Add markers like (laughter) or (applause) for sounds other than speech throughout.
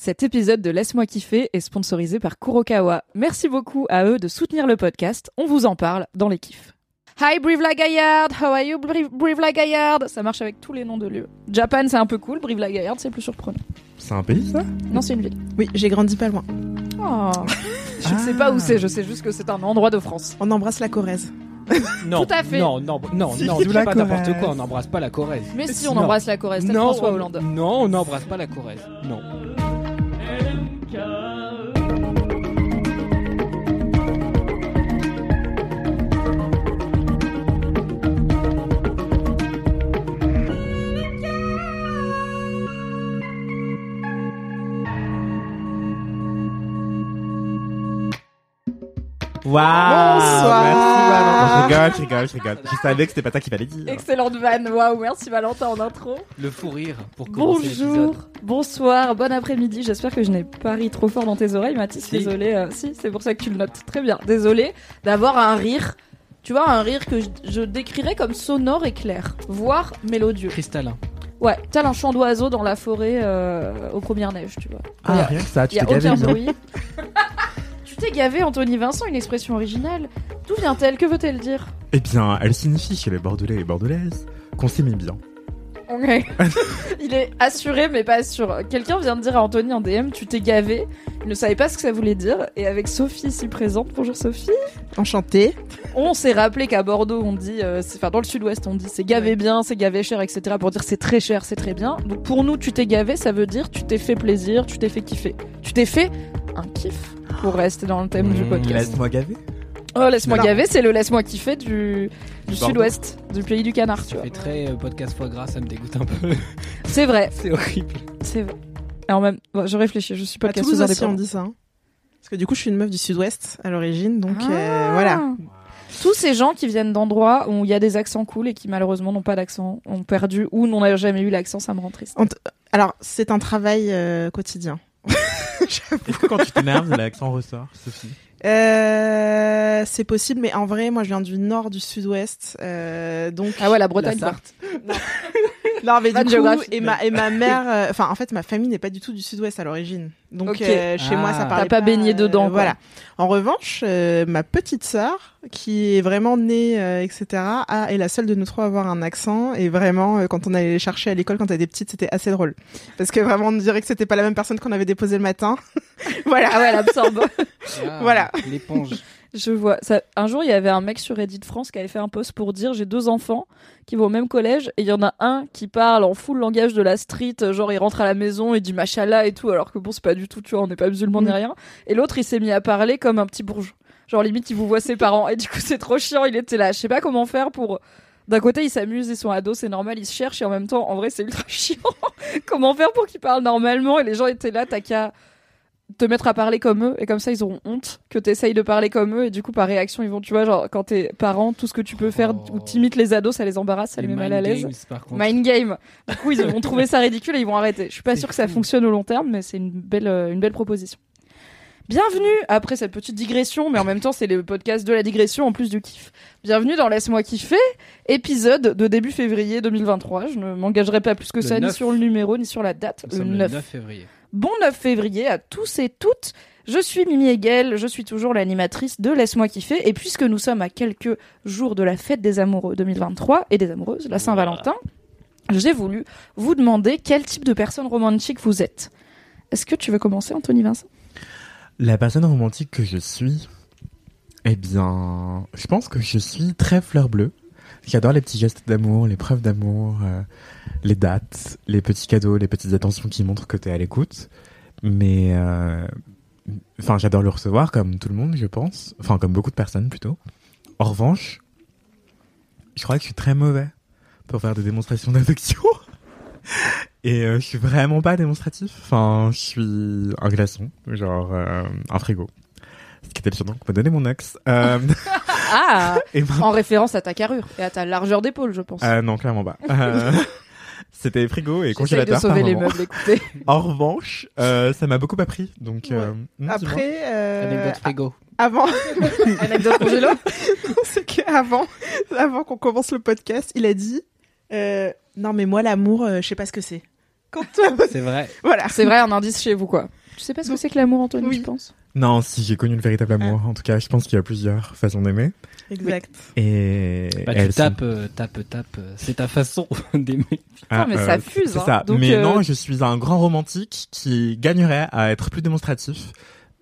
Cet épisode de Laisse-moi kiffer est sponsorisé par Kurokawa. Merci beaucoup à eux de soutenir le podcast. On vous en parle dans les kiffs. Hi Brive-la-Gaillarde, how are you Brive- Brive-la-Gaillarde Ça marche avec tous les noms de lieux. Japan c'est un peu cool, Brive-la-Gaillarde c'est plus surprenant. C'est un pays ça? Non c'est une ville. Oui, j'ai grandi pas loin. Oh. (laughs) Je ne sais pas où c'est, je sais juste que c'est un endroit de France. On embrasse la Corrèze. (laughs) Non, Tout à fait. Non, non, non, Si, non, la pas n'importe quoi, on n'embrasse pas la Corrèze. Mais si on Non. embrasse la Corrèze, c'est non, François Hollande. Non, on n'embrasse pas la Corrèze. Non. Joe. Waouh Bonsoir. Merci Valentin. Je rigole, je rigole, je rigole. Je savais que c'était pas ça qu'il fallait dire. Excellente vanne, waouh, merci Valentin en intro. Le fou rire pour commencer Bonjour, bonsoir, bon après-midi. J'espère que je n'ai pas ri trop fort dans tes oreilles, Mathis. Si. Désolé, euh, si, c'est pour ça que tu le notes. Très bien. Désolé d'avoir un rire. Tu vois, un rire que je, je décrirais comme sonore et clair, voire mélodieux. Cristallin. Ouais, tel un chant d'oiseau dans la forêt euh, aux premières neiges, tu vois. Ah, a- rien que ça, tu Il y t'es gavé, (laughs) t'es gavé, Anthony Vincent, une expression originale. D'où vient-elle? Que veut-elle dire? Eh bien, elle signifie chez les Bordelais et Bordelaises qu'on s'aimait bien. Ok. (laughs) Il est assuré, mais pas sûr. Quelqu'un vient de dire à Anthony en DM, tu t'es gavé. Il ne savait pas ce que ça voulait dire. Et avec Sophie ici présente, bonjour Sophie, Enchantée. on s'est rappelé qu'à Bordeaux, on dit, euh, c'est- enfin dans le sud-ouest, on dit c'est gavé bien, c'est gavé cher, etc. Pour dire c'est très cher, c'est très bien. Donc pour nous, tu t'es gavé, ça veut dire tu t'es fait plaisir, tu t'es fait kiffer. Tu t'es fait un kiff pour rester dans le thème du Mmh, podcast. Laisse-moi gaver. Oh, laisse-moi gaver, c'est le laisse-moi kiffer du, du sud-ouest, du pays du canard, tu vois. fait très euh, podcast foie gras, ça me dégoûte un peu. (laughs) C'est vrai, C'est horrible. c'est vrai. Alors même, bon, je réfléchis, je suis pas À Toulouse aussi, on dit ça. hein. Parce que du coup, je suis une meuf du sud-ouest à l'origine, donc Ah. euh, voilà. Tous ces gens qui viennent d'endroits où il y a des accents cool et qui malheureusement n'ont pas d'accent, ont perdu ou n'ont jamais eu l'accent, ça me rend triste. Alors, c'est un travail euh, quotidien. (laughs) Est-ce que quand tu t'énerves, l'accent ressort, Sophie? Euh, c'est possible, mais en vrai, moi, je viens du nord du sud-ouest, euh, donc. Ah ouais, la Bretagne. La. (laughs) Non, mais Pas du coup, géographie. et ma et ma (laughs) mère, euh, enfin, en fait, ma famille n'est pas du tout du sud-ouest à l'origine. Donc, euh, chez moi, ça Ah. parlait T'as pas baigné euh, dedans, quoi. Voilà. En revanche, euh, ma petite sœur, qui est vraiment née, euh, etc., a, est la seule de nous trois à avoir un accent. Et vraiment, euh, quand on allait les chercher à l'école quand elle était petite, c'était assez drôle. Parce que vraiment, on dirait que c'était pas la même personne qu'on avait déposé le matin. (laughs) voilà. Ah ouais, elle absorbe. (laughs) Ah, Voilà. L'éponge. Je vois. Ça, un jour, il y avait un mec sur Reddit France qui avait fait un post pour dire j'ai deux enfants qui vont au même collège et il y en a un qui parle en full langage de la street, genre il rentre à la maison et dit machallah et tout, alors que bon, c'est pas du tout, tu vois, on n'est pas musulman ni Mm. rien. Et l'autre, il s'est mis à parler comme un petit bourgeois. Genre limite, il vous voit ses parents et du coup, c'est trop chiant. Il était là. Je sais pas comment faire pour. D'un côté, ils s'amusent, ils sont ados, c'est normal, ils se cherchent et en même temps, en vrai, c'est ultra (laughs) chiant. comment faire pour qu'ils parlent normalement? Et les gens étaient là, t'as qu'à te mettre à parler comme eux et comme ça ils auront honte que t'essayes de parler comme eux et du coup par réaction ils vont tu vois genre quand t'es parent tout ce que tu peux faire Oh. ou t'imites les ados ça les embarrasse ça les, met mal à l'aise mind game du coup ils vont trouver ça ridicule et ils vont arrêter je suis pas sûre que ça fonctionne au long terme mais c'est une belle euh, une belle proposition Bienvenue après cette petite digression, mais en même temps c'est le podcast de la digression en plus du kiff. Bienvenue dans Laisse-moi kiffer, épisode de début février 2023. Je ne m'engagerai pas plus que Le ça, ni 9. sur le numéro, ni sur la date. Nous le sommes 9. le 9 février. Bon 9 février à tous et toutes. Je suis Mimi Hegel, je suis toujours l'animatrice de Laisse-moi kiffer. Et puisque nous sommes à quelques jours de la fête des amoureux 2023 et des amoureuses, la Saint-Valentin, j'ai voulu vous demander quel type de personne romantique vous êtes. Est-ce que tu veux commencer, Anthony Vincent? La personne romantique que je suis, eh bien, je pense que je suis très fleur bleue. J'adore les petits gestes d'amour, les preuves d'amour, euh, les dates, les petits cadeaux, les petites attentions qui montrent que t'es à l'écoute. Mais, euh, enfin, j'adore le recevoir comme tout le monde, je pense. Enfin, comme beaucoup de personnes plutôt. En revanche, je crois que je suis très mauvais pour faire des démonstrations d'affection. (laughs) Et euh, je suis vraiment pas démonstratif. Enfin, je suis un glaçon, genre euh, un frigo. Qui était le surnom que m'a donné mon ex. Euh, (laughs) Ah (laughs) et ben- En référence à ta carrure et à ta largeur d'épaule, je pense. Euh, non, clairement pas. Euh, (laughs) C'était frigo et J'essaye de congélateur sauver par les moment. meubles, écoutez. En revanche, euh, ça m'a beaucoup appris. Donc, euh, hmm. Après, euh, Anecdote frigo. avant, Anecdote congélo c'est qu'avant, avant qu'on commence le podcast, il a dit, euh, non mais moi l'amour, euh, je sais pas ce que c'est. Quand C'est vrai. voilà. C'est vrai, un indice chez vous, quoi. Tu sais pas ce que c'est que l'amour, Anthony, Oui. je pense Non, si j'ai connu le véritable amour. En tout cas, je pense qu'il y a plusieurs façons d'aimer. Exact. Et Bah, tu elles sont- tapes, euh, tapes, tapes. euh, C'est ta façon (laughs) d'aimer. Ah, mais ça fuse, C'est hein. ça. Donc, mais euh, non, je suis un grand romantique qui gagnerait à être plus démonstratif.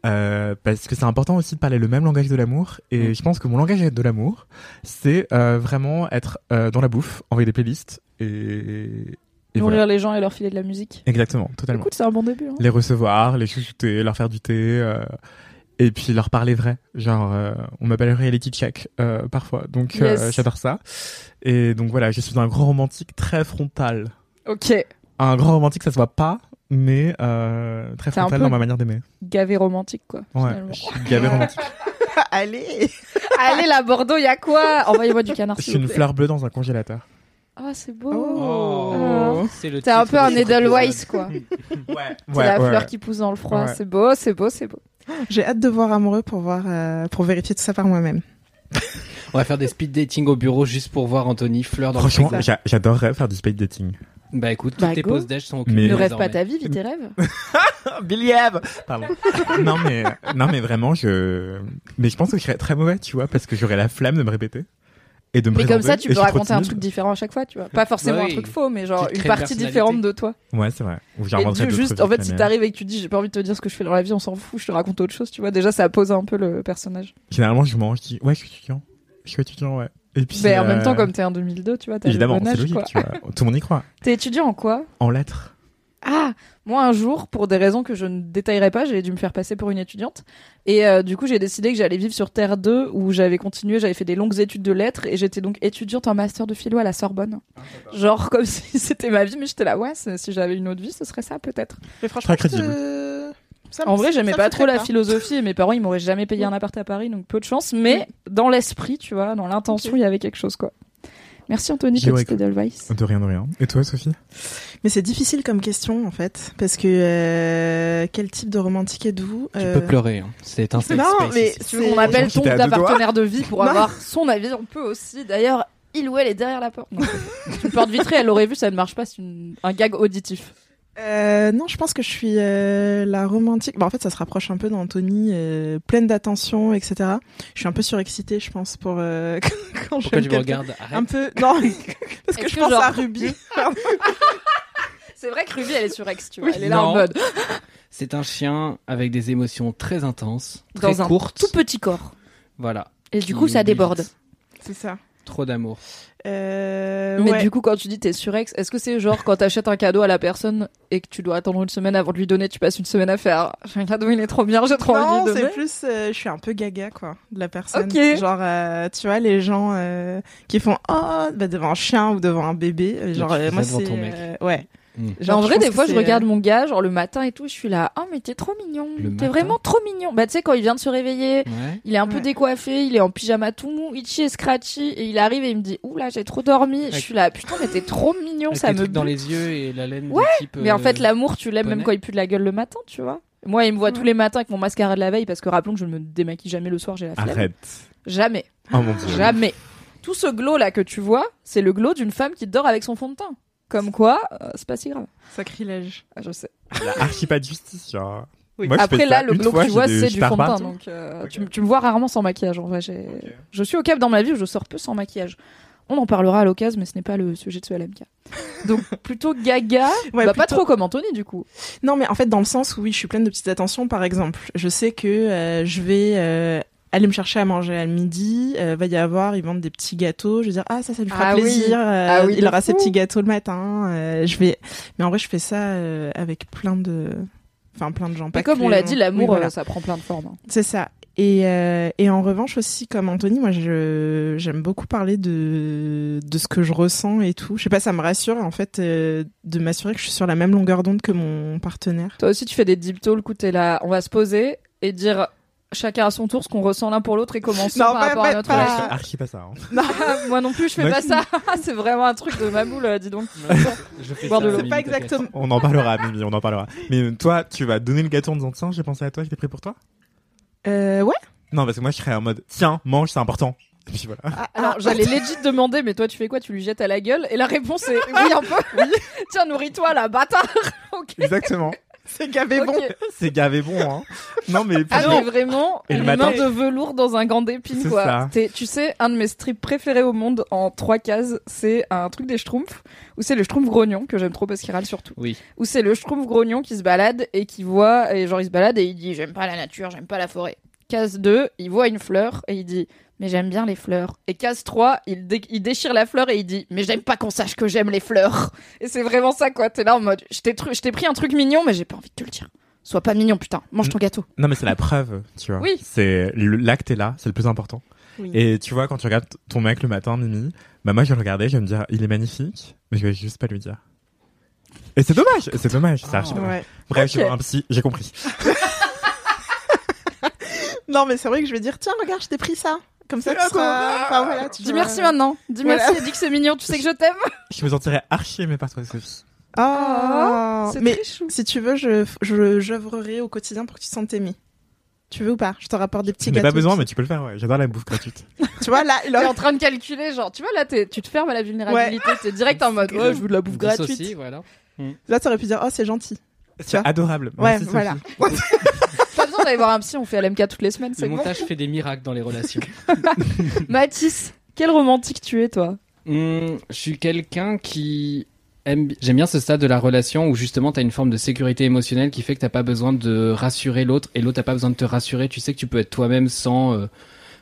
Euh, parce que c'est important aussi de parler le même langage de l'amour et Mm. je pense que mon langage de l'amour c'est euh, vraiment être euh, dans la bouffe envoyer des playlists et Nourrir voilà. les gens et leur filer de la musique. exactement totalement Écoute, c'est un bon début. Hein. les recevoir les chouchouter leur faire du thé euh, et puis leur parler vrai genre euh, on m'appelle reality check euh, parfois donc euh, Yes. j'adore ça et donc voilà je suis un grand romantique très frontal Ok, un grand romantique, ça se voit pas, mais euh, très frontal dans ma manière d'aimer. gavé romantique, quoi. Ouais, finalement. je suis gavé romantique. (laughs) Allez. Allez, la Bordeaux, y a quoi? Envoyez-moi du canard, je suis une fleur bleue dans un congélateur. Ah, c'est beau. Oh. C'est le T'es un peu un Edelweiss, quoi. Ouais, C'est la fleur qui pousse dans le froid. Ouais. C'est beau, c'est beau, c'est beau. J'ai hâte de voir amoureux pour voir, euh, pour vérifier tout ça par moi-même. On va faire des speed dating au bureau juste pour voir Anthony fleur dans le Franchement, frigo. j'a- j'adorerais faire du speed dating. Bah écoute, Bah, toutes tes pauses d'âge sont occupées. Mais- Ne rêve pas ta vie, vis tes rêves. (laughs) Billy Eve Pardon. non mais non mais vraiment je mais je pense que je serais très mauvais, tu vois, parce que j'aurais la flamme de me répéter et de me Mais comme ça, tu peux raconter un truc différent à chaque fois, tu vois. Pas forcément Bah un oui. truc faux, mais genre une partie différente de toi. Ouais, c'est vrai. Ou Et juste, en fait, si mais- t'arrives et que tu dis j'ai pas envie de te dire ce que je fais dans la vie, on s'en fout, je te raconte autre chose, tu vois. Déjà, ça pose un peu le personnage. Généralement, je mange, je dis ouais, je suis étudiant. Je suis étudiant, ouais. Et puis Mais en même euh, temps, comme t'es en 2002, tu vois, t'as le évidemment, bon âge, logique, quoi. tu vois. Tout le monde y croit. T'es étudiant en quoi? En lettres. Ah, moi un jour, pour des raisons que je ne détaillerai pas, j'ai dû me faire passer pour une étudiante. Et euh, du coup, j'ai décidé que j'allais vivre sur Terre 2, où j'avais continué, j'avais fait des longues études de lettres, et j'étais donc étudiante en master de philo à la Sorbonne. Genre comme (laughs) si c'était ma vie, mais j'étais là, ouais, si j'avais une autre vie, ce serait ça peut-être. Mais franchement, Très crédible. ça En vrai, j'aimais pas trop la philosophie, et mes parents, ils m'auraient jamais payé un appart à Paris, donc peu de chance, mais dans l'esprit, tu vois, dans l'intention, il y avait quelque chose, quoi. Merci Anthony, petit ouais, Edelweiss. De rien, de rien. Et toi, Sophie? Mais c'est difficile comme question en fait, parce que euh, quel type de romantique êtes-vous Tu Euh, peux pleurer. hein. C'est un safe Non, space mais ici. Tu veux qu'on appelle ton partenaire de vie pour Non. avoir son avis On peut aussi. D'ailleurs, il ou elle est derrière la porte. Non, une porte vitrée, elle l'aurait vu, ça ne marche pas, c'est une- un gag auditif. Euh, non, je pense que je suis euh, la romantique. Bah, en fait, ça se rapproche un peu d'Anthony, euh, pleine d'attention, etc. Je suis un peu surexcitée, je pense, pour euh, (laughs) quand Pourquoi tu me regardes Un peu, non, (laughs) parce que je que pense genre- à Ruby. (laughs) C'est vrai que Ruby, elle est sur X, tu vois. Oui. elle est là en mode. C'est un chien avec des émotions très intenses, Dans très un courtes. Tout petit corps. Voilà. Et du coup, ça déborde. C'est ça. Trop d'amour. Euh, Mais ouais. du coup, quand tu dis t'es sur X, est-ce que c'est genre quand t'achètes un cadeau à la personne et que tu dois attendre une semaine avant de lui donner, tu passes une semaine à faire J'ai un cadeau, il est trop bien, j'ai trop non, envie de c'est donner. plus, euh, je suis un peu gaga, quoi, de la personne. Ok. Genre, euh, tu vois, les gens euh, qui font oh bah, devant un chien ou devant un bébé. Genre, euh, moi, c'est ton mec. euh, ouais. Mm. Genre, en je vrai, des fois, je regarde euh, mon gars, genre le matin et tout, je suis là, oh, mais t'es trop mignon. T'es vraiment trop mignon. Bah, tu sais, quand il vient de se réveiller, Ouais. il est un peu Ouais. décoiffé, il est en pyjama tout mou, itchy et scratchy, et il arrive et il me dit, ouh là, j'ai trop dormi. Je suis là, putain, mais t'es trop mignon, Avec ça me trucs dans les yeux et la laine Ouais. Mais en euh, fait, l'amour, tu l'aimes même quand il pue de la gueule le matin, tu vois. Moi, il me voit tous les matins avec mon mascara de la veille, parce que rappelons que je ne me démaquille jamais le soir, j'ai la flemme. Arrête. Jamais. Oh mon dieu. Jamais. Tout ce glow là que tu vois, c'est le glow d'une femme qui dort avec son fond de teint. Comme quoi, euh, c'est pas si grave. Sacrilège. Ah, je sais. La archi pas de justice, genre. Oui. Moi, je Après fais là, ça le une glow fois, que tu j'ai vois, des c'est du fond de teint. partout. Donc, euh, Ok. tu, tu me vois rarement sans maquillage. En vrai, j'ai- je suis au cap dans ma vie où je sors peu sans maquillage. On en parlera à l'occasion, mais ce n'est pas le sujet de ce LMK. Donc (laughs) plutôt gaga, Ouais, bah, pas plutôt- trop comme Anthony du coup. Non, mais en fait, dans le sens où oui, je suis pleine de petites attentions. Par exemple, je sais que euh, je vais euh, aller me chercher à manger à midi. euh, va y avoir, ils vendent des petits gâteaux. Je vais dire ah ça, ça lui fera Ah plaisir. euh, Ah oui, il de aura ses petits gâteaux le matin. euh, je vais. Mais en vrai, je fais ça euh, avec plein de. Enfin, plein de gens. Pas Et comme on l'a gens- dit, l'amour, Oui, voilà. ça prend plein de formes. hein. C'est ça. Et, euh, et en revanche aussi, comme Anthony, moi, je j'aime beaucoup parler de de ce que je ressens et tout. Je sais pas, ça me rassure en fait euh, de m'assurer que je suis sur la même longueur d'onde que mon partenaire. Toi aussi, tu fais des deep talks où t'es là, on va se poser et dire chacun à son tour ce qu'on ressent l'un pour l'autre et commencer Non, par rapport à notre. Je fais archi pas ça. hein. (laughs) Ah, Moi non plus, je fais Moi pas ça. (laughs) c'est vraiment un truc de ma boule, dis donc. Je fais Boire de l'eau. Pas exactement. On en parlera, Mimi, on en parlera. Mais toi, tu vas donner le gâteau en disant tiens, j'ai pensé à toi, j'étais prêt pour toi? Euh, ouais. Non, parce que moi, je serais en mode tiens, mange, c'est important. Et puis voilà. Ah, Alors, j'allais legit demander, mais toi, tu fais quoi? Tu lui jettes à la gueule? Et la réponse est oui, un peu. (laughs) Tiens, nourris-toi, là, bâtard. Exactement. (laughs) c'est gavé bon. (laughs) C'est gavé bon, hein. Non, mais Ah mais vraiment, Et le une matin- main de velours dans un gant d'épines C'est quoi. Tu sais, un de mes strips préférés au monde en trois cases, c'est un truc des Schtroumpfs, où c'est le Schtroumpf grognon, que j'aime trop parce qu'il râle surtout. Oui. Où c'est le Schtroumpf grognon qui se balade et qui voit, et genre il se balade et il dit j'aime pas la nature, j'aime pas la forêt. Case 2, il voit une fleur et il dit mais j'aime bien les fleurs. Et case 3, il, dé- il déchire la fleur et il dit mais j'aime pas qu'on sache que j'aime les fleurs. Et c'est vraiment ça quoi, t'es là en mode je t'ai pris un truc mignon mais j'ai pas envie de te le dire. Sois pas mignon putain, mange ton gâteau. non, mais c'est la preuve, tu vois. Oui. C'est l'acte est là, c'est le plus important. Oui. Et tu vois, quand tu regardes ton mec le matin, Mimi, bah moi je vais le regarder, je vais me dire, il est magnifique, mais je vais juste pas lui dire. Et c'est dommage, c'est dommage, c'est archi Ah. Ouais. Bref, je Ok. vais voir un psy, j'ai compris. (laughs) Non, mais c'est vrai que je vais dire tiens, regarde, je t'ai pris ça. Comme ça, C'est tu seras. Enfin, voilà, tu Dis vois. merci maintenant. Dis Voilà. merci et dis que c'est mignon. Tu sais que je t'aime. (laughs) Je me sentirais archi aimé par toi, Sophie. Oh, C'est mais très chou. si tu veux, je je j'œuvrerai au quotidien pour que tu te sentes aimé. Tu veux ou pas? Je te rapporte des petits gâteaux. pas besoin, mais tu peux le faire, ouais. J'adore la bouffe gratuite. (laughs) Tu vois là, il T'es en train de calculer, genre, tu vois là, t'es- tu te fermes à la vulnérabilité. T'es direct en mode, ouais, je veux de la bouffe gratuite. Dissocier, voilà. là, t'aurais pu dire oh c'est gentil. C'est vois adorable. Ouais, Merci, voilà. (laughs) Pas besoin d'aller voir un psy. On fait LMK toutes les semaines. Le bon. montage fait des miracles dans les relations. (laughs) Mathis, quel romantique tu es, toi? Hum, je suis quelqu'un qui J'aime bien ce stade de la relation où justement t'as une forme de sécurité émotionnelle qui fait que t'as pas besoin de rassurer l'autre et l'autre a pas besoin de te rassurer. Tu sais que tu peux être toi-même sans, euh,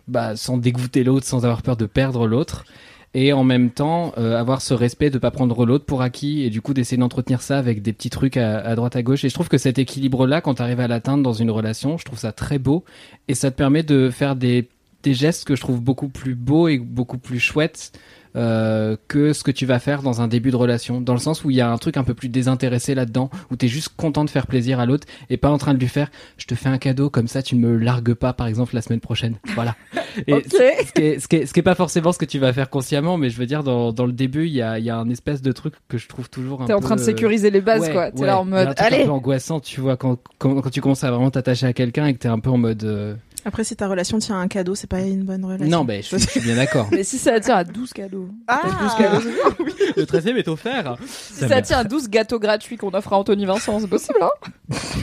bah, sans dégoûter l'autre, sans avoir peur de perdre l'autre. Et en même temps, euh, avoir ce respect de pas prendre l'autre pour acquis et du coup d'essayer d'entretenir ça avec des petits trucs à, à droite à gauche. Et je trouve que cet équilibre-là, quand t'arrives à l'atteindre dans une relation, je trouve ça très beau et ça te permet de faire des des gestes que je trouve beaucoup plus beaux et beaucoup plus chouettes euh, que ce que tu vas faire dans un début de relation. Dans le sens où il y a un truc un peu plus désintéressé là-dedans, où t'es juste content de faire plaisir à l'autre et pas en train de lui faire je te fais un cadeau comme ça tu ne me largues pas par exemple la semaine prochaine. Voilà. (laughs) Et ce, ce qui est, ce, qui est, ce qui est pas forcément ce que tu vas faire consciemment, mais je veux dire dans, dans le début il y a, y a un espèce de truc que je trouve toujours un T'es en train de euh, sécuriser les bases, ouais, quoi. T'es ouais. là en mode, truc un allez. peu angoissant, tu vois, quand, quand, quand tu commences à vraiment t'attacher à quelqu'un et que t'es un peu en mode. euh, Après, si ta relation tient à un cadeau, c'est pas une bonne relation. Non, ben je, suis- je suis bien d'accord. (laughs) Mais si ça tient à 12 cadeaux. Ah, Peut-être 12 cadeaux. (laughs) Le 13 est offert. Si ça tient à 12 gâteaux gratuits qu'on offre à Anthony Vincent, c'est possible, hein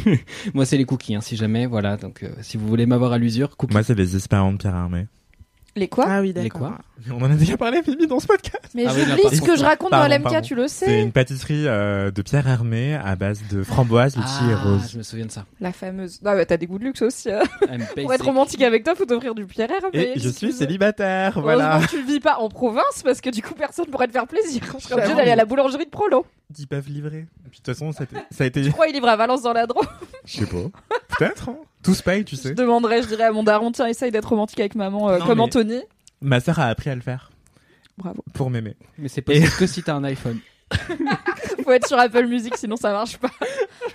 (laughs) Moi, c'est les cookies, hein, si jamais. Voilà, donc euh, si vous voulez m'avoir à l'usure, cookies. Moi, c'est les espérants de Pierre Armé. Les quoi Ah oui, Les d'accord. quoi On en a déjà parlé, Mimi, dans ce podcast. Mais Ah oui, j'oublie là, ce que je raconte pardon, dans LMK, pardon. tu le C'est sais. une pâtisserie euh, de Pierre Hermé à base de framboises, litchi et Ah, rose. je me souviens de ça. La fameuse. Ah bah t'as des goûts de luxe aussi. hein. I'm (laughs) Pour être romantique avec toi, faut t'offrir du Pierre Hermé. Et je suis célibataire, voilà. Tu le vis pas en province parce que du coup personne pourrait te faire plaisir. On serait obligé d'aller à la boulangerie de Prolo. Ils peuvent livrer. Et puis de toute façon, ça a été... Ça a été... Je crois il livre à Valence dans la Drôme. Je sais pas. Peut-être. Hein. Tout se paye, tu Je sais. demanderais, je dirais à mon daron, tiens, essaye d'être romantique avec maman euh, Non, comme mais- Anthony. Ma sœur a appris à le faire. Bravo. Pour m'aimer. Mais c'est possible que si t'as un iPhone. (laughs) Faut être sur Apple Music sinon ça marche pas.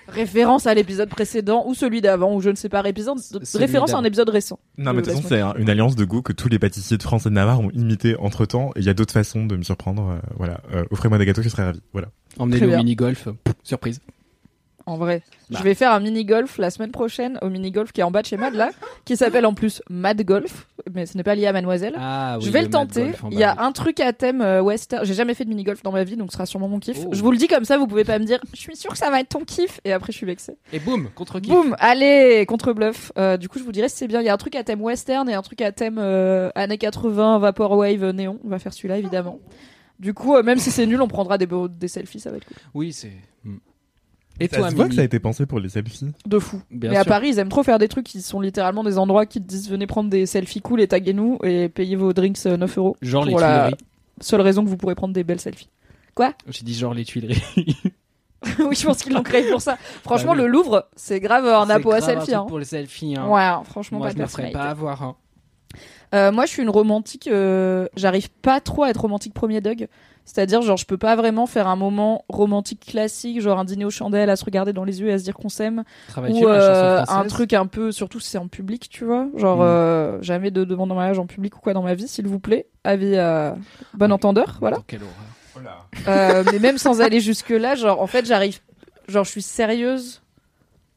Référence à l'épisode précédent ou celui d'avant ou je ne sais pas. Épisode... Celui Référence à un d'avant. épisode récent. Non, mais de toute façon, c'est un- une alliance de goût que tous les pâtissiers de France et de Navarre ont imité entre temps. Et il y a d'autres façons de me surprendre. euh, voilà. Euh, Offrez-moi des gâteaux, je serais ravi. Voilà. Emmenez-le Très au bien. mini-golf. Pff, Surprise. En vrai. Bah. Je vais faire un mini-golf la semaine prochaine au mini-golf qui est en bas de chez Mad là, qui s'appelle en plus Mad Golf, mais ce n'est pas lié à Mademoiselle. Ah, oui, je vais le, tenter. Il y a un truc à thème euh, western. J'ai jamais fait de mini-golf dans ma vie, donc ce sera sûrement mon kiff. Oh. Je vous le dis comme ça, vous pouvez pas me dire, je suis sûr que ça va être ton kiff, et après je suis vexée. Et boum, contre qui? Boum, allez, contre bluff. Euh, du coup, je vous dirai si c'est bien. Il y a un truc à thème western et un truc à thème euh, années 80, vaporwave, néon. On va faire celui-là évidemment. Du coup, même si c'est nul, on prendra des, des selfies, ça va être cool. Oui, c'est. Et ça toi, se voit que ça a été pensé pour les selfies. De fou. Bien Mais à. Paris, ils aiment trop faire des trucs qui sont littéralement des endroits qui te disent venez prendre des selfies cool et taguez-nous et payez vos drinks euh, 9 euros. Genre les la Tuileries. seule raison que vous pourrez prendre des belles selfies. (laughs) J'ai dit genre les Tuileries. (laughs) oui, je pense qu'ils l'ont créé pour ça. Franchement, Bah oui. le Louvre, c'est grave un apo à selfie. Hein. Pour les selfies. Hein. Ouais, franchement, Moi, pas je de me ferais pas avoir. Hein. Euh, moi, je suis une romantique. euh, J'arrive pas trop à être romantique premier Doug. C'est-à-dire, genre, je peux pas vraiment faire un moment romantique classique, genre un dîner aux chandelles, à se regarder dans les yeux et à se dire qu'on s'aime, ou euh, un truc un peu, surtout si c'est en public, tu vois. Genre, Mm. euh, jamais de demande en mariage en public ou quoi dans ma vie, s'il vous plaît. Avis à bon entendeur, voilà. Quelle horreur. Euh, mais même sans aller jusque là, genre en fait j'arrive, genre je suis sérieuse.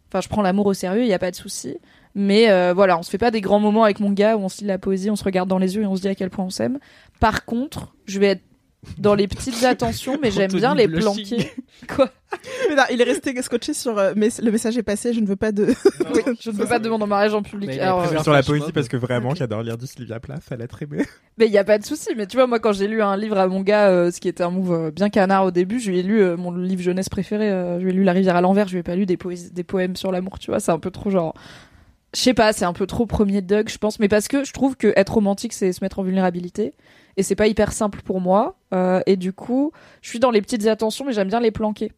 Enfin, je prends l'amour au sérieux, il y a pas de souci. Mais euh, voilà, on se fait pas des grands moments avec mon gars où on se lit la poésie, on se regarde dans les yeux et on se dit à quel point on s'aime. Par contre, je vais être dans les petites attentions, mais j'aime bien les blushing. planquer. (laughs) Quoi? Mais non, il est resté scotché sur euh, mais le message est passé, je ne veux pas de. (laughs) Oui, je ne veux pas de en mariage en public. Mais il a Alors, euh, Sur la poésie parce que vraiment j'adore lire du Sylvia Plath, elle est très. Mais il y a pas de souci. Mais tu vois, moi, quand j'ai lu un livre à mon gars, euh, ce qui était un move euh, bien canard au début, je lui ai lu euh, mon livre jeunesse préféré. euh, je lui ai lu La rivière à l'envers. Je lui ai pas lu des, des poèmes sur l'amour. Tu vois, c'est un peu trop genre. Je sais pas, c'est un peu trop premier Doug, je pense. Mais parce que je trouve que être romantique, c'est se mettre en vulnérabilité. Et c'est pas hyper simple pour moi. Euh, et du coup, je suis dans les petites attentions, mais j'aime bien les planquer.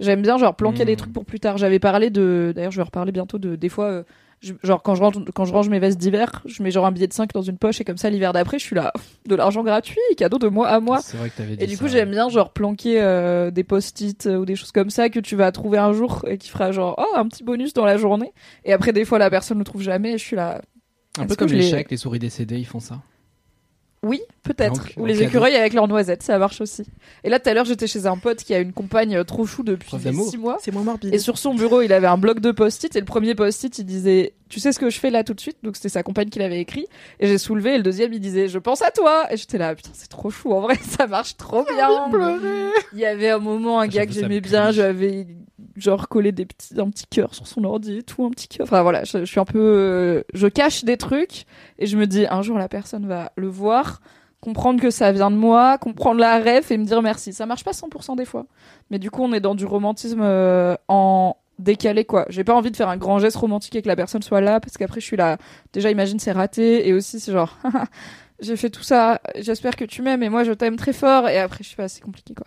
J'aime bien genre planquer Mm. des trucs pour plus tard. J'avais parlé de, d'ailleurs, je vais reparler bientôt de des fois. euh, je- genre quand je range quand je range mes vestes d'hiver, je mets genre un billet de 5 dans une poche et comme ça l'hiver d'après, je suis là de l'argent gratuit, cadeau de moi à moi. C'est vrai que t'avais dit Et du ça, coup, j'aime bien genre planquer euh, des post-it euh, ou des choses comme ça que tu vas trouver un jour et qui fera genre oh un petit bonus dans la journée. Et après des fois la personne ne le trouve jamais et je suis là Un peu comme les chèques, les souris décédées, ils font ça. Oui, peut-être. Ou les cadeau. écureuils avec leurs noisettes, ça marche aussi. Et là tout à l'heure, j'étais chez un pote qui a une compagne euh, trop chou depuis Preuve d'amour. 6 mois. C'est moins morbide. Et sur son bureau, il avait un bloc de post-it et le premier post-it, il disait "Tu sais ce que je fais là tout de suite? Donc c'était sa compagne qui l'avait écrit et j'ai soulevé et le deuxième, il disait "Je pense à toi." Et j'étais là "Putain, c'est trop chou en vrai, (laughs) ça marche trop bien." Il y avait un moment un Je gars que j'aimais bien, j'avais genre collé des petits un petit cœur sur son ordi et tout, un petit cœur. Enfin voilà, je, suis un peu euh, je cache des trucs et je me dis un jour la personne va le voir comprendre que ça vient de moi, comprendre la ref et me dire merci. Ça marche pas 100% des fois. Mais du coup, on est dans du romantisme euh, en décalé quoi. J'ai pas envie de faire un grand geste romantique et que la personne soit là parce qu'après je suis là. Déjà imagine c'est raté et aussi c'est genre (laughs) j'ai fait tout ça, j'espère que tu m'aimes et moi je t'aime très fort et après je suis pas c'est compliqué quoi.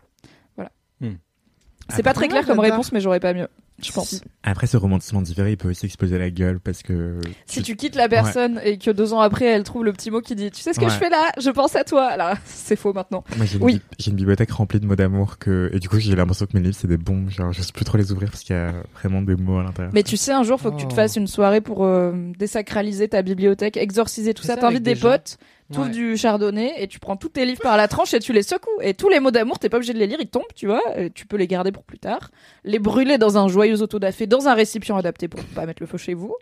Hmm. C'est pas très clair comme réponse mais j'aurais pas mieux, je pense. Après ce romantisme différé, il peut aussi exploser la gueule parce que Si tu quittes la personne et que deux ans après elle trouve le petit mot qui dit tu sais ce que Ouais. je fais là, je pense à toi. Alors (laughs) c'est faux maintenant. Moi, j'ai une, Oui. bi- j'ai une bibliothèque remplie de mots d'amour que et du coup j'ai l'impression que mes livres c'est des bombes genre je sais plus trop les ouvrir parce qu'il y a vraiment des mots à l'intérieur. Mais tu sais, un jour, faut que tu te Oh. fasses une soirée pour euh, désacraliser ta bibliothèque, exorciser tout ça. ça T'invites des potes, tu Ouais. du chardonnay et tu prends tous tes livres par la tranche et tu les secoues. Et tous les mots d'amour, t'es pas obligé de les lire, ils tombent, tu vois. et tu peux les garder pour plus tard. Les brûler dans un joyeux autodafé, dans un récipient adapté pour pas mettre le feu chez vous.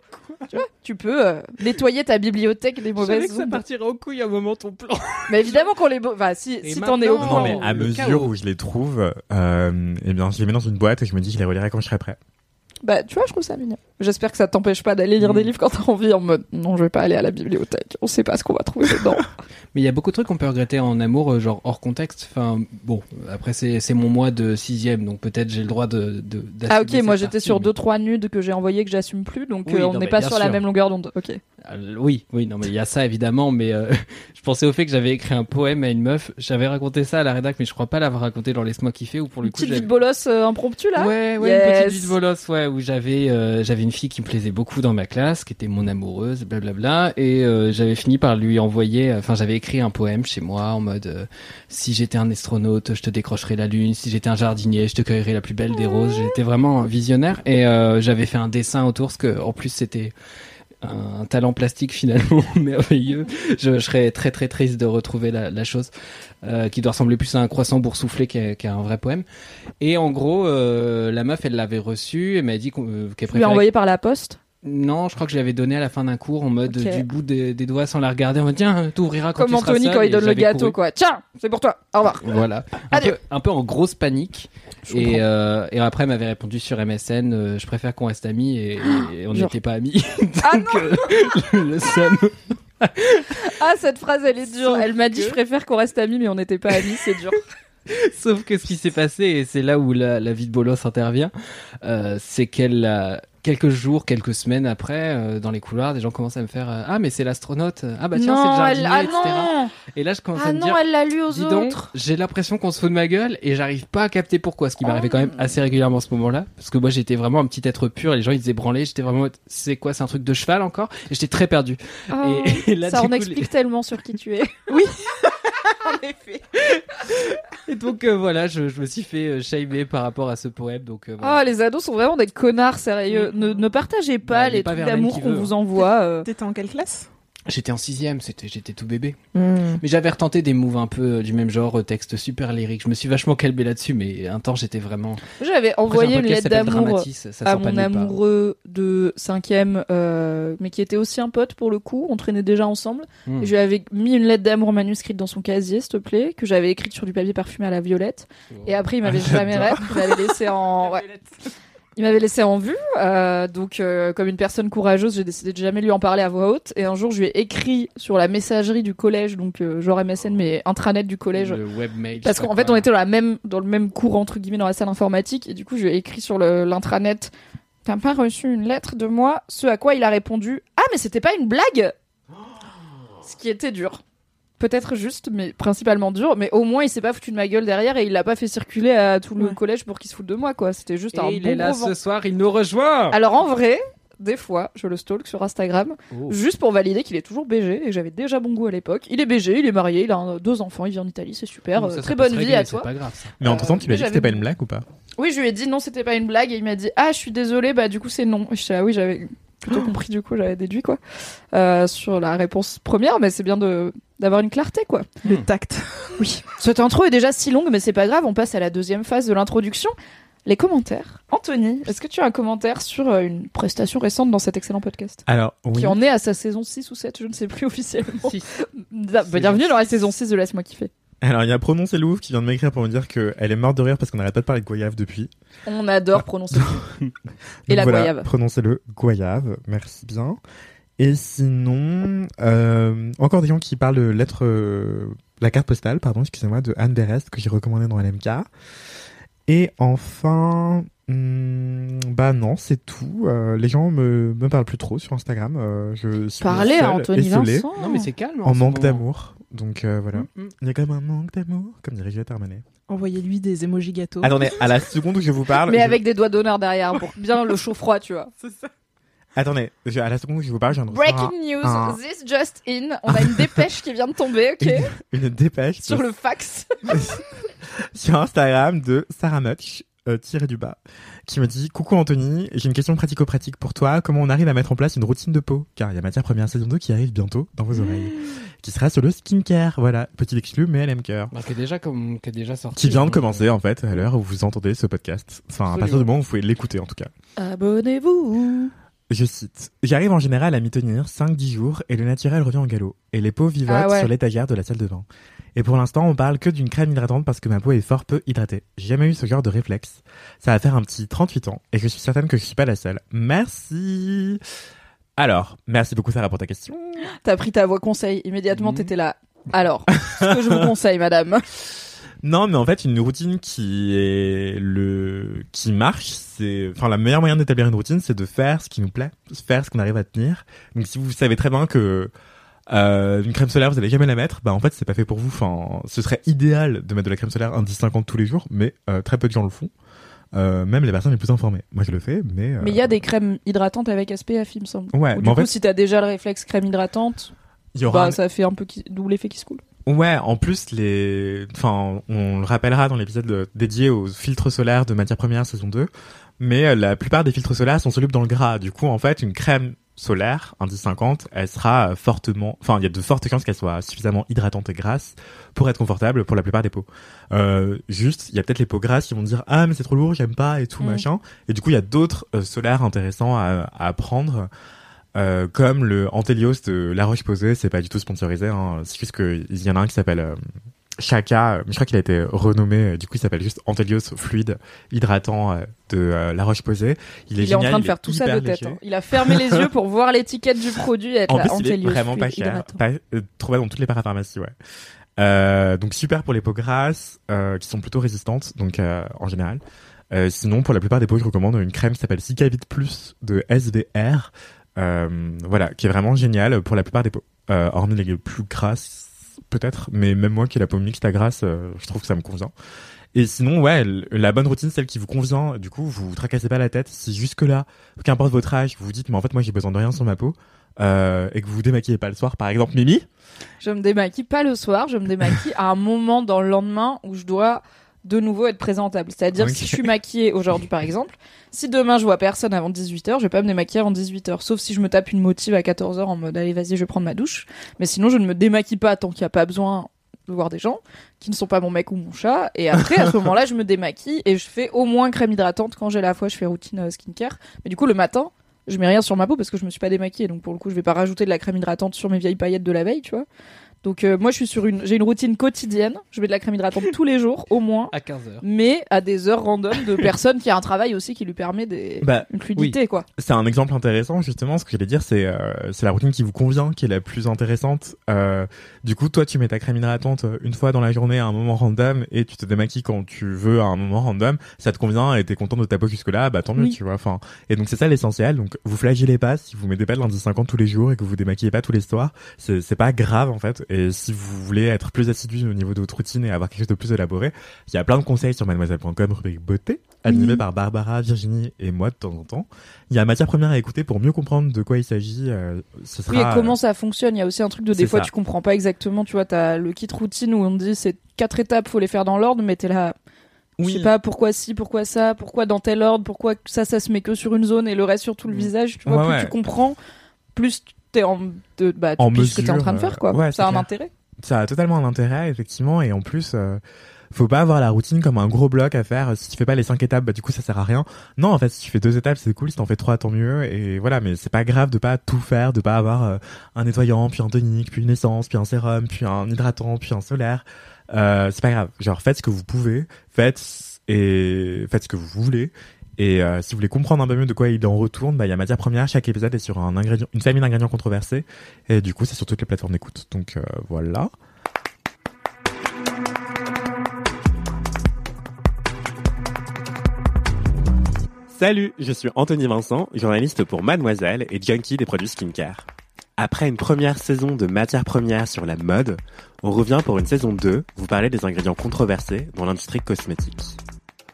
tu vois, tu peux euh, nettoyer ta bibliothèque des mauvaises ondes. partirait au couille à un moment ton plan. Mais évidemment qu'on les... Enfin, si, Et si t'en es au courant. non mais à mesure où je les trouve, euh, eh bien je les mets dans une boîte et je me dis que je les relirai quand je serai prêt. Bah, tu vois, je trouve ça mignon. J'espère que ça t'empêche pas d'aller lire des Mm. livres quand t'as envie en mode non, je vais pas aller à la bibliothèque. On sait pas ce qu'on va trouver dedans. (laughs) Mais il y a beaucoup de trucs qu'on peut regretter en amour, euh, genre hors contexte. Enfin, bon, après c'est mon mois de sixième, donc peut-être j'ai le droit de. de Ah ok, moi j'étais sur mais- deux trois nudes que j'ai envoyés que j'assume plus, donc Oui, euh, on n'est pas sur la même longueur d'onde. Ok. Euh, oui, oui, non mais il y a ça évidemment, mais euh, (laughs) je pensais au fait que j'avais écrit un poème à une meuf. J'avais raconté ça à la rédac, mais je crois pas l'avoir raconté dans Laisse-moi kiffer ou pour le coup. petite de bolos impromptue là? Ouais, ouais, Yes. une petite vie de bolos, ouais, où j'avais euh, j'avais une fille qui me plaisait beaucoup dans ma classe, qui était mon amoureuse, blablabla, et euh, j'avais fini par lui envoyer, enfin j'avais écrit un poème chez moi en mode euh, si j'étais un astronaute, je te décrocherais la lune, si j'étais un jardinier, je te cueillerais la plus belle des roses. J'étais vraiment visionnaire. Et euh, j'avais fait un dessin autour, parce que en plus c'était un talent plastique finalement (laughs) merveilleux. Je, je serais très très triste de retrouver la, la chose euh, qui doit ressembler plus à un croissant boursouflé qu'à un vrai poème. Et en gros, euh, la meuf, elle l'avait reçu et m'a dit euh, qu'elle as préférait. envoyé par la poste? Non, je crois que je l'avais donné à la fin d'un cours en mode du bout des, des doigts sans la regarder. En mode tiens, t'ouvriras quand Comme tu seras Anthony seul. quand il donne le gâteau couru. quoi. Tiens, c'est pour toi. Au revoir. Voilà. Un peu, un peu en grosse panique. Et, euh, et après, elle m'avait répondu sur MSN, euh, je préfère qu'on reste amis et, et on n'était pas amis. Ah (laughs) Donc, euh, le seum. (laughs) Ah cette phrase elle est dure. Sauf Elle m'a dit que- je préfère qu'on reste amis mais on n'était pas amis, c'est dur. (laughs) Sauf que ce qui s'est passé, et c'est là où la, la vie de Bolos intervient, euh, c'est qu'elle a quelques jours, quelques semaines après, euh, dans les couloirs, des gens commencent à me faire euh, Ah, mais c'est l'astronaute. Ah, bah tiens, c'est le jardinier, elle... ah etc. non, Et là, je commence à ah me non, dire elle l'a lu aux Dis donc, j'ai l'impression qu'on se fout de ma gueule et j'arrive pas à capter pourquoi, ce qui m'arrivait quand même Oh. assez régulièrement à ce moment-là. Parce que moi, j'étais vraiment un petit être pur et les gens, ils étaient branlés. J'étais vraiment, c'est quoi, c'est un truc de cheval encore? Et j'étais très perdu. Oh, Et, et là, ça en coup, explique tellement sur qui tu es. (laughs) (laughs) En effet. (laughs) Et donc euh, voilà, je, je me suis fait euh, shamer par rapport à ce poème. Donc euh, Ah, les ados sont vraiment des connards sérieux. Ne, ne partagez Bah, pas est les trucs d'amour qu'on vous hein. envoie. euh. T'étais en quelle classe? J'étais en sixième, c'était, j'étais tout bébé. Mais j'avais retenté des moves un peu euh, du même genre, euh, texte super lyrique. Je me suis vachement calmé là-dessus, mais un temps j'étais vraiment. J'avais Après, envoyé un une lettre d'amour à mon amoureux de cinquième, euh, mais qui était aussi un pote pour le coup. On traînait déjà ensemble. Hmm. Et je lui avais mis une lettre d'amour manuscrite dans son casier, s'il te plaît, que j'avais écrite sur du papier parfumé à la violette. Et après, il m'avait (laughs) jamais rep, il m'avait laissé en, (laughs) ouais. Il m'avait laissé en vue, euh, donc euh, comme une personne courageuse, j'ai décidé de jamais lui en parler à voix haute. Et un jour, je lui ai écrit sur la messagerie du collège, donc euh, genre MSN, mais intranet du collège, Le webmail. parce qu'en fait, quoi. on était dans la même, dans le même cours entre guillemets dans la salle informatique, et du coup, je lui ai écrit sur l'intranet. T'as pas reçu une lettre de moi Ce à quoi il a répondu Ah, mais c'était pas une blague Ce qui était dur. Peut-être juste, mais principalement dur. Mais au moins, il s'est pas foutu de ma gueule derrière et il l'a pas fait circuler à tout le Ouais. collège pour qu'il se foute de moi, quoi. C'était juste Et un il bon est là ce soir, il nous rejoint. Alors en vrai, des fois, je le stalk sur Instagram, Oh. juste pour valider qu'il est toujours BG et que j'avais déjà bon goût à l'époque. Il est BG, il est marié, il a un- deux enfants, il vit en Italie, c'est super. Oh, euh, ça, très bonne vie à toi. pas grave ça. Mais entre temps, tu lui as mais dit que c'était pas une blague ou pas? Oui, je lui ai dit non, c'était pas une blague et il m'a dit ah, je suis désolée, bah du coup c'est non. Et j'étais là, oui, j'avais plutôt compris du coup, j'avais déduit quoi euh, sur la réponse première, mais c'est bien de d'avoir une clarté quoi. Le tact. Oui. Cette intro est déjà si longue, mais c'est pas grave, on passe à la deuxième phase de l'introduction. Les commentaires. Anthony, est-ce que tu as un commentaire sur euh, une prestation récente dans cet excellent podcast? Alors, oui. Qui en est à sa saison 6 ou 7, je ne sais plus (laughs) officiellement. Si. Bah, Bienvenue dans la saison 6 de Laisse-moi kiffer. Alors, il y a Prononcé Louvre qui vient de m'écrire pour me dire qu'elle est morte de rire parce qu'on n'arrête pas de parler de goyave depuis. On adore prononcer. (laughs) Et la voilà, goyave. Prononcez-le goyave, merci bien. Et sinon, euh, encore des gens qui parlent de lettre, euh, la carte postale, pardon, excusez-moi, de Anne Berest que j'ai recommandé dans LMK. Et enfin, hmm, bah non, c'est tout. Euh, les gens me, me parlent plus trop sur Instagram. Euh, je suis Parlez à Anthony Vincent. Non mais c'est calme. en ce manque moment. d'amour. Donc euh, voilà. Mm, mm. Il y a quand même un manque d'amour, comme dirait Juliette Armanet. Envoyez-lui des emojis gâteaux. Attendez, à la seconde où je vous parle. Mais je- avec des doigts d'honneur derrière pour bien le chaud-froid, tu vois. Attendez, je- à la seconde où je vous parle, je viens de recevoir Breaking news, un- this just in. On a une dépêche qui vient de tomber, ok une dépêche Sur de- le fax. (laughs) sur Instagram de Sarah Much, euh, tiré du bas, qui me dit Coucou Anthony, j'ai une question pratico-pratique pour toi. Comment on arrive à mettre en place une routine de peau? Car il y a matière première saison 2 qui arrive bientôt dans vos oreilles, (gasps) (gasps) qui sera sur le skincare. Voilà, petit exclu, mais elle aime cœur. Bah, qui est déjà comme qui est déjà sorti. Qui vient de donc, commencer euh, en fait à l'heure où vous entendez ce podcast. Enfin, à partir du moment où vous pouvez l'écouter en tout cas. Abonnez-vous. Je cite J'arrive en général à m'y tenir 5-10 jours et le naturel revient au galop. Et les peaux vivotent Ah ouais. sur l'étagère de la salle de bain. Et pour l'instant, on parle que d'une crème hydratante parce que ma peau est fort peu hydratée. J'ai jamais eu ce genre de réflexe. Ça va faire un petit 38 ans et je suis certaine que je suis pas la seule. Merci Alors, merci beaucoup Sarah pour ta question. T'as pris ta voix conseil. Immédiatement, Mhm. t'étais là. Alors, ce que je vous (laughs) conseille, madame. Non, mais en fait, une routine qui est le qui marche, c'est enfin la meilleure moyen d'établir une routine, c'est de faire ce qui nous plaît, faire ce qu'on arrive à tenir. Donc si vous savez très bien que euh, une crème solaire, vous allez jamais la mettre, bah en fait, c'est pas fait pour vous. Enfin, ce serait idéal de mettre de la crème solaire indice 50 tous les jours, mais euh, très peu de gens le font. Euh, même les personnes les plus informées. Moi, je le fais, mais euh, Mais il y a des crèmes hydratantes avec SPF, il me semble. ouais, Ou mais du en coup, fait, si t'as déjà le réflexe crème hydratante, il y aura bah, un- ça fait un peu qui... d'où l'effet qui se coule. Ouais, en plus les, enfin, on le rappellera dans l'épisode de- dédié aux filtres solaires de matière première saison 2, mais euh, la plupart des filtres solaires sont solubles dans le gras. Du coup, en fait, une crème solaire, indice 50, elle sera euh, fortement, enfin, il y a de fortes chances qu'elle soit suffisamment hydratante et grasse pour être confortable pour la plupart des peaux. Euh, juste, il y a peut-être les peaux grasses qui vont dire ah mais c'est trop lourd, j'aime pas et tout Mm. machin. Et du coup, il y a d'autres euh, solaires intéressants à, à prendre. Euh, comme le Antelios de La Roche-Posay, c'est pas du tout sponsorisé. Hein. C'est juste qu'il y en a un qui s'appelle Chaka, euh, je crois qu'il a été renommé. euh, Du coup, il s'appelle juste Antelios fluide hydratant euh, de La Roche-Posay. Il est Il est en train de faire tout ça de tête. hein. Il a fermé les yeux pour voir l'étiquette du produit et être En là, plus, il est Antelios vraiment pas cher, pas, euh, trouvé dans toutes les parapharmacies, ouais. Euh, donc super pour les peaux grasses, euh, qui sont plutôt résistantes, donc euh, en général. Sinon, pour la plupart des peaux, je recommande une crème qui s'appelle Cicavit Plus de SVR, voilà, qui est vraiment géniale pour la plupart des peaux, hormis les plus grasses peut-être, mais même moi qui ai la peau mixte à grasse, euh, je trouve que ça me convient. Et sinon, ouais, la bonne routine, celle qui vous convient, du coup, vous vous tracassez pas la tête. Si jusque-là, qu'importe votre âge, vous vous dites, mais en fait, moi, j'ai besoin de rien sur ma peau, euh, et que vous vous démaquillez pas le soir, par exemple, Mimi, Je me démaquille pas le soir, je me démaquille à un moment dans le lendemain où je dois de nouveau être présentable. C'est-à-dire si je suis maquillée aujourd'hui par exemple, si demain je vois personne avant 18h, je vais pas me démaquiller avant 18h. Sauf si je me tape une motive à 14h en mode allez vas-y je vais prendre ma douche. Mais sinon je ne me démaquille pas tant qu'il n'y a pas besoin de voir des gens qui ne sont pas mon mec ou mon chat. Et après à ce (laughs) moment-là je me démaquille et je fais au moins crème hydratante quand j'ai la fois je fais routine euh, skincare. Mais du coup le matin je mets rien sur ma peau parce que je me suis pas démaquillée donc pour le coup je vais pas rajouter de la crème hydratante sur mes vieilles paillettes de la veille tu vois donc euh, moi je suis sur une j'ai une routine quotidienne je mets de la crème hydratante tous les jours au moins À 15h. mais à des heures random de personnes qui a un travail aussi qui lui permet des bah, une fluidité quoi c'est un exemple intéressant justement. Ce que j'allais dire, c'est euh, c'est la routine qui vous convient, qui est la plus intéressante. Euh, du coup, toi, tu mets ta crème hydratante euh, une fois dans la journée à un moment random et tu te démaquilles quand tu veux à un moment random. Ça te convient et t'es content de ta peau jusque là, bah tant mieux, Oui. tu vois. Enfin, et donc c'est ça l'essentiel. Donc vous flagellez pas si vous mettez pas de lundi 50 tous les jours et que vous vous démaquillez pas tous les soirs. C'est c'est pas grave en fait. Et si vous voulez être plus assidu au niveau de votre routine et avoir quelque chose de plus élaboré, il y a plein de conseils sur mademoiselle.com rubrique beauté animé Oui. par Barbara, Virginie et moi de temps en temps. Il y a matière première à écouter pour mieux comprendre de quoi il s'agit. euh, ce sera, oui et comment ça fonctionne il y a aussi un truc de des fois ça. tu comprends pas exactement tu vois t'as le kit routine où on dit c'est quatre étapes faut les faire dans l'ordre mais t'es là je Oui. sais pas pourquoi ci pourquoi ça pourquoi dans tel ordre pourquoi ça ça se met que sur une zone et le reste sur tout le Mm. visage tu vois Ouais, plus ouais. tu comprends plus t'es en de, bah tu En piges ce que t'es en mesure, train de faire quoi. euh, ouais, ça a un intérêt. Ça a totalement un intérêt effectivement et en plus euh, faut pas avoir la routine comme un gros bloc à faire si tu fais pas les cinq étapes bah du coup ça sert à rien. Non en fait si tu fais deux étapes c'est cool si t'en fais trois tant mieux et voilà mais c'est pas grave de pas tout faire de pas avoir euh, un nettoyant puis un tonique puis une essence puis un sérum puis un hydratant puis un solaire. Euh, c'est pas grave. Genre faites ce que vous pouvez faites et faites ce que vous voulez et euh, si vous voulez comprendre un peu mieux de quoi il en retourne, bah il y a matière première. Chaque épisode est sur un ingrédient, une famille d'ingrédients controversés. Et du coup, c'est sur toutes les plateformes d'écoute. Donc euh, voilà. Salut, je suis Anthony Vincent, journaliste pour Mademoiselle et junkie des produits skincare. Après une première saison de matières premières sur la mode, on revient pour une saison 2, vous parler des ingrédients controversés dans l'industrie cosmétique.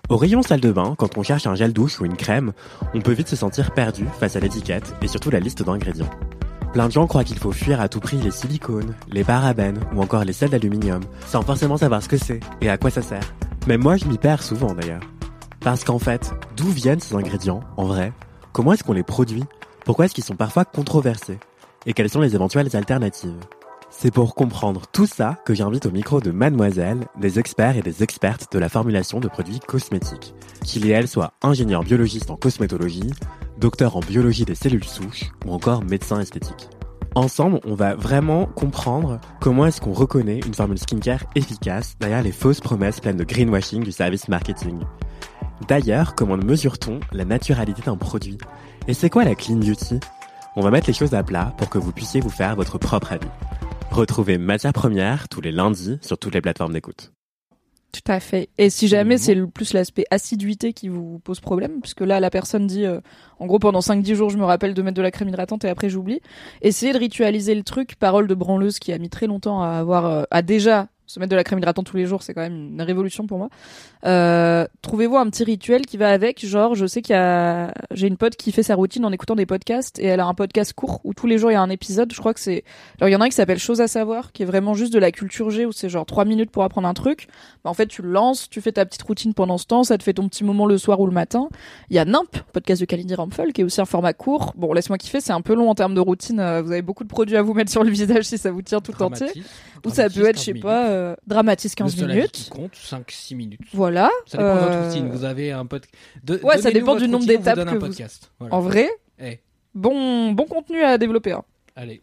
Au rayon salle de bain, quand on cherche un gel douche ou une crème, on peut vite se sentir perdu face à l'étiquette et surtout la liste d'ingrédients. Plein de gens croient qu'il faut fuir à tout prix les silicones, les parabènes ou encore les sels d'aluminium, sans forcément savoir ce que c'est et à quoi ça sert. Même moi, je m'y perds souvent d'ailleurs. Parce qu'en fait, d'où viennent ces ingrédients, en vrai? Comment est-ce qu'on les produit? Pourquoi est-ce qu'ils sont parfois controversés? Et quelles sont les éventuelles alternatives? C'est pour comprendre tout ça que j'invite au micro de Mademoiselle des experts et des expertes de la formulation de produits cosmétiques. Qu'ils et elles soient ingénieurs biologistes en cosmétologie, docteurs en biologie des cellules souches ou encore médecins esthétiques. Ensemble, on va vraiment comprendre comment est-ce qu'on reconnaît une formule skincare efficace derrière les fausses promesses pleines de greenwashing du service marketing. D'ailleurs, comment mesure-t-on la naturalité d'un produit? Et c'est quoi la clean beauty? On va mettre les choses à plat pour que vous puissiez vous faire votre propre avis. Retrouvez Matière Première tous les lundis sur toutes les plateformes d'écoute. Tout à fait. Et si jamais Mhm. c'est le plus l'aspect assiduité qui vous pose problème, puisque là la personne dit, euh, en gros pendant 5-10 jours je me rappelle de mettre de la crème hydratante et après j'oublie, essayez de ritualiser le truc, parole de branleuse qui a mis très longtemps à avoir, euh, à déjà se mettre de la crème hydratante tous les jours, c'est quand même une révolution pour moi. Euh, Trouvez-vous un petit rituel qui va avec, genre je sais qu'il y a, j'ai une pote qui fait sa routine en écoutant des podcasts et elle a un podcast court où tous les jours il y a un épisode. Je crois que c'est, alors il y en a un qui s'appelle Chose à savoir, qui est vraiment juste de la culture G où c'est genre 3 minutes pour apprendre un truc. Bah, en fait tu le lances, tu fais ta petite routine pendant ce temps, ça te fait ton petit moment le soir ou le matin. Il y a Nimp, podcast de Kalindi Ramphel, qui est aussi un format court. Bon laisse-moi kiffer, c'est un peu long en termes de routine. euh, Vous avez beaucoup de produits à vous mettre sur le visage si ça vous tient tout entier. Ou ça peut être, je sais pas, euh, dramatise 15 Qui minutes. compte 5-6 minutes. Voilà. Ça dépend de votre Euh, routine. Vous avez un pod... de- Ouais, ça dépend du nombre d'étapes que vous- podcast. Voilà. En vrai, Eh, bon, bon contenu à développer. hein. allez.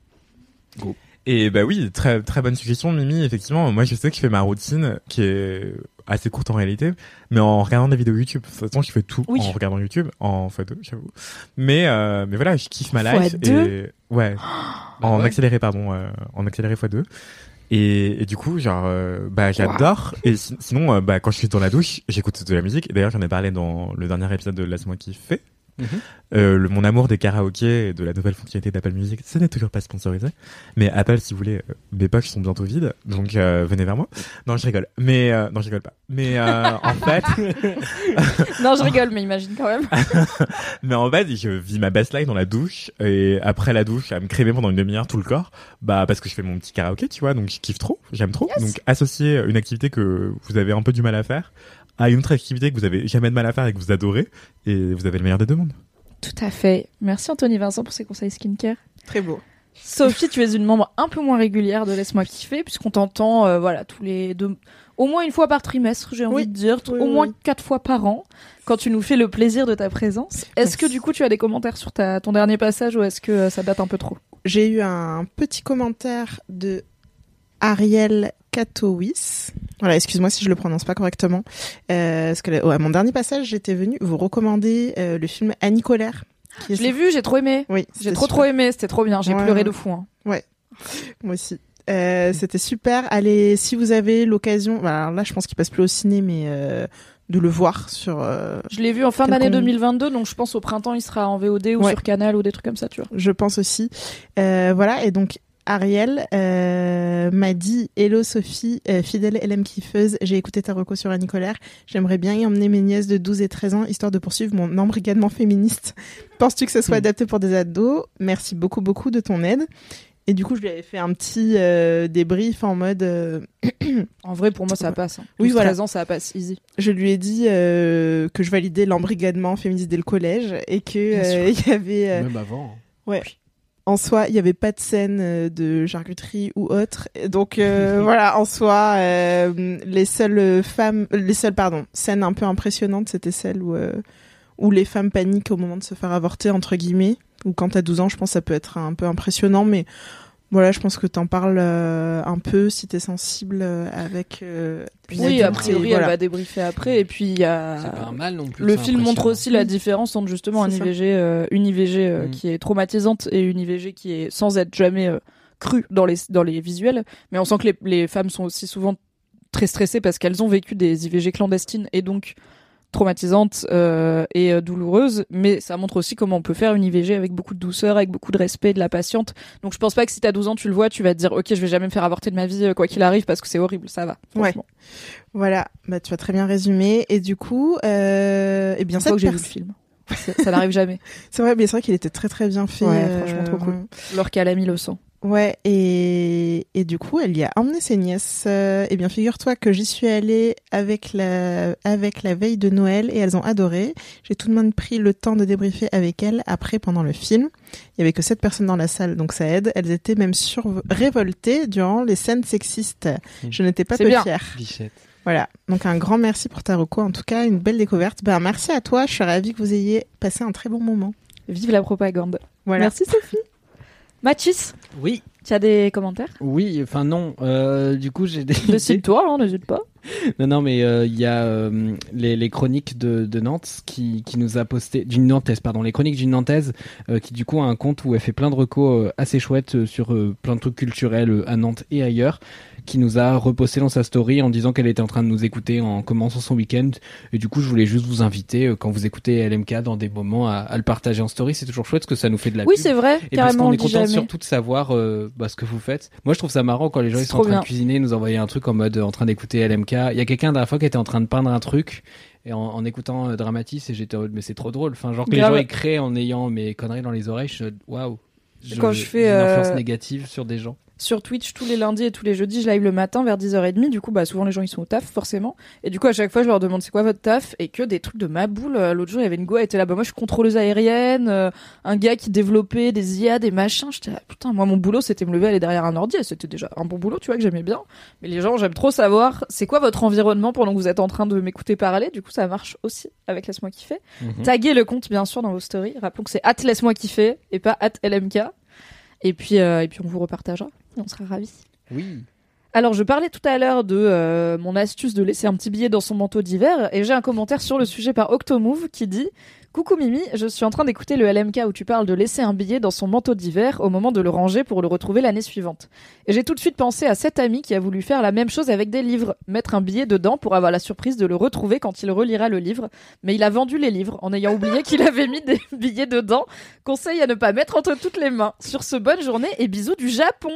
Et bah oui, très très bonne suggestion, Mimi. Effectivement, moi je sais que je fais ma routine qui est assez courte en réalité, mais en regardant des vidéos YouTube. De toute façon, je fais tout Oui. en regardant YouTube, en x2, j'avoue. Mais euh, mais voilà, je kiffe ma Fois life deux? et ouais, (gasps) Bah en ouais. accéléré pardon, euh, en accéléré x2. Et, et du coup, genre, euh, bah, j'adore. Et si- sinon, euh, bah, quand je suis dans la douche, j'écoute de la musique. Et D'ailleurs, j'en ai parlé dans le dernier épisode de Laisse-moi kiffer. Euh, le, mon amour des karaokés et de la nouvelle fonctionnalité d'Apple Music, ça n'est toujours pas sponsorisé. Mais Apple, si vous voulez, euh, mes poches sont bientôt vides, donc euh, venez vers moi. Non, je rigole. Mais euh, non, je rigole pas. Mais (laughs) en fait, Non, je rigole, mais imagine quand même. (laughs) mais en fait, je vis ma baseline dans la douche et après la douche, à me crémer pendant une demi-heure tout le corps, bah parce que je fais mon petit karaoké, tu vois, donc je kiffe trop, j'aime trop. Donc associer une activité que vous avez un peu du mal à faire à une autre activité que vous avez jamais de mal à faire et que vous adorez, et vous avez le meilleur des deux mondes. Tout à fait. Merci Anthony Vincent pour ces conseils skincare. Très beau. Sophie, tu es une membre un peu moins régulière de Laisse-moi kiffer, puisqu'on t'entend euh, voilà, tous les deux, au moins une fois par trimestre, j'ai envie Oui. de dire, Oui, au oui, moins oui. quatre fois par an, quand tu nous fais le plaisir de ta présence. Est-ce que du coup tu as des commentaires sur ta, ton dernier passage ou est-ce que euh, ça date un peu trop? J'ai eu un petit commentaire de Ariel Katowis. Voilà, excuse-moi si je le prononce pas correctement. Euh, parce que là- ouais, à mon dernier passage, j'étais venue vous recommander euh, le film Annie Colère. Je l'ai vu, j'ai trop aimé. Oui, J'ai trop super. trop aimé, c'était trop bien, j'ai Ouais, pleuré ouais. de fou. hein. Moi aussi. Euh, C'était super. Allez, si vous avez l'occasion, bah, là, je pense qu'il passe plus au ciné, mais de le voir sur. euh, Je l'ai vu en fin d'année con- 2022, donc je pense au printemps il sera en VOD ou Ouais. sur Canal ou des trucs comme ça, tu vois. je pense aussi. Euh, voilà, et donc Ariel euh, m'a dit Hello Sophie, euh, fidèle LM kiffeuse, j'ai écouté ta reco sur Annie Colère. J'aimerais bien y emmener mes nièces de 12 et 13 ans, histoire de poursuivre mon embrigadement féministe. (laughs) Penses-tu que ce soit Hmm. adapté pour des ados? Merci beaucoup, beaucoup de ton aide. Et du coup, je lui avais fait un petit euh, débrief en mode. euh, (clears throat) En vrai, pour moi, ça passe. Hein. Oui, 12, voilà. 13 ans, ça passe easy. je lui ai dit euh, que je validais l'embrigadement féministe dès le collège et que euh, (laughs) il y avait. euh, Même avant. Ouais. En soi, il n'y avait pas de scène euh, de charcuterie ou autre. Donc euh, (laughs) voilà, en soi, euh, les seules femmes, les seules pardon, scènes un peu impressionnantes, c'était celles où où les femmes paniquent au moment de se faire avorter entre guillemets. Ou quand t'as 12 ans, je pense que ça peut être un peu impressionnant, mais voilà, je pense que t'en parles euh, un peu si t'es sensible euh, avec. euh, Oui, a priori, voilà. elle va débriefer après. Et puis, il y a. C'est pas mal non plus. Le film montre aussi la différence entre justement un. IVG, euh, une IVG euh, Mm. qui est traumatisante et une IVG qui est sans être jamais euh, crue dans les, dans les visuels. Mais on sent que les, les femmes sont aussi souvent très stressées parce qu'elles ont vécu des IVG clandestines et donc traumatisantes euh, et euh, douloureuses. Mais ça montre aussi comment on peut faire une IVG avec beaucoup de douceur, avec beaucoup de respect de la patiente. Donc je pense pas que si t'as 12 ans, tu le vois, tu vas te dire ok, je vais jamais me faire avorter de ma vie, euh, quoi qu'il arrive, parce que c'est horrible, ça va. Ouais. franchement. Voilà, bah tu as très bien résumé. Et du coup, euh, eh bien cette que j'ai vu le film. Ça, ça n'arrive jamais. (laughs) C'est vrai, mais c'est vrai qu'il était très très bien fait. Ouais, euh, franchement, trop cool. Leur qu'elle a mis le sang. Ouais, et, et du coup, elle y a emmené ses nièces. Euh, eh bien, figure-toi que j'y suis allée avec la, avec la veille de Noël et elles ont adoré. J'ai tout de même pris le temps de débriefer avec elles après, pendant le film. Il y avait que sept personnes dans la salle, donc ça aide. Elles étaient même sur révoltées durant les scènes sexistes. Je n'étais pas peu bien. fière. Voilà. Donc un grand merci pour ta reco. En tout cas, une belle découverte. Ben, merci à toi. Je suis ravie que vous ayez passé un très bon moment. Vive la propagande. Voilà. Merci Sophie. Mathis, Oui. tu as des commentaires? Oui, enfin non. Euh, du coup, j'ai des. Décide-toi, hein, n'hésite pas. (laughs) Non, non, mais euh, il y a euh, les, les chroniques de, de Nantes qui, qui nous a posté d'une Nantaise, pardon, les chroniques d'une Nantaise euh, qui du coup a un compte où elle fait plein de recos euh, assez chouettes euh, sur euh, plein de trucs culturels euh, à Nantes et ailleurs, qui nous a reposté dans sa story en disant qu'elle était en train de nous écouter en commençant son week-end. Et du coup, je voulais juste vous inviter euh, quand vous écoutez LMK dans des moments à, à le partager en story. C'est toujours chouette parce que ça nous fait de la Oui, pub. c'est vrai, Et parce carrément, qu'on on est content surtout de savoir euh, bah, ce que vous faites. Moi, je trouve ça marrant quand les gens ils sont en train bien. de cuisiner, nous envoyer un truc en mode euh, en train d'écouter LMK. Il y a quelqu'un dernière fois qui était en train de peindre un truc et en, en écoutant euh, Dramatis et j'étais mais c'est trop drôle. Enfin, genre que Grave. les gens créent en ayant mes conneries dans les oreilles. Je waouh. Quand je fais, une influence euh, négative sur des gens. Sur Twitch, tous les lundis et tous les jeudis, je live le matin vers 10h30. Du coup, bah, souvent les gens ils sont au taf, forcément. Et du coup, à chaque fois, je leur demande c'est quoi votre taf? Et que des trucs de ma boule. Euh, L'autre jour, il y avait une go, elle était là, bah, moi je suis contrôleuse aérienne, euh, un gars qui développait des IA, des machins. J'étais là, putain, moi mon boulot c'était me lever, aller derrière un ordi c'était déjà un bon boulot, tu vois, que j'aimais bien. Mais les gens, j'aime trop savoir c'est quoi votre environnement pendant que vous êtes en train de m'écouter parler? Du coup, ça marche aussi avec Laisse-moi kiffer. Mhm. Taguez le compte bien sûr dans vos stories. Rappelons que c'est at laisse-moi kiffer et pas at LMK. Et puis, euh, et puis on vous repartagera on sera ravis. Oui. Alors, je parlais tout à l'heure de euh, mon astuce de laisser un petit billet dans son manteau d'hiver et j'ai un commentaire sur le sujet par Octomove qui dit Coucou Mimi, je suis en train d'écouter le LMK où tu parles de laisser un billet dans son manteau d'hiver au moment de le ranger pour le retrouver l'année suivante. Et j'ai tout de suite pensé à cet ami qui a voulu faire la même chose avec des livres, mettre un billet dedans pour avoir la surprise de le retrouver quand il relira le livre, mais il a vendu les livres en ayant oublié qu'il avait mis des (laughs) billets dedans. Conseil à ne pas mettre entre toutes les mains. Sur ce, bonne journée et bisous du Japon.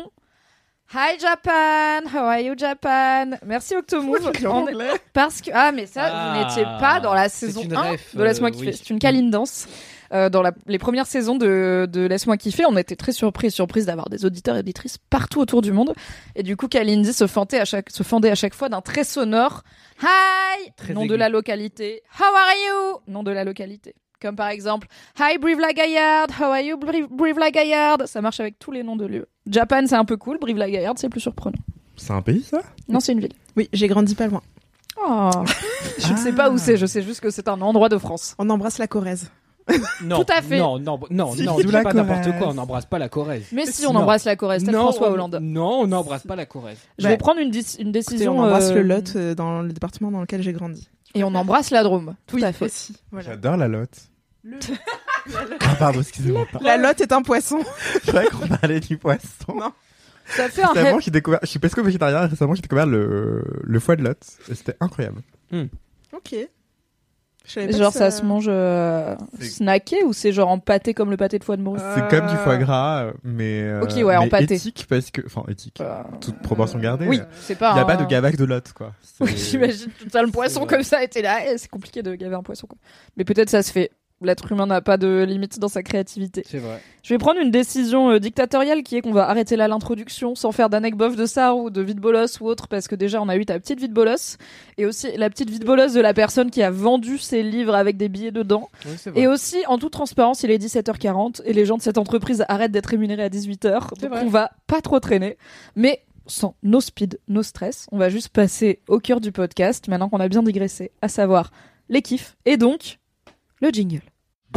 Hi Japan, how are you Japan? Merci Octomove. On est- anglais. Parce que ah mais ça Ah, vous n'étiez pas dans la saison une 1 ref, de Laisse-moi euh, kiffer. oui. C'est une câline danse. Euh, dans la- les premières saisons de, de Laisse-moi kiffer, on était très surpris, surprise d'avoir des auditeurs et auditrices partout autour du monde. Et du coup, Kalindi se fendait à chaque, se fendait à chaque fois d'un très sonore Hi, Très nom de la localité. How are you, nom de la localité. Comme par exemple Hi, Brive-la-Gaillarde. How are you, Brive- Brive-la-Gaillarde? Ça marche avec tous les noms de lieux. Japan, c'est un peu cool. Brive-la-Gaillarde, c'est plus surprenant. C'est un pays, ça? Non, c'est une ville. Oui, j'ai grandi pas loin. Oh. (laughs) je ne sais pas où c'est. Je sais juste que c'est un endroit de France. On embrasse la Corrèze. Non, Tout à fait. Non, non, non, Si, non, pas n'importe quoi, on n'embrasse pas la Corrèze. Mais si, on Non. embrasse la Corrèze, c'est non, François Hollande. Non, on n'embrasse pas la Corrèze. Je vais prendre une, Écoutez, décision. on embrasse euh, le Lot euh, dans le département dans lequel j'ai grandi. Et on embrasse la Drôme. Tout Oui, à fait. Voilà. J'adore la lotte. (laughs) Ah, pardon, excusez-moi. La Lot est un poisson. (laughs) Je croyais qu'on parlait du poisson. Non. Ça fait un Récemment, j'ai découvert, je suis presque végétarien, et récemment, j'ai découvert le, le foie de lotte. Et c'était incroyable. Ok. Je savais pas Genre, que ça se mange euh, C'est- snacké ou c'est genre en pâté comme le pâté de foie de morue Euh, C'est comme du foie gras, euh, mais, euh, Ok, ouais, en mais pâté. éthique parce que, enfin, éthique. Euh, Toute proportion gardée. Oui, euh, c'est pas Il n'y a un- pas de gavac de lotte, quoi. C'est- (laughs) Oui, j'imagine tout ça, le poisson comme ça était là. eh, C'est compliqué de gaver un poisson. Quoi. Mais peut-être ça se fait. L'être humain n'a pas de limite dans sa créativité. C'est vrai. Je vais prendre une décision euh, dictatoriale qui est qu'on va arrêter là l'introduction sans faire d'anecdote de ça ou de vide bolos ou autre parce que déjà on a eu ta petite vide bolos et aussi la petite vide bolos de la personne qui a vendu ses livres avec des billets dedans. Oui. Et aussi, en toute transparence, il est 17h40 et les gens de cette entreprise arrêtent d'être rémunérés à 18h. C'est Donc vrai. on va pas trop traîner. Mais sans no speed, no stress, on va juste passer au cœur du podcast maintenant qu'on a bien digressé, à savoir les kiffs et donc le jingle.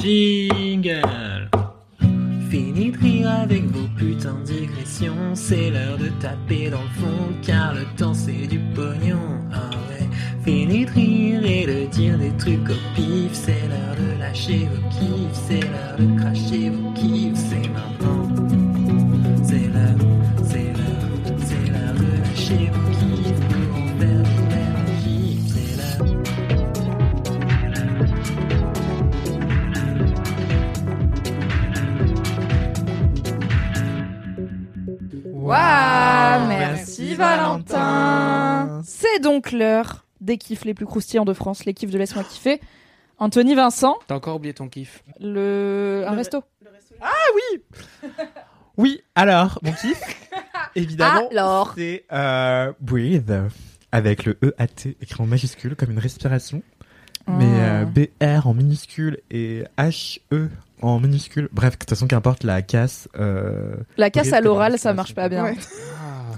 Jingle. Fini de rire avec vos putains de digressions. C'est l'heure de taper dans le fond Car le temps c'est du pognon. Ah ouais. Fini de rire et de dire des trucs au pif. C'est l'heure de lâcher vos kiffs. C'est l'heure de Waouh, merci Valentin. C'est donc l'heure des kiffs les plus croustillants de France, les kiffs de Laisse-moi kiffer. Anthony Vincent, T'as encore oublié ton kiff. le... un Le- resto. (laughs) Oui, alors, mon kiff, (laughs) évidemment, Alors. c'est euh, Breathe, avec le EAT écrit en majuscule, comme une respiration, mais euh, BR en minuscule et HE en minuscule. Bref, de toute façon, qu'importe la casse. Euh... La casse à l'oral, ça marche pas bien. Ouais. (laughs)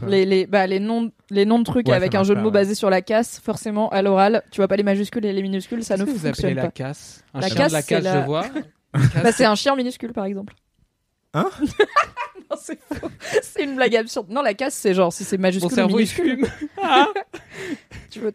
Les, les, bah, les, noms, les noms de trucs Ouais, avec un jeu de mots ouais. basé sur la casse, forcément, à l'oral, tu vois pas les majuscules et les minuscules, ça ne Qu'est-ce que vous appelez fonctionne la pas. casse Un La chien casse, de la casse, la- je vois. (laughs) Bah, c'est un chien minuscule, par exemple. Hein (laughs) Non, c'est faux. C'est une blague absurde. Non, la casse, c'est genre, si c'est Mon majuscule ou minuscule. fume. tu veux,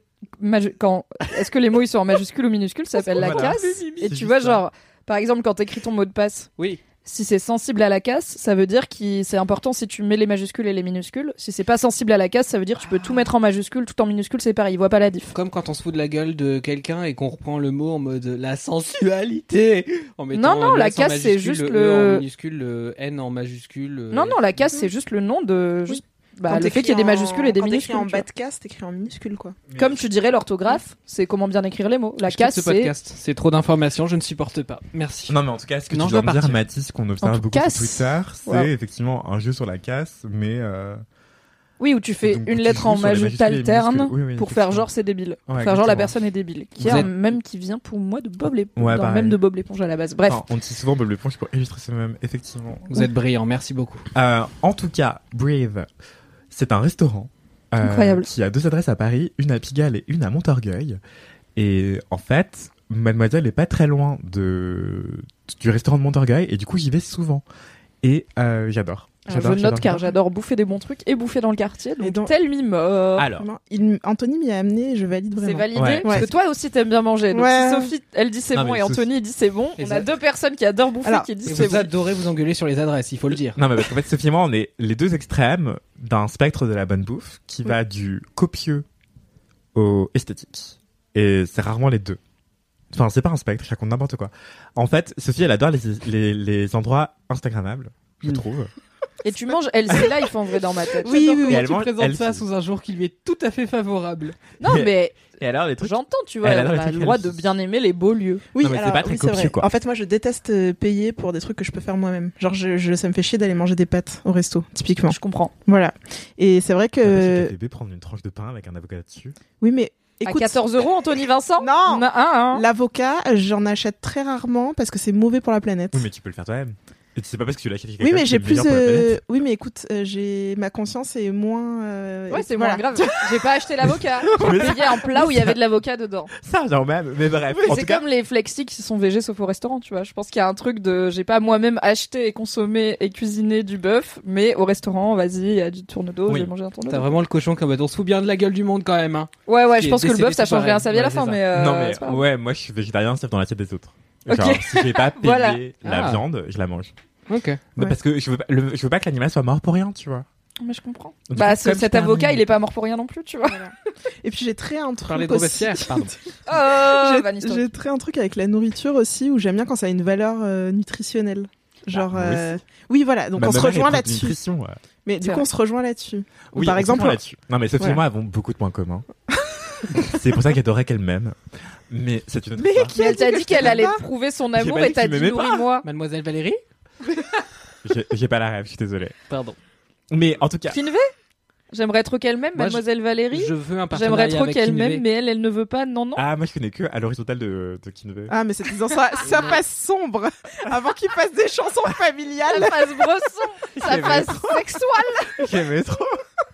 quand, est-ce que les mots ils sont en majuscule ou minuscule, ça s'appelle la Voilà. casse. Et tu vois, ça. genre, par exemple, quand t'écris ton mot de passe, Oui. si c'est sensible à la casse, ça veut dire que c'est important si tu mets les majuscules et les minuscules. Si c'est pas sensible à la casse, ça veut dire que tu peux tout mettre en majuscule, tout en minuscule, c'est pareil, il voit pas la diff. Comme quand on se fout de la gueule de quelqu'un et qu'on reprend le mot en mode la sensualité. En mettant Non, non, le la S en casse, c'est majuscule, juste E le- en minuscule, le N en majuscule. euh, Non, non, la casse, c'est juste le nom de. Juste, bah, Quand le fait qu'il y ait des en- majuscules et des quand minuscules. t'écris en tu vois. bas de casse, t'écris en minuscule, quoi. Comme tu dirais l'orthographe, c'est comment bien écrire les mots. La je quitte casse, ce c'est. podcast. C'est trop d'informations, je ne supporte pas. Merci. Non, mais en tout cas, ce que Non, tu je viens dois de dire, partir. Mathis, qu'on observe tout beaucoup cas, sur Twitter, (laughs) c'est effectivement un jeu sur la casse, mais... Euh... Oui, où tu fais Donc, une tu lettre joues en sur les majuscule et les alterne minuscules. Oui, oui, pour faire genre c'est débile. Pour Ouais, faire genre la exactement. personne est débile. Qui Vous est un êtes- même qui vient pour moi de Bob l'éponge. Ouais, pareil. même de Bob l'éponge à la base. Bref. Enfin, on utilise souvent Bob l'éponge pour illustrer ce même, effectivement. Vous êtes brillant, merci beaucoup. Euh, en tout cas, Brave, c'est un restaurant euh, Incroyable. qui a deux adresses à Paris, une à Pigalle et une à Montorgueil. Et en fait, Mademoiselle est pas très loin de du restaurant de Montorgueil et du coup j'y vais souvent. Et euh, j'adore. Je note car j'adore. bouffer des bons trucs et bouffer dans le quartier. Donc, donc- tel mime. euh, Alors, il- Anthony m'y a amené et je valide c'est vraiment. validé Ouais. parce que toi aussi t'aimes bien manger. Donc Ouais. si Sophie elle dit c'est bon et Anthony il dit c'est bon, on a deux personnes qui adorent bouffer Alors, qui disent c'est vous bon. adorez vous engueuler sur les adresses, il faut le dire. Non, mais parce qu'en fait, Sophie et moi, on est les deux extrêmes d'un spectre de la bonne bouffe qui va du copieux au esthétique. Et c'est rarement les deux. Enfin, c'est pas un spectre, je raconte n'importe quoi. En fait, Sophie, elle adore les, les, les endroits Instagrammables, je Mm. trouve. Et tu manges Elsie Life en vrai dans ma tête. Oui, oui, oui. elle tu mange- présentes elle- ça sous un jour qui lui est tout à fait favorable. Non mais Et alors, les trucs. j'entends tu vois, Elle on a le droit de bien aimer les beaux lieux. Oui, Non, mais c'est alors, pas très oui, c'est copieux, vrai. quoi. En fait, moi, je déteste euh, payer pour des trucs que je peux faire moi-même. Genre, je, je- ça me fait chier d'aller manger des pâtes au resto, typiquement. Je comprends. Voilà. Et c'est vrai T'as pas chez que. KTB prendre une tranche de pain avec un avocat dessus. Oui, mais écoute. à 14 euros Anthony Vincent Non. Un, un. L'avocat, j'en achète très rarement parce que c'est mauvais pour la planète. Oui, mais tu peux le faire toi-même. Et c'est pas parce que tu l'achètes chez Oui, mais j'ai plus. euh. Oui, mais écoute, euh, j'ai ma conscience est moins. euh, Ouais, c'est voilà. moins grave. (laughs) J'ai pas acheté l'avocat. (laughs) J'ai payé un plat où il y avait de l'avocat dedans. (laughs) Ça, genre même. Mais bref. C'est cas, comme les flexi qui sont végés sauf au restaurant, tu vois. Je pense qu'il y a un truc de, j'ai pas moi-même acheté et consommé et cuisiné du bœuf, mais au restaurant, vas-y, il y a du tourne-dos, Oui. je vais manger un tourne-dos. T'as vraiment le cochon comme on se fout bien de la gueule du monde quand même. Hein. Ouais, ouais, je pense que le bœuf, ça change rien à sa vie à la fin, mais euh, non, mais ouais, moi je suis végétarien, c'est dans l'assiette des autres. Genre, si j'ai pas payé Voilà. la Ah. viande, je la mange. Ok. Mais Ouais. Parce que je veux, pas, le- je veux pas que l'animal soit mort pour rien, tu vois. Mais je comprends. Du Bah, coup, ce- comme cet avocat, animal- il est pas mort pour rien non plus, tu vois. Et puis j'ai très un truc. Parler de aussi. Pardon. (laughs) (laughs) Oh, J'ai- très un truc avec la nourriture aussi où j'aime bien quand ça a une valeur euh, nutritionnelle. Genre, Ah, moi aussi. euh, oui, voilà. Donc on se rejoint là-dessus. ouais. Mais du coup, vrai. on se rejoint là-dessus. Ou Oui, par on se exemple, rejoint là-dessus. Non, mais Sophie et moi avons beaucoup de points communs. (laughs) c'est pour ça qu'elle qu'elle m'aime. Mais c'est une autre Mais qui elle t'a dit qu'elle allait prouver son amour pas et t'as dit nourris-moi. Mademoiselle Valérie? J'ai- pas la rêve, je suis désolé. Pardon. Mais en tout cas, Kinvé J'aimerais trop qu'elle m'aime, Moi, Mademoiselle Valérie. Je veux un J'aimerais trop avec qu'elle m'aime, mais elle, elle ne veut pas. Non, non. ah, moi je connais que à l'horizontale de, de Kinvey. Ah, mais c'est dans sa, sa face sombre avant qu'il fasse des chansons familiales. Ça fasse bresson, (laughs) ça trop. sexual. J'aimais trop.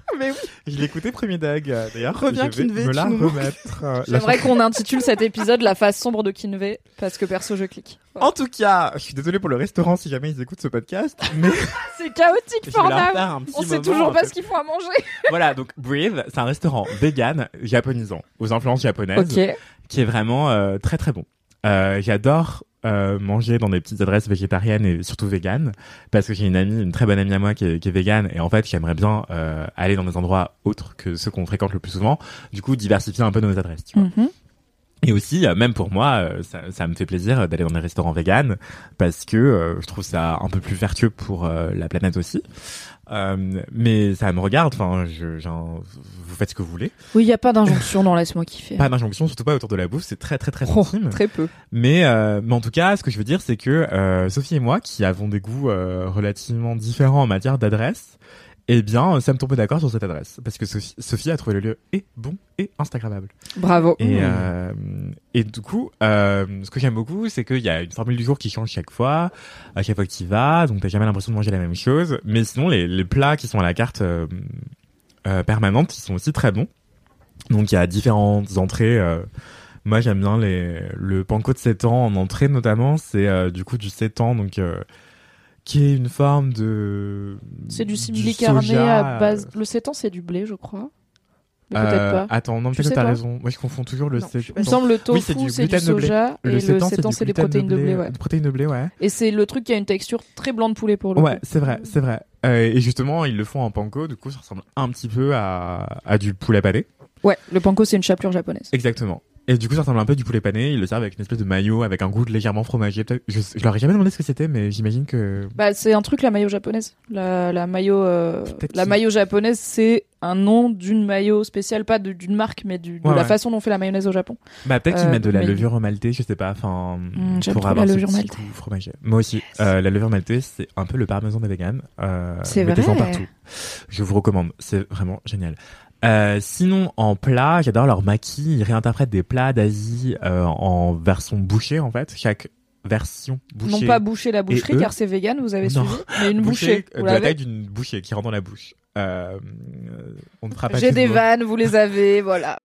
(laughs) Mais oui. Je l'écoutais premier dag. euh, D'ailleurs, Reviens, je vais Kinvey, me tu la nous remettre. euh, la J'aimerais qu'on intitule cet épisode La face sombre de Kinvé, parce que perso, je clique. En tout cas, je suis désolé pour le restaurant si jamais ils écoutent ce podcast, mais (laughs) C'est chaotique, je vais leur Fornam. faire un petit On sait moment, toujours pas ce qu'il faut à manger. (laughs) Voilà, donc Breathe, c'est un restaurant vegan japonisant, aux influences japonaises, Ok. qui est vraiment euh, très très bon. Euh, J'adore euh, manger dans des petites adresses végétariennes et surtout véganes, parce que j'ai une amie, une très bonne amie à moi qui est, qui est végane, et en fait j'aimerais bien euh, aller dans des endroits autres que ceux qu'on fréquente le plus souvent, du coup diversifier un peu nos adresses. Tu vois. Mhm. Et aussi, euh, même pour moi, euh, ça, ça me fait plaisir d'aller dans des restaurants véganes parce que euh, je trouve ça un peu plus vertueux pour euh, la planète aussi. Euh, mais ça me regarde. Enfin, je, j'en- vous faites ce que vous voulez. Oui, il y a pas d'injonction dans Laisse-moi kiffer. Pas d'injonction, surtout pas autour de la bouffe. C'est très très très Oh, intime. très peu. Mais, euh, mais en tout cas, ce que je veux dire, c'est que euh, Sophie et moi, qui avons des goûts euh, relativement différents en matière d'adresse, eh bien, ça me tombe d'accord sur cette adresse parce que Sophie, Sophie a trouvé le lieu et bon et instagrammable. Bravo. Et, euh, et du coup, euh, ce que j'aime beaucoup, c'est qu'il y a une formule du jour qui change chaque fois, à chaque fois que tu y vas, donc t'as jamais l'impression de manger la même chose. Mais sinon, les, les plats qui sont à la carte euh, euh, permanente, ils sont aussi très bons. Donc il y a différentes entrées. euh, moi, j'aime bien les, le panko de 7 ans en entrée notamment. C'est euh, du coup du 7 ans, donc euh, qui est une forme de. C'est du simili carné à base. Le sétan, c'est du blé, je crois. Mais euh, peut-être pas. Attends, non, Tu peut-être t'as raison. Moi, je confonds toujours le pas Il me sétan. semble le Oui, c'est tofu, du c'est du gluten de blé. soja et le sétan, sétan, c'est des protéines de blé. ouais. Des protéines de blé, ouais. Et c'est le truc qui a une texture très blanc de poulet pour le Ouais, c'est vrai, c'est vrai. Euh, et justement, ils le font en panko, du coup, ça ressemble un petit peu à, à du poulet pané. Ouais, le panko, c'est une chapelure japonaise. Exactement. Et du coup, ça ressemble un peu du poulet pané. Ils le servent avec une espèce de maillot, avec un goût légèrement fromagé. Je, je leur ai jamais demandé ce que c'était, mais j'imagine que. Bah, c'est un truc, la maillot japonaise. La, la maillot, euh, la maillot japonaise, c'est un nom d'une maillot spéciale, pas d'une marque, mais du, de Ouais, la ouais. façon dont on fait la mayonnaise au Japon. Bah, peut-être qu'ils Euh, mettent de la mais- levure maltée, je sais pas. Enfin, Mm, j'aime pour avoir la ce levure petit maltée. goût fromagé. Moi aussi. Euh, la levure maltée, c'est un peu le parmesan des véganes. Euh, C'est vrai. partout. Je vous recommande. C'est vraiment génial. Euh, sinon, en plat, j'adore leur maquis. Ils réinterprètent des plats d'Asie euh, en version bouchée, en fait. Chaque version bouchée. Non pas boucher la boucherie, eux car c'est vegan, vous avez Non. suivi. Mais une (laughs) bouchée. euh, de la taille d'une bouchée qui rentre dans la bouche. Euh, on ne fera pas J'ai de des vannes, vous les avez, voilà.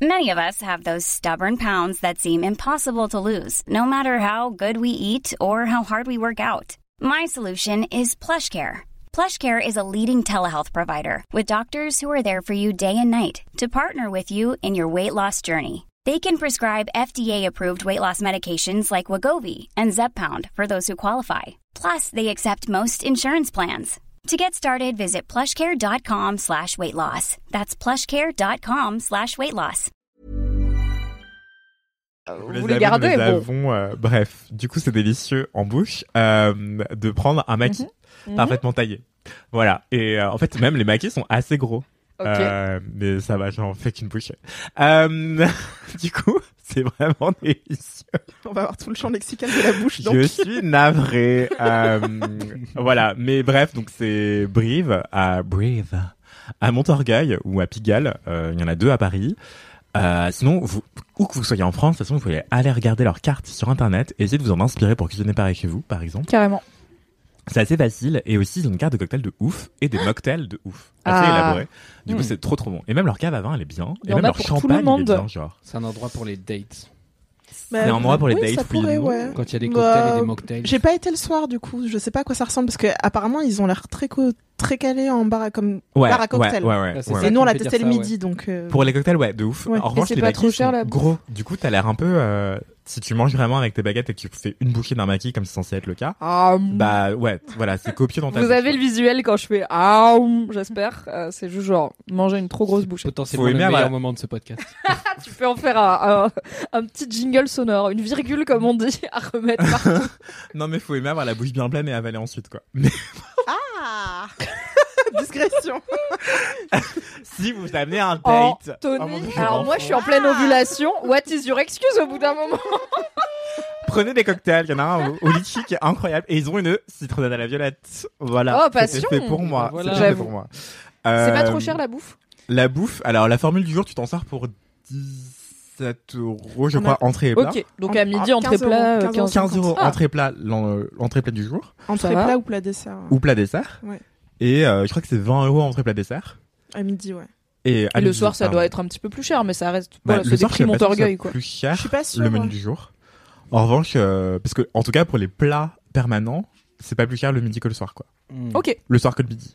Many of us have those stubborn pounds that seem impossible to lose, no matter how good we eat or how hard we work out. My solution is PlushCare. PlushCare is a leading telehealth provider with doctors who are there for you day and night to partner with you in your weight loss journey. They can prescribe FDA-approved weight loss medications like Wagovi and Zepbound for those who qualify. Plus, they accept most insurance plans. To get started, visit plushcare.com slash weight loss. That's plushcare.com slash weight loss. Oh. Vous, Vous les les avez, gardez, nous les bon. avons, euh, bref, du coup, c'est délicieux en bouche euh, de prendre un maquis mhm. Mhm. parfaitement taillé. Voilà. Et euh, en fait, même les maquis sont assez gros. Ok. Euh, mais ça va, j'en fais qu'une bouchée. Euh, (laughs) du coup, c'est vraiment délicieux. On va avoir tout le champ lexical de la bouche. Donc. Je suis navré. Euh, voilà. Mais bref, donc c'est Brive à Brive à Montorgueil ou à Pigalle. Euh, Il y en a deux à Paris. Euh, sinon, vous, où que vous soyez en France, de toute façon, vous pouvez aller regarder leurs cartes sur Internet et essayer de vous en inspirer pour cuisiner pareil chez vous, par exemple. Carrément. C'est assez facile et aussi ils ont une carte de cocktails de ouf et des mocktails de ouf. Assez Ah. élaborés. Du coup, Mm. c'est trop trop bon. Et même leur cave à vin, elle est bien. Et même leur pour tout le champagne, est bien, genre. C'est un endroit pour les dates. Bah, C'est un endroit pour les oui, dates, pourrait, ouais. Quand il y a des Bah, cocktails et des mocktails. J'ai pas été le soir du coup, je sais pas à quoi ça ressemble parce que apparemment ils ont l'air très très calés en bar à comme Ouais, bar à cocktail. ouais, ouais, ouais, Ah, Et nous on l'a testé le midi donc. euh, Pour les cocktails, ouais, de ouf. Ouais. En revanche, c'est les pas trop cher, bouffe gros. Du coup, t'as l'air un peu. euh, si tu manges vraiment avec tes baguettes et que tu fais une bouchée d'un maquis comme c'est censé être le cas, Ah, bah ouais, voilà, c'est copieux dans ta Vous avez le visuel quand je fais ah, j'espère. Euh, c'est juste genre manger une trop grosse bouchée. Potentiellement Faut le aimer meilleur avoir- moment de ce podcast. (laughs) Tu peux en faire un, un, un petit jingle sonore, une virgule comme on dit à remettre partout. (laughs) Non, mais faut aimer avoir la bouche bien pleine et avaler ensuite, quoi. Mais Ah Discrétion. (laughs) si vous amenez un Oh, date. Tony. de Alors moi je suis en pleine ovulation. What is your excuse au bout d'un moment? (laughs) Prenez des cocktails, il y en a un au, au litchi qui est incroyable et ils ont une citronnade à la violette. Voilà. Oh, passion. C'était fait pour moi. Voilà. C'était fait J'avoue. pour moi. C'est pas Euh, trop cher la bouffe? La bouffe, alors la formule du jour, tu t'en sors pour 17 euros, je crois, a- entrée et plat. Ok, donc à midi en entrée 15 euros, plat euh, 15 15 15 euros Ah. entrée plat, l'en- entrée plat du jour, Entrée plat ou plat dessert? Ou plat dessert. Ouais. Et euh, je crois que c'est 20 euros entrée plat dessert. À midi, ouais. Et, à Et le midi, soir ça pardon. doit être un petit peu plus cher mais ça reste Bah, voilà, le c'est des soir, je Montorgueil soit quoi. plus cher Je suis pas sûre. le menu moi. du jour. En revanche, euh, parce que en tout cas pour les plats permanents, c'est pas plus cher le midi que le soir, quoi. Mm. OK. Le soir que le midi.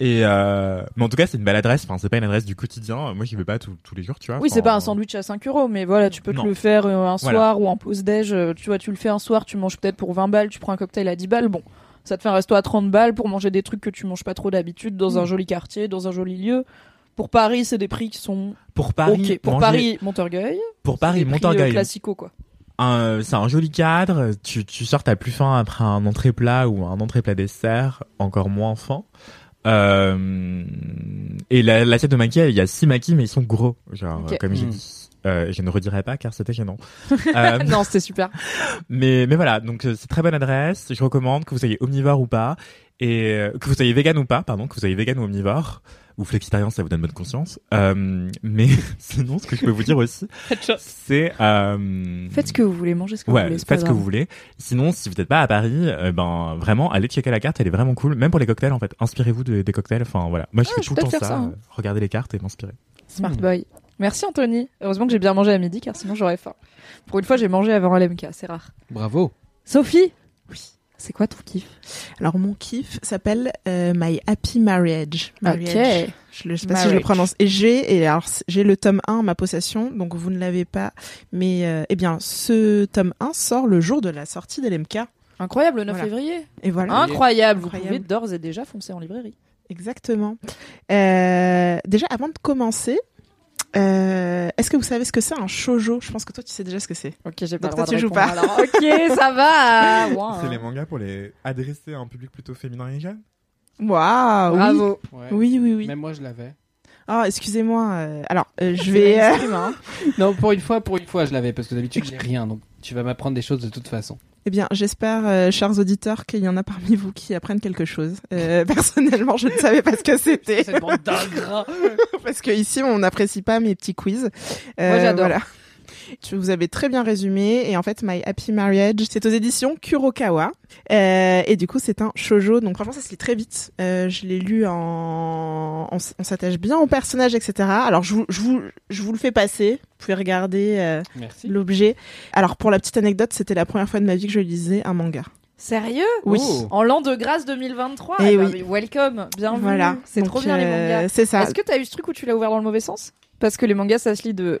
Et euh, mais en tout cas, c'est une belle adresse. Enfin, c'est pas une adresse du quotidien. Moi, j'y vais pas tous tous les jours, tu vois. Oui, c'est pas un sandwich à 5 euros, mais voilà, tu peux Non. te le faire un soir Voilà. ou en pause déj. Tu vois, tu le fais un soir, tu manges peut-être pour 20 balles, tu prends un cocktail à 10 balles. Bon, ça te fait un resto à 30 balles pour manger des trucs que tu manges pas trop d'habitude dans Mm. un joli quartier, dans un joli lieu. Pour Paris, c'est des prix qui sont Pour Paris, ok. Pour manger- Paris, Montorgueil. pour c'est Paris, euh, Montorgueil. classicaux quoi. un- c'est un joli cadre. Tu, tu sors, t'as plus faim après un entrée plat ou un entrée plat dessert, encore moins faim. Euh, et la- l'assiette de maquis, il y a six maquis, mais ils sont gros, genre comme j'ai Mm. dit. Euh, je ne redirai pas car c'était gênant. (laughs) Euh, non, c'était super. mais mais voilà, donc euh, c'est très bonne adresse. Je recommande que vous soyez omnivore ou pas, et euh, que vous soyez vegan ou pas, pardon, que vous soyez vegan ou omnivore ou flexitarian, ça vous donne bonne conscience. Euh, mais (laughs) sinon, ce que je peux vous dire aussi, c'est euh, Faites ce que vous voulez, mangez ce que vous voulez. faites ce que vous voulez. Sinon, si vous n'êtes pas à Paris, euh, ben vraiment, allez checker la carte, elle est vraiment cool. Même pour les cocktails, en fait, inspirez-vous de- des cocktails. Enfin voilà, moi je Ah, fais je tout le temps ça. ça, hein. regardez les cartes et m'inspirer. Smart Mm. boy. Merci Anthony. Heureusement que j'ai bien mangé à midi car sinon j'aurais faim. Pour une fois, j'ai mangé avant LMK, c'est rare. Bravo. Sophie Oui. C'est quoi ton kiff? Alors mon kiff s'appelle euh, My Happy Marriage. Marriage. Ok. Je, le- je sais pas si je le prononce. Et j'ai et alors j'ai le tome 1 en ma possession, donc vous ne l'avez pas. Mais euh, eh bien, ce tome 1 sort le jour de la sortie d'LMK. Incroyable, le 9 Voilà. février. Et voilà. Incroyable. Vous Incroyable. pouvez d'ores et déjà foncer en librairie. Exactement. Euh, déjà, avant de commencer, euh, est-ce que vous savez ce que c'est un shoujo? Je pense que toi, tu sais déjà ce que c'est. Ok, j'ai pas Donc le droit toi, de tu joues pas. alors. Ok, (laughs) ça va. Wow. C'est les mangas pour les adresser à un public plutôt féminin et jeune? Waouh oui. Bravo. Ouais. Oui, oui, oui. Même moi, je l'avais. Ah, excusez-moi. euh, alors, euh, je vais. euh, hein. (laughs) Non, pour une fois, pour une fois, je l'avais parce que d'habitude, j'ai rien. Donc, tu vas m'apprendre des choses de toute façon. Eh bien, j'espère, euh, chers auditeurs, qu'il y en a parmi vous qui apprennent quelque chose. Euh, (laughs) personnellement, je ne savais pas ce que c'était. Cette bande (laughs) parce que ici on n'apprécie pas mes petits quiz. Euh, Moi, j'adore. Voilà. Tu- Vous avez très bien résumé et en fait My Happy Marriage c'est aux éditions Kurokawa Euh, et du coup c'est un shojo donc franchement ça se lit très vite. Euh, je l'ai lu en on, s'attache bien au personnage etc. Alors je vous je vous je vous le fais passer. Vous pouvez regarder euh, Merci. l'objet. Alors pour la petite anecdote c'était la première fois de ma vie que je lisais un manga. Sérieux? Oui. Oh. En l'an de grâce 2023 Eh Eh ben, oui. welcome, bienvenue. Voilà. C'est trop bien les euh, mangas. C'est ça. Est-ce que t'as eu ce truc où tu l'as ouvert dans le mauvais sens? Parce que les mangas, ça se lit de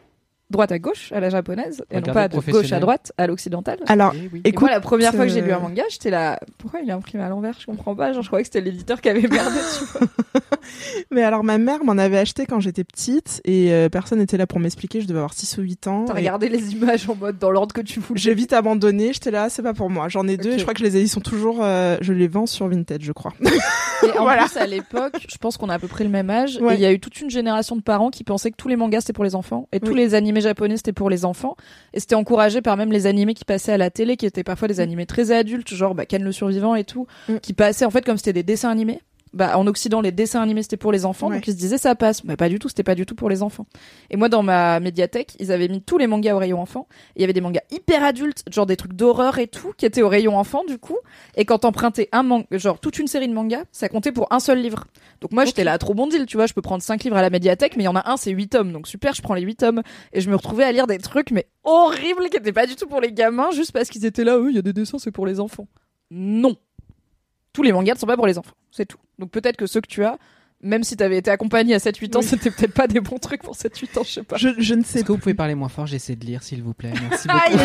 droite à gauche, à la japonaise, et non pas de gauche à droite, à l'occidentale. Alors, Eh oui. Et écoute, moi, la première fois que j'ai lu euh, un manga, j'étais là. Pourquoi il est imprimé à l'envers? Je comprends pas. Genre, je croyais que c'était l'éditeur qui avait merdé dessus. quoi. (laughs) mais alors ma mère m'en avait acheté quand j'étais petite et euh, personne n'était là pour m'expliquer. Je devais avoir 6 ou 8 ans. T'as Et regardé les images en mode dans l'ordre que tu voulais. J'ai vite abandonné. J'étais là, c'est pas pour moi. J'en ai deux et je crois que je les ai. Ils sont toujours. euh, je les vends sur Vinted, je crois. (laughs) Et en Voilà. plus, à l'époque, je pense qu'on a à peu près le même âge. Ouais. Et il y a eu toute une génération de parents qui pensaient que tous les mangas c'était pour les enfants et tous Oui. les animés japonais c'était pour les enfants. Et c'était encouragé par même les animés qui passaient à la télé, qui étaient parfois des animés très adultes, genre bah, Ken le survivant et tout, Mm. qui passaient en fait comme c'était des dessins animés. Bah, en Occident, les dessins animés c'était pour les enfants, Ouais. donc ils se disaient ça passe. Mais pas du tout, c'était pas du tout pour les enfants. Et moi, dans ma médiathèque, ils avaient mis tous les mangas au rayon enfant. Et Il y avait des mangas hyper adultes, genre des trucs d'horreur et tout, qui étaient au rayon enfant du coup. Et quand t'empruntais un manga, genre toute une série de mangas, ça comptait pour un seul livre. Donc moi, j'étais là, trop bon deal, tu vois, je peux prendre cinq livres à la médiathèque, mais il y en a un, c'est huit tomes, donc super, je prends les huit tomes. Et je me retrouvais à lire des trucs, mais horribles, qui étaient pas du tout pour les gamins, juste parce qu'ils étaient là, eux, il y a des dessins, c'est pour les enfants. Non. Tous les mangas ne sont pas pour les enfants, c'est tout. Donc peut-être que ceux que tu as, même si t'avais été accompagné à 7-8 ans, Oui. c'était peut-être pas des bons trucs pour 7-8 ans, je sais pas. Je, je ne sais Est-ce que vous pouvez parler moins fort? J'essaie de lire, s'il vous plaît. Merci Ah, beaucoup.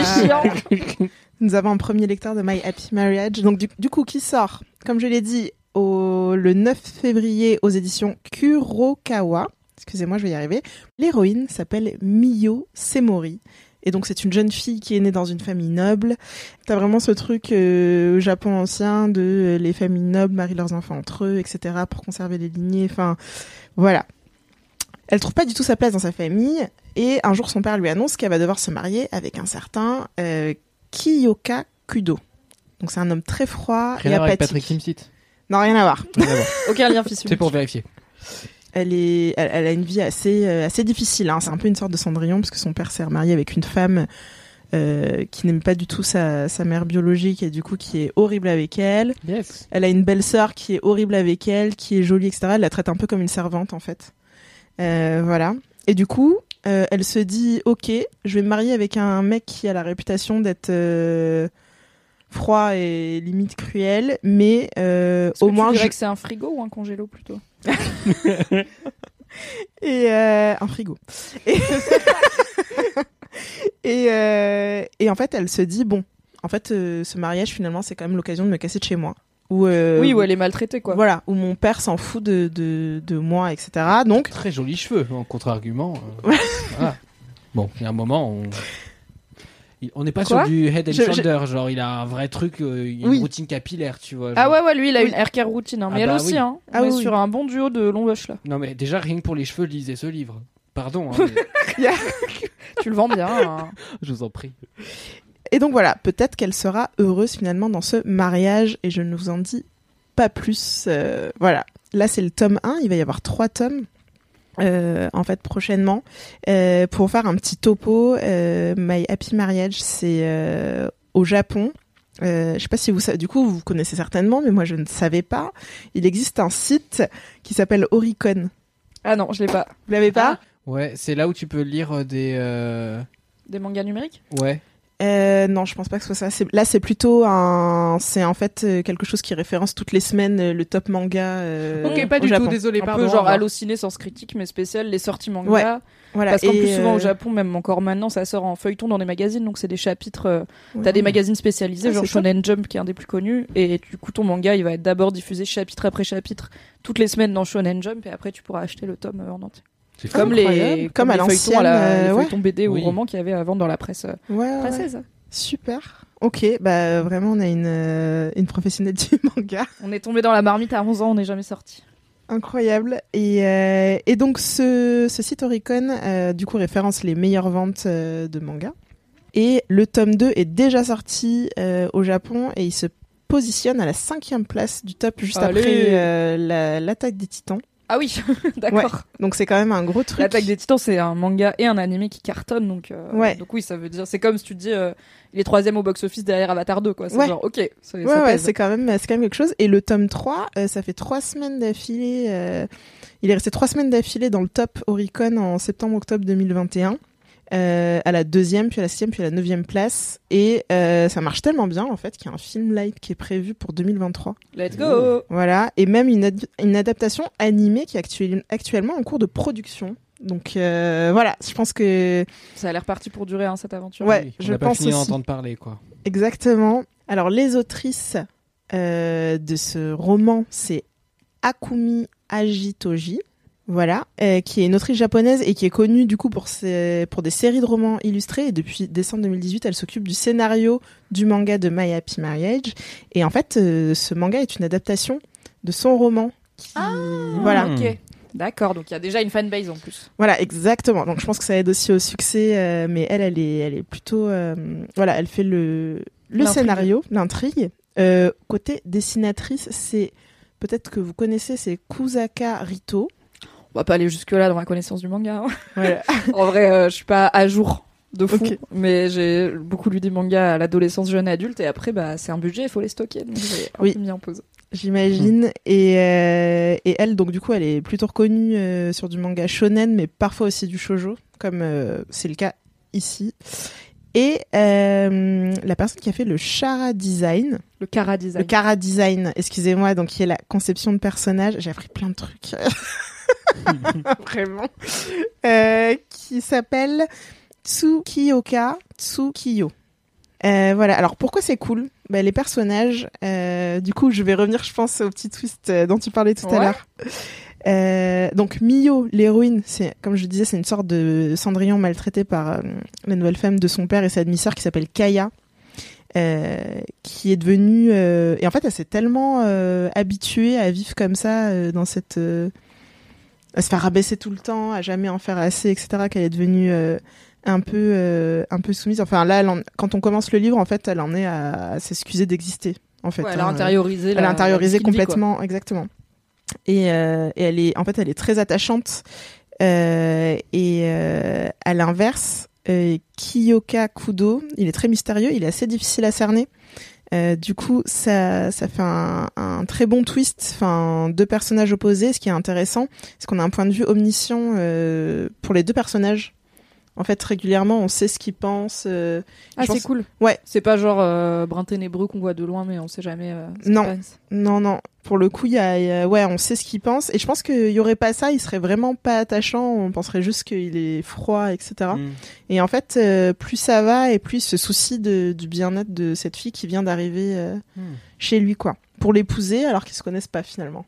il est chiant (laughs) Nous avons un premier lecteur de My Happy Marriage, donc du, du coup qui sort, comme je l'ai dit, au, le 9 février aux éditions Kurokawa. Excusez-moi, je vais y arriver. L'héroïne s'appelle Miyo Semori. Et donc c'est une jeune fille qui est née dans une famille noble. T'as vraiment ce truc euh, au Japon ancien de euh, les familles nobles marient leurs enfants entre eux, etc. pour conserver les lignées. Enfin, voilà. Elle trouve pas du tout sa place dans sa famille. Et un jour, son père lui annonce qu'elle va devoir se marier avec un certain euh, Kiyoka Kudo. Donc c'est un homme très froid Rien et à voir avec apathique. Patrick Timsit. Non, rien à voir. Rien à voir. (laughs) Aucun lien fils C'est pour vérifier. Elle est, elle, elle a une vie assez, euh, assez difficile. Hein. C'est un peu une sorte de Cendrillon parce que son père s'est remarié avec une femme euh, qui n'aime pas du tout sa, sa mère biologique et du coup qui est horrible avec elle. Yes. Elle a une belle sœur qui est horrible avec elle, qui est jolie, etc. Elle la traite un peu comme une servante en fait. Euh, voilà. Et du coup, elle se dit ok, je vais me marier avec un mec qui a la réputation d'être froid et limite cruel, mais euh, au que moins tu dirais je- que c'est un frigo ou un congélo plutôt (laughs) et euh, un frigo. Et, (laughs) et, euh, et en fait, elle se dit bon, en fait, euh, ce mariage finalement, c'est quand même l'occasion de me casser de chez moi. Ou euh, Oui, où elle est maltraitée quoi. Voilà, où mon père s'en fout de, de, de moi, etc. Donc, Très jolis cheveux, en contre-argument. euh, (laughs) voilà. Bon, il y a un moment, on. On n'est pas Quoi sur du head and Je- je- shoulder, genre il a un vrai truc, euh, Oui. une routine capillaire, tu vois. Ah ouais, ouais, lui il a Oui. une haircare routine, hein. Ah mais elle bah aussi, oui. hein. On Ah est sur un bon duo de long wash là. Non mais déjà rien que pour les cheveux, lisez ce livre. Pardon, hein, mais (laughs) tu le vends bien. hein. je vous en prie. et donc voilà, peut-être qu'elle sera heureuse finalement dans ce mariage, et je ne vous en dis pas plus. euh, voilà, là c'est le tome 1, il va y avoir trois tomes. Euh, en fait prochainement Euh, pour faire un petit topo euh, My Happy Marriage c'est euh, au Japon euh, je sais pas si vous savez du coup vous connaissez certainement mais moi je ne savais pas il existe un site qui s'appelle Oricon Ah non, je l'ai pas. vous l'avez pas? Ouais, c'est là où tu peux lire des. euh, Des mangas numériques? Ouais. Euh, non, je pense pas que ce soit ça. C'est- Là, c'est plutôt un. C'est en fait euh, quelque chose qui référence toutes les semaines euh, le top manga. euh, ok, pas au du Japon. tout, désolé, Un pardon. peu genre revoir. Allociné sans critique, mais spécial, les sorties manga. Ouais, Voilà. Parce qu'en Et, plus, souvent au Japon, même encore maintenant, ça sort en feuilleton dans des magazines, donc c'est des chapitres. euh, ouais. T'as des magazines spécialisés, Ah, genre. Shonen Jump, qui est un des plus connus, et du coup, ton manga, il va être d'abord diffusé chapitre après chapitre, toutes les semaines dans Shonen Jump, et après, tu pourras acheter le tome euh, en entier. C'est Comme Incroyable. les, Comme à l'ancienne, la- euh, ouais. BD Oui. ou romans qu'il y avait avant dans la presse euh, Ouais, ouais, ouais. française. Super. Ok, bah vraiment, on a une, euh, une professionnelle (laughs) du manga. On est tombé dans la marmite à 11 ans, on n'est jamais sorti. Incroyable. Et, euh, et donc, ce, ce site Oricon, euh, du coup, référence les meilleures ventes euh, de manga. Et le tome 2 est déjà sorti au Japon et il se positionne à la cinquième place du top juste Allez. après la- l'attaque des titans. Ah oui, (laughs) d'accord. Donc c'est quand même un gros truc. L'attaque des titans, c'est un manga et un animé qui cartonne, donc, euh, Ouais. donc oui, ça veut dire, c'est comme si tu te dis, euh, il est troisième au box-office derrière Avatar 2, quoi. C'est Ouais. genre, ok, ça, Ouais, ça ouais, c'est quand même, c'est quand même quelque chose. Et le tome 3, euh, ça fait trois semaines d'affilée. euh, il est resté trois semaines d'affilée dans le top Oricon en septembre-octobre 2021. Euh, à la deuxième, puis à la sixième, puis à la neuvième place. Et euh, ça marche tellement bien, en fait, qu'il y a un film live qui est prévu pour 2023. Let's go Voilà, et même une, ad- une adaptation animée qui est actuel- actuellement en cours de production. Donc euh, voilà, je pense que Ça a l'air parti pour durer hein, cette aventure. Ouais, Oui, on je pas pense fini aussi. d'entendre parler, quoi. exactement. Alors les autrices euh, de ce roman, c'est Akumi Ajitoji. Voilà, euh, qui est une autrice japonaise et qui est connue du coup pour ses, pour des séries de romans illustrés. Et depuis décembre 2018, elle s'occupe du scénario du manga de My Happy Marriage. Et en fait, euh, ce manga est une adaptation de son roman. Qui... voilà. Ok. D'accord, donc il y a déjà une fanbase en plus. Voilà, exactement. Donc je pense que ça aide aussi au succès, euh, mais elle, elle est, elle est plutôt, voilà, elle fait le, le scénario, l'intrigue. Côté dessinatrice, c'est peut-être que vous connaissez, c'est Kusaka Rito. On va pas aller jusque là dans ma connaissance du manga. hein. (laughs) En vrai, euh, je suis pas à jour de fou, mais j'ai beaucoup lu des mangas à l'adolescence, jeune adulte, et après, bah, c'est un budget, il faut les stocker, donc j'ai Oui. mis en pause. J'imagine. Et, euh, et elle, donc du coup, elle est plutôt reconnue euh, sur du manga shonen, mais parfois aussi du shojo, comme euh, c'est le cas ici. Et euh, la personne qui a fait le chara design, Le Kara design. Le Cara Design, excusez-moi, donc qui est la conception de personnages. J'ai appris plein de trucs. (laughs) (laughs) Vraiment. Euh, qui s'appelle Tsukioka Tsukiyo. Euh, voilà, alors pourquoi c'est cool? Bah, Les personnages, euh, du coup je vais revenir je pense au petit twist dont tu parlais tout à l'heure. Euh, donc Mio, l'héroïne, c'est comme je disais, c'est une sorte de Cendrillon maltraité par la nouvelle femme de son père et sa demi-sœur qui s'appelle Kaya, qui est devenue et en fait elle s'est tellement habituée à vivre comme ça dans cette à se faire rabaisser tout le temps, à jamais en faire assez, etc. Qu'elle est devenue euh, un peu euh, un peu soumise. Enfin là, elle en- quand on commence le livre, en fait, elle en est à, à s'excuser d'exister. En fait, Ouais, elle a hein. intériorisé. Elle la- a intériorisé complètement, exactement. Et, euh, et elle est, en fait, elle est très attachante. Et à l'inverse, Kiyoka Kudo, il est très mystérieux, il est assez difficile à cerner. Euh, du coup, ça, ça fait un, très bon twist, enfin deux personnages opposés. Ce qui est intéressant, c'est qu'on a un point de vue omniscient euh, pour les deux personnages. En fait, régulièrement, on sait ce qu'ils pensent. euh, Ah, je c'est pense- cool. Ouais. C'est pas genre euh, brin ténébreux qu'on voit de loin, mais on sait jamais. euh, ce Non. passe. Non, non. Pour le coup, il y a, il y a- ouais, on sait ce qu'il pense. Et je pense qu'il y aurait pas ça, il serait vraiment pas attachant. On penserait juste qu'il est froid, etc. Mm. Et en fait, euh, plus ça va et plus il se soucie de, du bien-être de cette fille qui vient d'arriver euh, Hmm. chez lui, quoi. Pour l'épouser, alors qu'ils se connaissent pas finalement.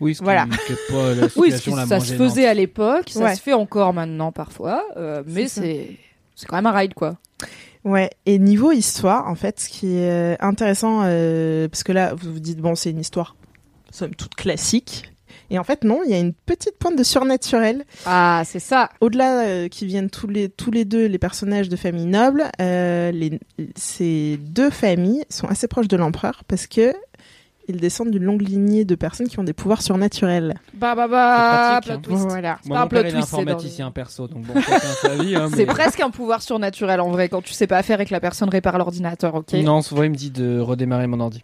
Oui, ce qui Voilà. pas la (laughs) Oui, situation ce qui- la ça se faisait à l'époque, ça Ouais. se fait encore maintenant parfois, euh, mais C'est c'est quand même un ride quoi. Ouais. Et niveau histoire, en fait, ce qui est intéressant, euh, parce que là, vous vous dites bon, c'est une histoire, somme toute classique. Et en fait, non, il y a une petite pointe de surnaturel Ah, c'est ça. au-delà euh, qui viennent tous les tous les deux les personnages de familles nobles, euh, les, ces deux familles sont assez proches de l'empereur parce que ils descendent d'une longue lignée de personnes qui ont des pouvoirs surnaturels. Bah bah bah, C'est pratique, plot hein. twist. Voilà. C'est Moi, mon père, est twist, c'est dans informaticien perso, donc bon, sa vie. Hein, (laughs) C'est mais- presque un pouvoir surnaturel en vrai quand tu sais pas faire et que la personne répare l'ordinateur, ok Non, souvent il me dit de redémarrer mon ordi.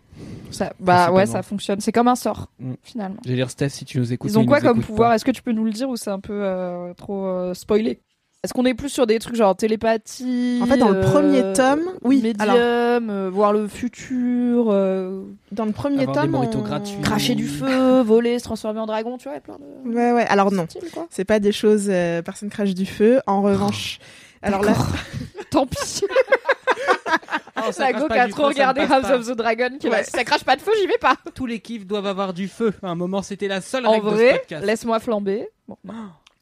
Ça, bah ouais, ça fonctionne. C'est comme un sort, Mm. finalement. J'allais dire Steph si tu nous écoutes. Ils ont quoi comme pouvoir. Est-ce que tu peux nous le dire ou c'est un peu euh, trop euh, spoilé Est-ce qu'on est plus sur des trucs genre télépathie En fait, dans le euh, premier tome, oui, médium, alors- euh, voir le futur, euh, Dans le premier tome, on- gratuits. cracher du feu, (laughs) voler, se transformer en dragon, tu vois, il y a plein de Ouais, ouais. Alors non, c'est pas des choses. euh, personne crache du feu. En revanche, alors là. (laughs) Tant pis. Oh, (laughs) ça La crache go pas qui a trop feu, ça ne regardé House of the Dragon qui va Ouais. si ça crache pas de feu, j'y vais pas. Tous les kiffs doivent avoir du feu. À un moment, c'était la seule En règle ce vrai, laisse-moi flamber. Bon,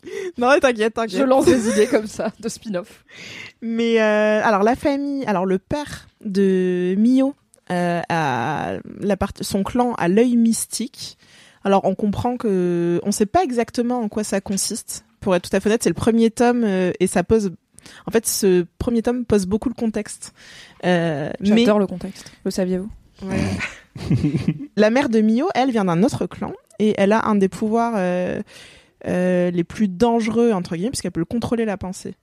(laughs) non, t'inquiète, je t'inquiète. lance des idées comme ça de spin-off. Mais euh, alors la famille, alors le père de Mio euh, a la partie, son clan a l'œil mystique. Alors on comprend que on sait pas exactement en quoi ça consiste. Pour être tout à fait honnête, c'est le premier tome euh, et ça pose. En fait, ce premier tome pose beaucoup le contexte. Euh, mais J'adore le contexte. Le saviez-vous? (laughs) La mère de Mio, elle vient d'un autre clan et elle a un des pouvoirs euh, euh, les plus dangereux entre guillemets puisqu'elle peut contrôler la pensée.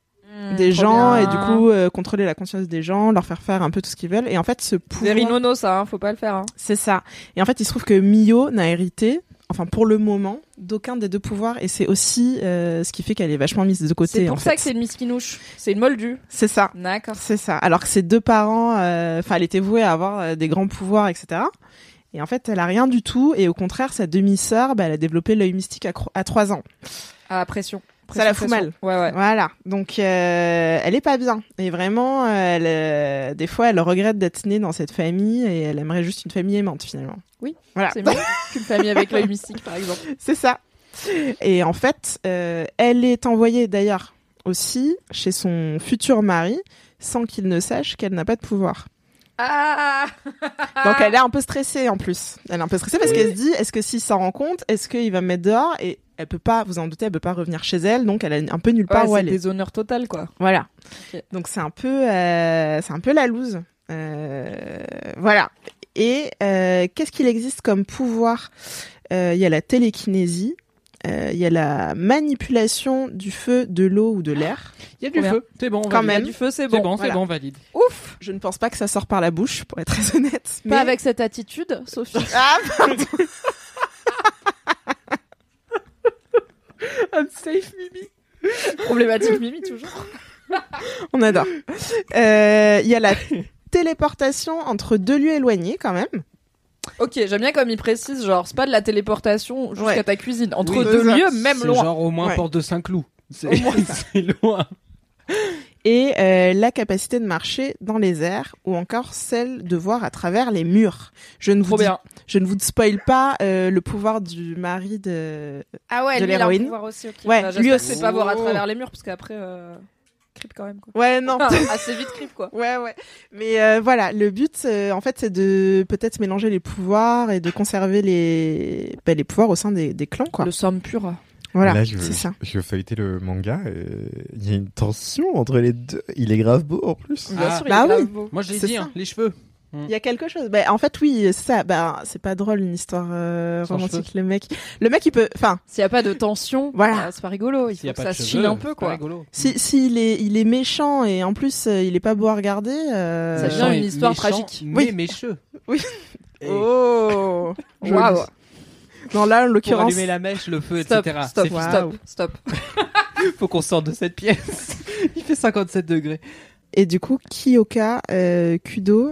des trop gens bien. et du coup euh, contrôler la conscience des gens, leur faire faire un peu tout ce qu'ils veulent. Et en fait, ce pouvoir, Very nono ça, hein, faut pas le faire. Hein. c'est ça. Et en fait, il se trouve que Mio n'a hérité. En enfin pour le moment, d'aucun des deux pouvoirs, et c'est aussi euh, ce qui fait qu'elle est vachement mise de côté. C'est en pour ça fait. que c'est une misquinouche. C'est une moldue. C'est ça. D'accord. C'est ça. Alors que ses deux parents, euh, enfin, elle était vouée à avoir des grands pouvoirs, etc. Et en fait, elle a rien du tout. Et au contraire, sa demi-sœur, bah, elle a développé l'œil mystique à, à 3 ans. Ah, pression. Ça la fout Pression, mal. Ouais, ouais. Voilà. Donc, euh, elle est pas bien. Et vraiment, euh, elle, euh, des fois, elle regrette d'être née dans cette famille et elle aimerait juste une famille aimante, finalement. Oui. Voilà. C'est mieux (laughs) qu'une famille avec l'œil mystique, par exemple. C'est ça. Et en fait, euh, elle est envoyée d'ailleurs aussi chez son futur mari sans qu'il ne sache qu'elle n'a pas de pouvoir. Ah Donc elle est un peu stressée en plus. Elle est un peu stressée parce qu'elle se dit est-ce que s'il s'en rend compte, est-ce qu'il va me mettre dehors et elle peut pas, vous en doutez, elle peut pas revenir chez elle, donc elle est un peu nulle part Ouais, où c'est elle est. des honneurs totales, quoi. Voilà. Donc c'est un peu, euh, c'est un peu la loose. Euh, voilà. Et euh, qu'est-ce qu'il existe comme pouvoir? Il y a la télékinésie. Euh, Il y a la manipulation du feu, de l'eau ou de l'air. Il y a du feu. C'est bon, on Quand valide. Il y a du feu, c'est C'est bon. bon, c'est Voilà. bon, valide. Ouf Je ne pense pas que ça sort par la bouche, pour être très honnête. Pas mais- avec cette attitude, Sophie. (laughs) Ah, pardon. (laughs) Unsafe Mimi. Problématique Mimi, toujours. On adore. Euh, Il y a la téléportation entre deux lieux éloignés quand même. Ok, j'aime bien comme il précise, genre, c'est pas de la téléportation jusqu'à Ouais. ta cuisine. Entre Oui, deux lieux, même C'est loin. genre au moins Ouais. porte de Saint-Cloud. (laughs) C'est loin. Et euh, la capacité de marcher dans les airs ou encore celle de voir à travers les murs. Je ne vous, Trop dis- bien. je ne vous spoil pas euh, le pouvoir du mari de... Ah ouais, de lui, il a un l'héroïne. pouvoir aussi, ok. Ouais, Bah, lui aussi. pas voir à travers les murs, parce qu'après, euh... creep quand même, quoi. Ouais, non. Enfin, (laughs) assez vite creep, quoi. Ouais, ouais. Mais euh, voilà, le but, euh, en fait, c'est de peut-être mélanger les pouvoirs et de conserver les, bah, les pouvoirs au sein des, des clans, quoi. Le somme pur. Voilà, Là, je, c'est ça. je, je feuilletais le manga et il y a une tension entre les deux. Il est grave beau en plus. Bien Ah. sûr, il Bah est grave oui. beau. Moi, je l'ai C'est dit, hein, les cheveux. Il y a quelque chose. Bah, en fait, oui, c'est ça. Bah, c'est pas drôle une histoire euh, romantique. Le mec, le mec, il peut. Enfin, S'il y a pas de tension, (laughs) Voilà. euh, c'est pas rigolo. Il S'il y faut a que pas ça se chine un peu, quoi. si s'il est, il est méchant et en plus, euh, il est pas beau à regarder. euh, Ça devient une histoire méchant, tragique. Mais Oui. mécheux. (laughs) Oui. Et Oh. Waouh. Non, là, en Pour l'occurrence. allumer la mèche, le feu, Stop, etc. stop. Waouh. stop, stop. (laughs) Faut qu'on sorte de cette pièce. Il fait 57 degrés. Et du coup, Kiyoka euh, Kudo,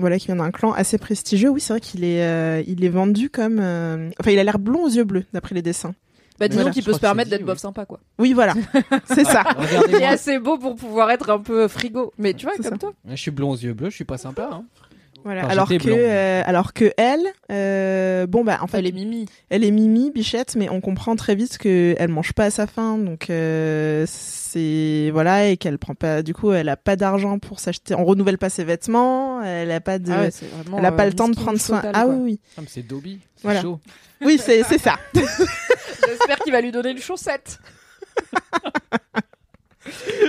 voilà, qui vient d'un clan assez prestigieux. Oui, c'est vrai qu'il est, euh, il est vendu comme. euh, Enfin, il a l'air blond aux yeux bleus, d'après les dessins. Bah, disons Voilà. qu'il Je peut se permettre d'être dit, bof oui. sympa, quoi. Oui, voilà. (laughs) c'est ça. Il est Regardez-moi. assez beau pour pouvoir être un peu frigo. Mais tu vois, C'est comme ça. toi. Je suis blond aux yeux bleus, je suis pas sympa. Hein. Voilà. Enfin, alors que, j'étais blond. euh, alors que elle, euh, bon bah en fait, Elle est mimi. elle est Mimi, bichette, mais on comprend très vite que elle mange pas à sa faim, donc euh, c'est voilà et qu'elle prend pas. Du coup, elle a pas d'argent pour s'acheter. On renouvelle pas ses vêtements. Elle a pas de. Ah ouais, c'est vraiment, elle a pas euh, le temps de prendre soin. total, ah quoi. oui, oui, Ah, c'est Dobby. C'est Voilà. chaud. oui, c'est c'est ça. (laughs) J'espère qu'il va lui donner une chaussette. (laughs)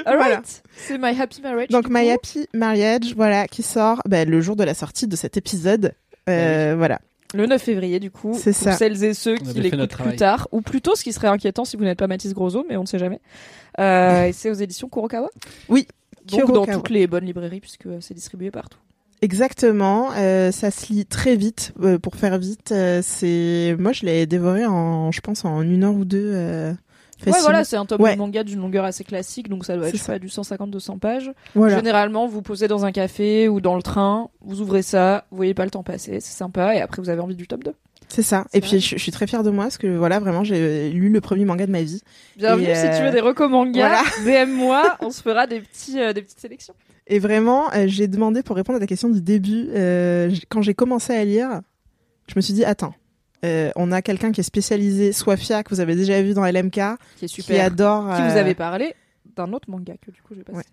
Alright. Voilà. C'est My Happy Marriage. Donc My coup. Happy Marriage, voilà, qui sort bah, le jour de la sortie de cet épisode. Euh, Voilà. Le 9 février, du coup. C'est pour ça. celles et ceux qui l'écoutent plus tard. Ou plutôt, ce qui serait inquiétant si vous n'êtes pas Mathis Grosso, mais on ne sait jamais. Euh, et c'est aux éditions Kurokawa? Oui. Donc dans Kurokawa. toutes les bonnes librairies, puisque c'est distribué partout. Exactement, euh, ça se lit très vite. euh, pour faire vite, euh, c'est moi je l'ai dévoré en, je pense en une heure ou deux. Euh, Ouais, voilà, c'est un tome Ouais. de manga d'une longueur assez classique, donc ça doit être pas, du 150-200 pages. Voilà. Généralement, vous posez dans un café ou dans le train, vous ouvrez ça, vous voyez pas le temps passer, c'est sympa, et après vous avez envie du tome 2. C'est ça. Et puis je, je suis très fière de moi parce que voilà vraiment j'ai lu le premier manga de ma vie. Bienvenue si tu euh, veux des recommangas, voilà. (laughs) DM-moi, on se fera des, petits, euh, des petites sélections. Et vraiment, euh, j'ai demandé pour répondre à ta question du début, euh, quand j'ai commencé à lire, je me suis dit attends, euh, on a quelqu'un qui est spécialisé, Swafia que vous avez déjà vu dans LMK, Qui est qui super. adore, Qui vous euh, avez parlé d'un autre manga que du coup j'ai pas Ouais.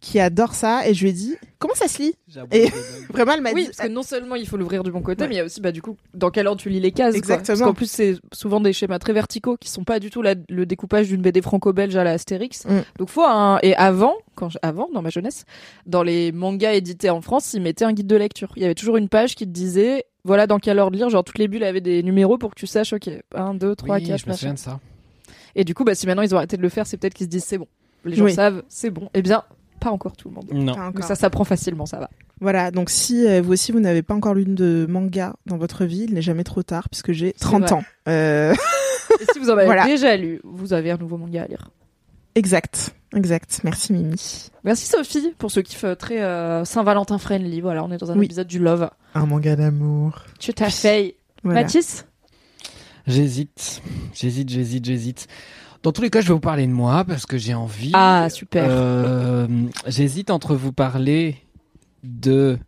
Qui adore ça, et je lui ai dit comment ça se lit J'avoue, Et-. (laughs) Vraiment, elle m'a Oui, dit parce que non seulement il faut l'ouvrir du bon côté, Ouais. mais il y a aussi bah du coup dans quel ordre tu lis les cases. quoi. Exactement. Parce qu'en plus c'est souvent des schémas très verticaux qui sont pas du tout la- le découpage d'une BD franco-belge à la Astérix. Mm. Donc faut un et avant quand je- avant dans ma jeunesse dans les mangas édités en France ils mettaient un guide de lecture. Il y avait toujours une page qui te disait voilà dans quel ordre lire. Genre toutes les bulles avaient des numéros pour que tu saches ok 1, 2, 3, Oui, 4 je me souviens de ça. Et du coup bah si maintenant ils ont arrêté de le faire c'est peut-être qu'ils se disent c'est bon. Les gens Oui. savent c'est bon. Eh bien pas encore tout le monde. Non. Pas encore. ça s'apprend facilement ça va. Voilà, donc si euh, vous aussi vous n'avez pas encore lu de manga dans votre vie, il n'est jamais trop tard puisque j'ai 30 vrai. ans. Euh, (laughs) Et si vous en avez Voilà. déjà lu, vous avez un nouveau manga à lire. exact, exact. Merci Mimi. Merci Sophie pour ce kiff euh, très euh, Saint-Valentin friendly. Voilà, on est dans un Oui. épisode du Love. Un manga d'amour. Tu t'as fait. Voilà. Mathis? J'hésite, j'hésite, j'hésite, j'hésite. Dans tous les cas, je vais vous parler de moi parce que j'ai envie. Ah, super. Euh, J'hésite entre vous parler de.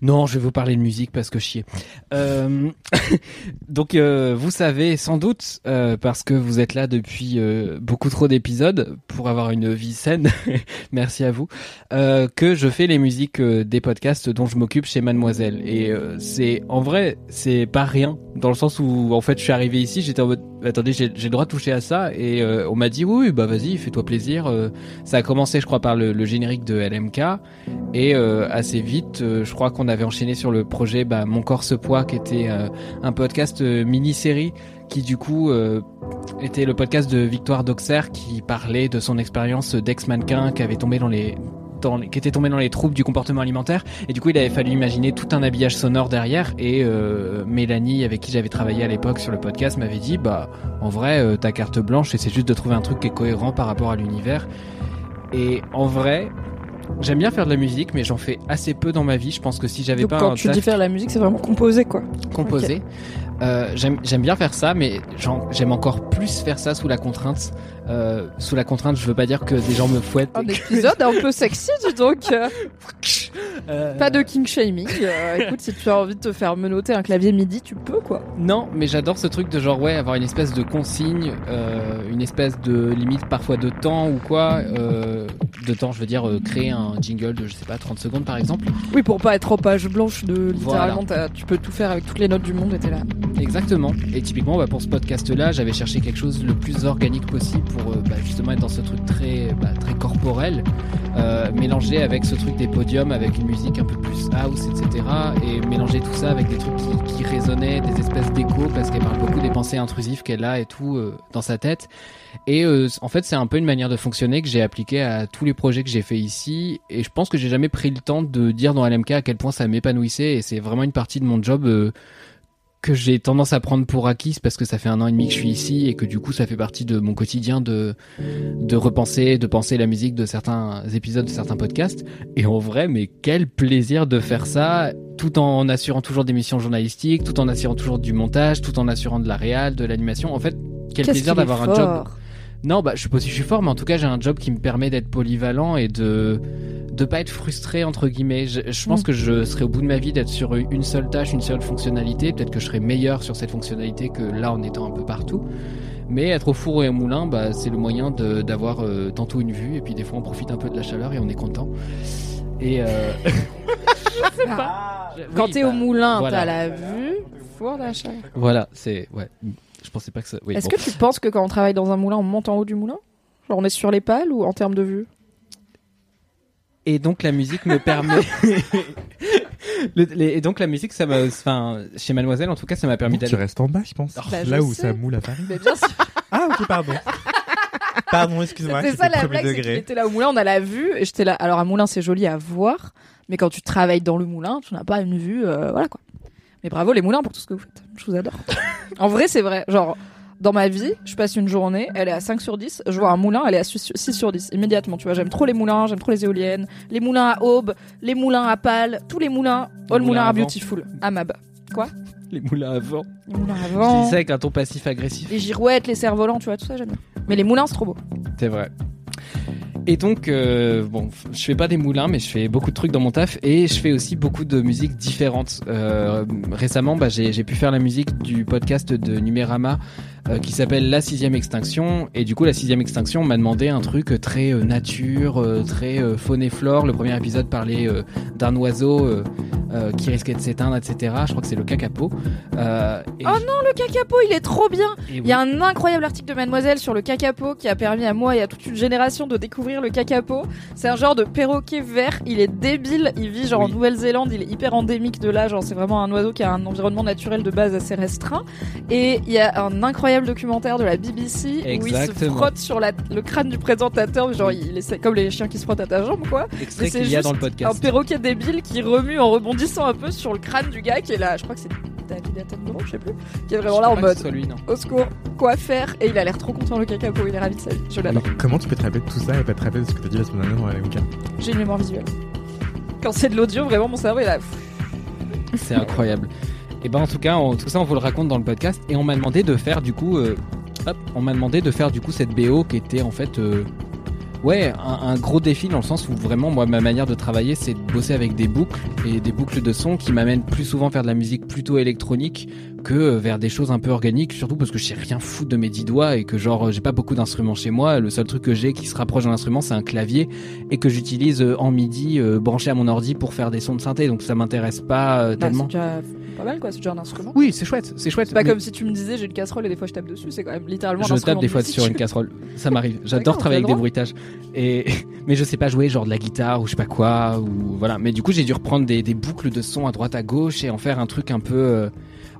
Non, je vais vous parler de musique parce que chier. Euh, (laughs) donc, euh, vous savez sans doute, euh, parce que vous êtes là depuis beaucoup trop d'épisodes pour avoir une vie saine, (laughs) merci à vous, que je fais les musiques des podcasts dont je m'occupe chez Mademoiselle. Et c'est en vrai, c'est pas rien dans le sens où en fait, je suis arrivé ici, j'étais en mode attendez, j'ai le droit de toucher à ça et on m'a dit oui, bah vas-y, fais-toi plaisir. Ça a commencé, je crois, par le, le générique de LMK et assez vite, je crois qu'on avait enchaîné sur le projet bah, Mon corps se poids, qui était euh, un podcast euh, mini-série qui du coup euh, était le podcast de Victoire Doxer qui parlait de son expérience d'ex-mannequin qui avait tombé dans les qui était tombé dans les troubles du comportement alimentaire. Et du coup il avait fallu imaginer tout un habillage sonore derrière. Et Mélanie avec qui j'avais travaillé à l'époque sur le podcast m'avait dit bah en vrai ta carte blanche c'est juste de trouver un truc qui est cohérent par rapport à l'univers. Et en vrai j'aime bien faire de la musique mais j'en fais assez peu dans ma vie je pense que si j'avais pas quand un tu dis faire la musique, c'est vraiment composé quoi. composé. Euh, j'aime bien faire ça, mais j'aime encore plus faire ça sous la contrainte. Euh, sous la contrainte, je veux pas dire que des gens me fouettent. Un (laughs) épisode un peu sexy, dis donc. euh, Pas de king shaming. Écoute, si tu as envie de te faire menotter un clavier midi, tu peux quoi. Non, mais j'adore ce truc de genre ouais, avoir une espèce de consigne, une espèce de limite parfois de temps ou quoi. De temps, je veux dire créer un jingle de je sais pas 30 secondes par exemple. Oui, pour pas être en page blanche de littéralement, tu peux tout faire avec toutes les notes du monde et t'es là. Exactement. Et typiquement, bah, pour ce podcast-là, j'avais cherché quelque chose le plus organique possible pour euh, bah, justement être dans ce truc très, bah, très corporel, euh, avec ce truc des podiums, avec une musique un peu plus house, etc. Et mélanger tout ça avec des trucs qui, qui résonnaient, des espèces d'échos, parce qu'elle parle beaucoup des pensées intrusives qu'elle a et tout euh, dans sa tête. Et euh, en fait, c'est un peu une manière de fonctionner que j'ai appliqué à tous les projets que j'ai fait ici. Et je pense que j'ai jamais pris le temps de dire dans LMK à quel point ça m'épanouissait. Et c'est vraiment une partie de mon job. Que j'ai tendance à prendre pour acquis parce que ça fait un an et demi que je suis ici et que du coup ça fait partie de mon quotidien de de repenser, de penser la musique de certains épisodes de certains podcasts. Et en vrai mais quel plaisir de faire ça tout en assurant toujours des missions journalistiques, tout en assurant toujours du montage, tout en assurant de la réal, de l'animation. En fait, quel plaisir d'avoir un job. non, bah, je sais pas si je suis fort, mais en tout cas, j'ai un job qui me permet d'être polyvalent et de de pas être frustré entre guillemets. Je, je pense que je serais au bout de ma vie d'être sur une seule tâche, une seule fonctionnalité. Peut-être que je serais meilleur sur cette fonctionnalité que là en étant un peu partout. Mais être au four et au moulin, bah, c'est le moyen de- d'avoir euh, tantôt une vue et puis des fois on profite un peu de la chaleur et on est content. Et euh... (laughs) Je- Quand oui, t'es bah, au moulin, voilà. t'as la vue, four d'achat. Voilà, c'est ouais. Je pensais pas que ça. Oui, Est-ce bon. que tu penses que quand on travaille dans un moulin, on monte en haut du moulin? Genre on est sur les pales ou en termes de vue? Et donc la musique me permet. (laughs) Le- les- et donc la musique, ça m'a, enfin, chez Mademoiselle, en tout cas, ça m'a permis Tu d'aller. restes en bas, je pense. Bah, je Là où sais. ça moule à Paris. Mais bien sûr, Ah, ok, pardon. pardon, excuse-moi. j'étais ça la blague, c'est qu'il était là au moulin, on a la vue, et j'étais là. Alors un moulin, c'est joli à voir, mais quand tu travailles dans le moulin, tu n'as pas une vue, euh, voilà quoi. Mais bravo les moulins pour tout ce que vous faites, je vous adore. en vrai, c'est vrai, genre... Dans ma vie, je passe une journée, elle est à 5 sur 10, je vois un moulin, elle est à 6 sur 10, immédiatement, tu vois, j'aime trop les moulins, j'aime trop les éoliennes, les moulins à aube, les moulins à pâle, tous les moulins, all moulins moulins à à beautiful, Amab. Les moulins à vent. Les moulins à Je vent, dis ça avec un ton passif agressif. les girouettes, les cerfs-volants, tu vois, tout ça j'aime bien. Mais les moulins, c'est trop beau. C'est vrai. Et donc, euh, bon, je fais pas des moulins, mais je fais beaucoup de trucs dans mon taf et je fais aussi beaucoup de musiques différentes. Euh, récemment, bah, j'ai j'ai pu faire la musique du podcast de Numérama euh, qui s'appelle La Sixième Extinction. Et du coup, La Sixième Extinction m'a demandé un truc très euh, nature, euh, très euh, faune et flore. Le premier épisode parlait euh, d'un oiseau euh, euh, qui risquait de s'éteindre, etc. Je crois que c'est le cacapo. Euh, Oh non, le cacapo, il est trop bien Il y a un incroyable article de Mademoiselle sur le cacapo qui a permis à moi et à toute une génération de découvrir le cacapo. C'est un genre de perroquet vert, il est débile, il vit genre en. Nouvelle-Zélande, il est hyper endémique de là, genre c'est vraiment un oiseau qui a un environnement naturel de base assez restreint. Et il y a un incroyable incroyable documentaire de la BBC où il se frotte sur la- le crâne du présentateur, genre il essaie comme les chiens qui se frottent à ta jambe quoi. Extrait qu'il y a juste dans le Un perroquet débile qui remue en rebondissant un peu sur le crâne du gars qui est là. Je crois que c'est David Attenborough, je sais plus, qui est vraiment là en mode lui, non. au secours, quoi faire? Et il a l'air trop content le cacapo, il est ravi de sa vie. Je l'adore. comment tu peux te rappeler de tout ça et pas te rappeler de ce que t'as dit la semaine dernière dans la J'ai une mémoire visuelle. Quand c'est de l'audio, vraiment mon cerveau est là. C'est incroyable. Et ben en tout cas, on- tout ça on vous le raconte dans le podcast et on m'a demandé de faire du coup, euh, hop, on m'a demandé de faire du coup cette BO qui était en fait, euh, ouais, un, un gros défi dans le sens où vraiment moi ma manière de travailler c'est de bosser avec des boucles et des boucles de son qui m'amènent plus souvent vers de la musique plutôt électronique que euh, vers des choses un peu organiques, surtout parce que je sais rien foutre de mes dix doigts et que genre j'ai pas beaucoup d'instruments chez moi. Le seul truc que j'ai qui se rapproche d'un instrument c'est un clavier et que j'utilise euh, en midi euh, branché à mon ordi pour faire des sons de synthé. Donc ça m'intéresse pas Bah, tellement. Pas mal quoi, c'est déjà un instrument. Oui, c'est chouette, c'est chouette. C'est pas Mais comme si tu me disais j'ai une casserole et des fois je tape dessus, c'est quand même littéralement je tape des de fois sur une casserole, ça m'arrive. (laughs) J'adore travailler avec des bruitages. Et (laughs) mais je sais pas jouer genre de la guitare ou je sais pas quoi ou voilà. Mais du coup j'ai dû reprendre des, des boucles de son à droite à gauche et en faire un truc un peu euh,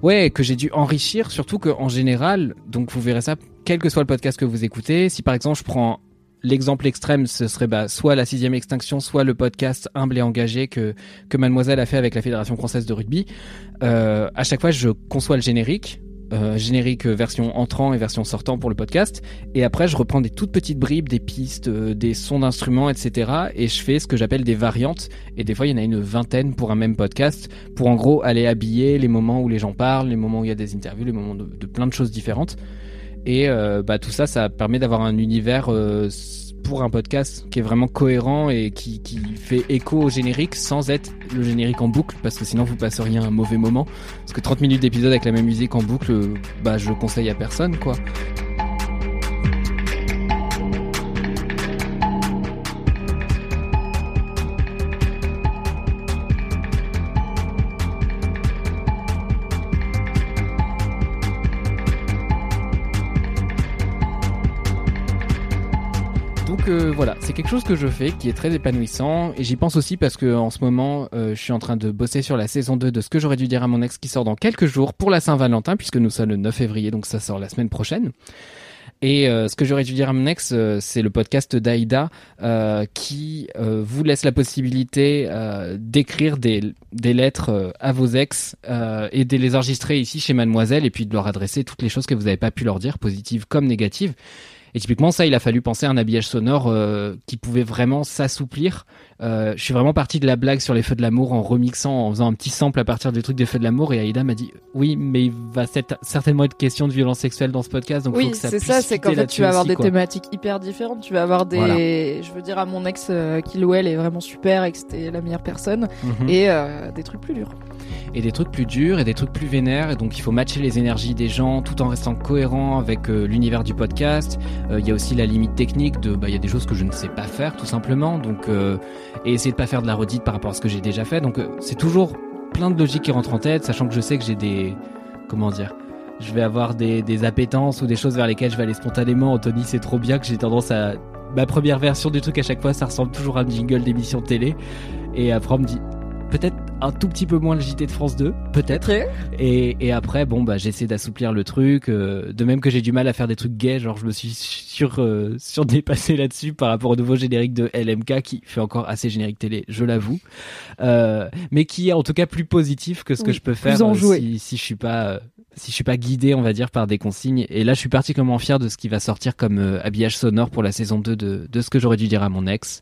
ouais que j'ai dû enrichir. Surtout que en général, donc vous verrez ça, quel que soit le podcast que vous écoutez. Si par exemple je prends L'exemple extrême, ce serait bah, soit la sixième extinction, soit le podcast humble et engagé que que Mademoiselle a fait avec la Fédération française de rugby. Euh, à chaque fois, je conçois le générique, euh, générique version entrant et version sortant pour le podcast, et après, je reprends des toutes petites bribes, des pistes, euh, des sons d'instruments, etc. Et je fais ce que j'appelle des variantes. Et des fois, il y en a une vingtaine pour un même podcast, pour en gros aller habiller les moments où les gens parlent, les moments où il y a des interviews, les moments de plein de choses différentes. Et euh, bah, tout ça, ça permet d'avoir un univers euh, pour un podcast qui est vraiment cohérent et qui, qui fait écho au générique sans être le générique en boucle, parce que sinon vous passeriez un mauvais moment. Parce que 30 minutes d'épisode avec la même musique en boucle, euh, bah je conseille à personne, quoi. Donc voilà, c'est quelque chose que je fais qui est très épanouissant et j'y pense aussi parce que en ce moment euh, je suis en train de bosser sur la saison 2 de ce que j'aurais dû dire à mon ex qui sort dans quelques jours pour la Saint-Valentin puisque nous sommes le 9 février donc ça sort la semaine prochaine. Et euh, ce que j'aurais dû dire à mon ex, euh, c'est le podcast d'Aïda qui vous laisse la possibilité d'écrire des, des lettres à vos ex et de les enregistrer ici chez Mademoiselle et puis de leur adresser toutes les choses que vous n'avez pas pu leur dire, positives comme négatives. Et typiquement, ça, il a fallu penser à un habillage sonore euh, qui pouvait vraiment s'assouplir. Euh, je suis vraiment parti de la blague sur les feux de l'amour en remixant, en faisant un petit sample à partir du truc des feux de l'amour. Et Aïda m'a dit Oui, mais il va certainement être question de violence sexuelle dans ce podcast. Donc Oui, c'est ça, c'est qu'en fait tu vas avoir des quoi. thématiques hyper différentes. Tu vas avoir des. Voilà. Je veux dire, à mon ex, euh, qu'il ou elle est vraiment super et que c'était la meilleure personne. Mhm. Et euh, des trucs plus durs. Et des trucs plus durs et des trucs plus vénères. Et donc il faut matcher les énergies des gens tout en restant cohérent avec euh, l'univers du podcast. Euh, il y a aussi la limite technique de bah il y a des choses que je ne sais pas faire tout simplement. Donc euh, et essayer de pas faire de la redite par rapport à ce que j'ai déjà fait. Donc c'est toujours plein de logique qui rentre en tête sachant que je sais que j'ai des comment dire je vais avoir des, des appétences ou des choses vers lesquelles je vais aller spontanément. Anthony c'est trop bien que j'ai tendance à ma première version du truc à chaque fois ça ressemble toujours à un jingle d'émission télé. Et après on me dit peut-être un tout petit peu moins le JT de France 2, peut-être. Et, et après, bon, bah, j'essaie d'assouplir le truc. euh, de même que j'ai du mal à faire des trucs gays, genre je me suis sur euh, surdépassé là-dessus par rapport au nouveau générique de LMK qui fait encore assez générique télé, je l'avoue, euh, mais qui est en tout cas plus positif que ce que je peux faire euh, si, si je suis pas si je suis pas guidé, on va dire, par des consignes. Et là, je suis particulièrement fier de ce qui va sortir comme euh, habillage sonore pour la saison 2 de, de ce que j'aurais dû dire à mon ex.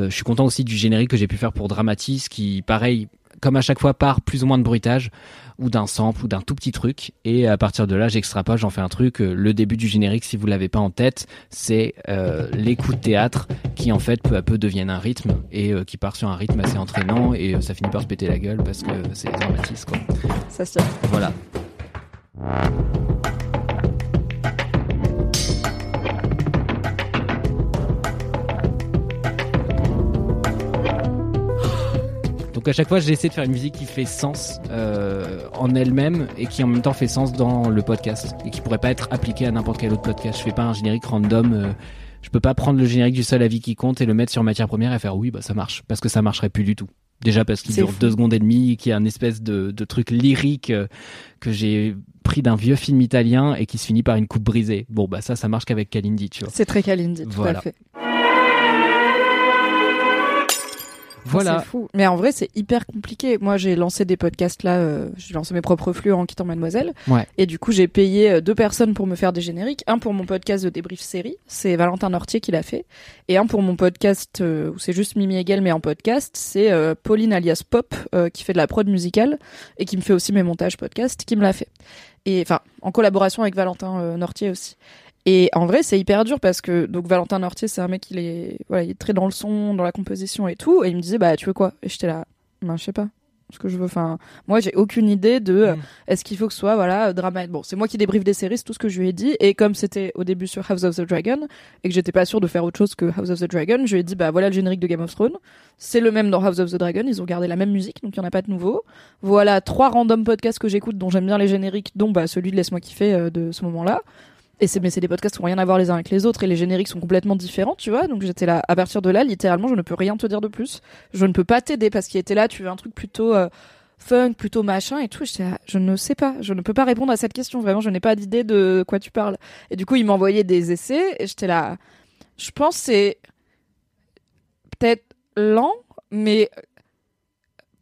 Euh, je suis content aussi du générique que j'ai pu faire pour Dramatis, qui, pareil, comme à chaque fois, part plus ou moins de bruitage, ou d'un sample, ou d'un tout petit truc. Et à partir de là, j'extrapole, j'en fais un truc. Euh, Le début du générique, si vous l'avez pas en tête, c'est euh, les coups de théâtre qui, en fait, peu à peu deviennent un rythme, et euh, qui part sur un rythme assez entraînant, et euh, ça finit par se péter la gueule, parce que c'est Dramatis, quoi. Ça se. Voilà. Donc à chaque fois, j'essaie de faire une musique qui fait sens euh, en elle-même et qui en même temps fait sens dans le podcast et qui pourrait pas être appliquée à n'importe quel autre podcast. Je fais pas un générique random. euh, je peux pas prendre le générique du seul avis qui compte et le mettre sur matière première et faire oui, bah ça marche parce que ça marcherait plus du tout. Déjà parce qu'il dure fou. deux secondes et demie, qu'il y a un espèce de, de truc lyrique euh, que j'ai pris d'un vieux film italien et qui se finit par une coupe brisée. Bon, bah ça, ça marche qu'avec Kalindi, tu vois. C'est très Kalindi, tout Voilà. à fait. Voilà. C'est fou. Mais en vrai, c'est hyper compliqué. Moi, j'ai lancé des podcasts là, euh, j'ai lancé mes propres flux en quittant Mademoiselle. Ouais. Et du coup, j'ai payé euh, deux personnes pour me faire des génériques. Un pour mon podcast de débrief série, c'est Valentin Nortier qui l'a fait. Et un pour mon podcast euh, où c'est juste Mimi Hegel, mais en podcast, c'est euh, Pauline alias Pop euh, qui fait de la prod musicale et qui me fait aussi mes montages podcast, qui me l'a fait. Et enfin, en collaboration avec Valentin Nortier aussi. Et en vrai, c'est hyper dur parce que donc Valentin Nortier, c'est un mec il est voilà, il est très dans le son, dans la composition et tout. Et il me disait bah tu veux quoi? Et j'étais là ben je sais pas ce que je veux. Enfin moi j'ai aucune idée de euh, Mm. est-ce qu'il faut que ce soit voilà drama bon c'est moi qui débriefe des séries c'est tout ce que je lui ai dit. Et comme c'était au début sur House of the Dragon et que j'étais pas sûre de faire autre chose que House of the Dragon je lui ai dit bah voilà le générique de Game of Thrones. C'est le même dans House of the Dragon. Ils ont gardé la même musique donc il y en a pas de nouveau. Voilà trois random podcasts que j'écoute dont j'aime bien les génériques dont bah celui de laisse-moi kiffer euh, de ce moment là et c'est mais c'est des podcasts qui ont rien à voir les uns avec les autres et les génériques sont complètement différents, tu vois. Donc j'étais là à partir de là, littéralement, je ne peux rien te dire de plus. Je ne peux pas t'aider parce qu'il était là, tu veux un truc plutôt euh, funk, plutôt machin et tout. J'étais là, je ne sais pas, je ne peux pas répondre à cette question. Vraiment, je n'ai pas d'idée de quoi tu parles. Et du coup, il m'envoyait des essais et j'étais là. Je pense c'est peut-être lent, mais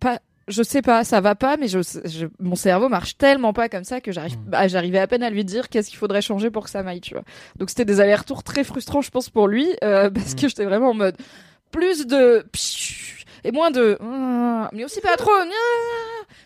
pas. Je sais pas, ça va pas, mais je, je- mon cerveau marche tellement pas comme ça que j'arrive, bah, j'arrivais à peine à lui dire qu'est-ce qu'il faudrait changer pour que ça m'aille, tu vois. Donc c'était des allers-retours très frustrants, je pense, pour lui, euh, (laughs) parce que j'étais vraiment en mode plus de et moins de mais aussi pas trop,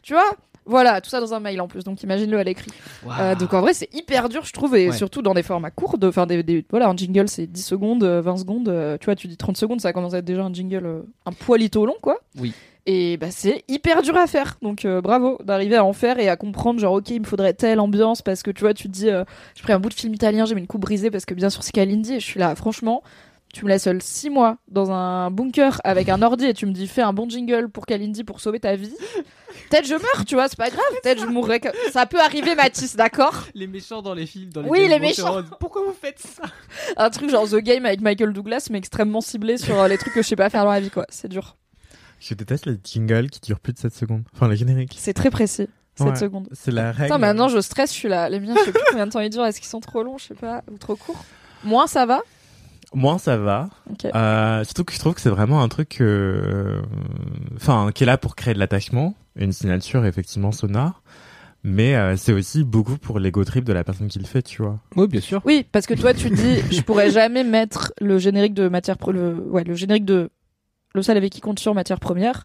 tu vois. Voilà, tout ça dans un mail en plus, donc imagine-le à l'écrit. Euh, donc en vrai, c'est hyper dur, je trouve, et Ouais. surtout dans des formats courts. de- Enfin, des, des- voilà, un jingle, c'est 10 secondes, euh, 20 secondes. euh, tu vois, tu dis 30 secondes, ça commence à être déjà un jingle un un poilito long, quoi. Oui. Et bah, c'est hyper dur à faire. Donc euh, bravo d'arriver à en faire et à comprendre, genre, ok, il me faudrait telle ambiance parce que tu vois, tu te dis, euh, j'ai pris un bout de film italien, j'ai mis une coupe brisée parce que bien sûr, c'est Kalindi, et je suis là, franchement. Tu me laisses seule 6 mois dans un bunker avec un ordi et tu me dis fais un bon jingle pour Kalindi pour sauver ta vie. Peut-être je meurs, tu vois, c'est pas grave. Peut-être je mourrai. comme- Ça peut arriver, Mathis, d'accord? Les méchants dans les films, dans les Oui, les méchants. Pourquoi vous faites ça? Un truc genre The Game avec Michael Douglas, mais extrêmement ciblé sur euh, les trucs que je sais pas faire dans la vie, quoi. C'est dur. Je déteste les jingles qui durent plus de 7 secondes. Enfin, les génériques. C'est très précis. 7 Ouais. secondes. C'est la règle. Attends, maintenant je stresse, je suis là. Les miens, je sais plus combien de temps ils durent. Est-ce qu'ils sont trop longs Je sais pas. Ou trop courts? Moins ça va? Moins ça va. Euh, surtout que je trouve que c'est vraiment un truc, euh, enfin, qui est là pour créer de l'attachement, une signature effectivement sonore, mais euh, c'est aussi beaucoup pour l'ego trip de la personne qui le fait, tu vois. Oui, bien sûr. Oui, parce que toi tu dis, je pourrais jamais mettre le générique de matière, le, ouais, le générique de le seul avec qui compte sur matière première.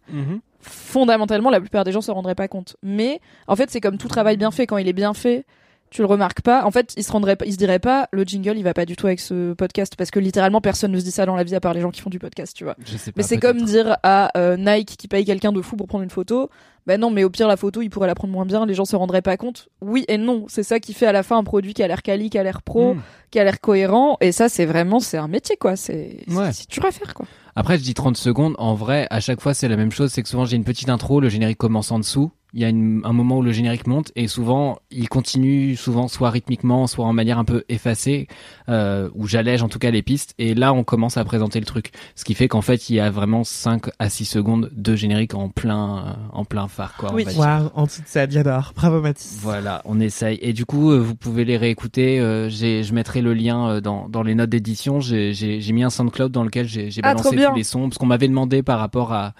fondamentalement, la plupart des gens se rendraient pas compte. Mais en fait, c'est comme tout travail bien fait. Quand il est bien fait, tu le remarques pas. En fait, ils se rendraient, pas- ils se diraient pas, le jingle, il va pas du tout avec ce podcast, parce que littéralement, personne ne se dit ça dans la vie à part les gens qui font du podcast, tu vois. Je sais pas. Mais c'est comme dire à euh, Nike qui paye quelqu'un de fou pour prendre une photo. Ben non, mais au pire, la photo, il pourrait la prendre moins bien, les gens se rendraient pas compte. Oui et non. C'est ça qui fait à la fin un produit qui a l'air quali, qui a l'air pro, Mm. qui a l'air cohérent. Et ça, c'est vraiment, c'est un métier, quoi. C'est, Ouais. c'est dur à faire, quoi. Après, je dis 30 secondes. En vrai, à chaque fois, c'est la même chose. C'est que souvent, j'ai une petite intro, le générique commence en dessous. Il y a une- un moment où le générique monte et souvent, il continue, souvent, soit rythmiquement, soit en manière un peu effacée, euh, où j'allège en tout cas les pistes. Et là, on commence à présenter le truc. Ce qui fait qu'en fait, il y a vraiment 5 à 6 secondes de générique en plein, euh, en plein phare, quoi. Oui. Waouh, en de ça, j'adore. Bravo Mathis. Voilà, on essaye. Et du coup, euh, vous pouvez les réécouter. euh, j'ai- je mettrai le lien euh, dans, dans les notes d'édition. J'ai j'ai- j'ai mis un SoundCloud dans lequel j'ai j'ai Ah, balancé tous les sons. Parce qu'on m'avait demandé par rapport à,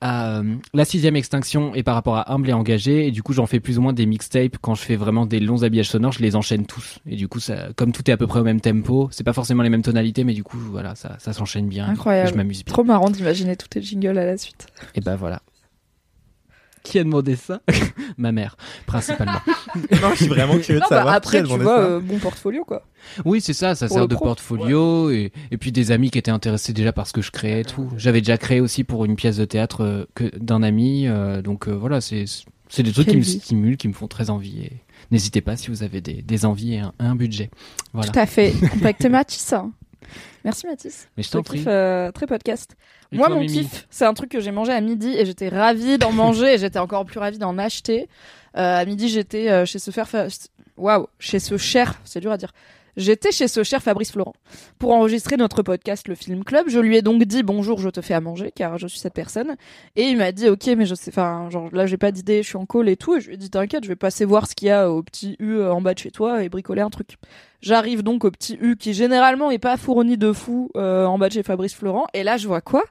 à euh, la sixième extinction et par rapport à Humble et Engagé. Et du coup, j'en fais plus ou moins des mixtapes. Quand je fais vraiment des longs habillages sonores, je les enchaîne tous. Et du coup, ça, comme tout est à peu près au même tempo, c'est pas forcément les mêmes tonalités, mais du coup, voilà, ça, ça s'enchaîne bien. Incroyable. Je m'amuse bien. Trop marrant d'imaginer tous tes jingles à la suite. Et ben voilà. Qui a demandé ça (laughs) Ma mère, principalement. (laughs) non, je suis vraiment curieux de Non, bah, qui après, a tu vois, ça. euh, bon portfolio, quoi. Oui, c'est ça, ça Pour sert de pro. portfolio et, et puis des amis qui étaient intéressés déjà par ce que je créais et tout. J'avais déjà créé aussi pour une pièce de théâtre euh, que d'un ami, euh, donc euh, voilà, c'est c'est des trucs Quelle qui me vie. stimulent, qui me font très envie. Et n'hésitez pas si vous avez des, des envies et un, un budget. Voilà. Tout à fait. Contactez Mathis. hein. Merci Mathis. Mais je t'en prie. kiffe euh, très podcast. Et Moi, toi, mon Mimi kiff, c'est un truc que j'ai mangé à midi et j'étais ravie d'en (laughs) manger et j'étais encore plus ravie d'en acheter. Euh, à midi, j'étais euh, chez ce faire, waouh, chez ce cher, c'est dur à dire. J'étais chez ce cher Fabrice Florent pour enregistrer notre podcast Le Film Club. Je lui ai donc dit bonjour, je te fais à manger car je suis cette personne. Et il m'a dit ok, mais je sais, enfin, genre là j'ai pas d'idée, je suis en call et tout. Et je lui ai dit t'inquiète, je vais passer voir ce qu'il y a au petit U euh, en bas de chez toi et bricoler un truc. J'arrive donc au petit U qui généralement est pas fourni de fou euh, en bas de chez Fabrice Florent. Et là je vois quoi?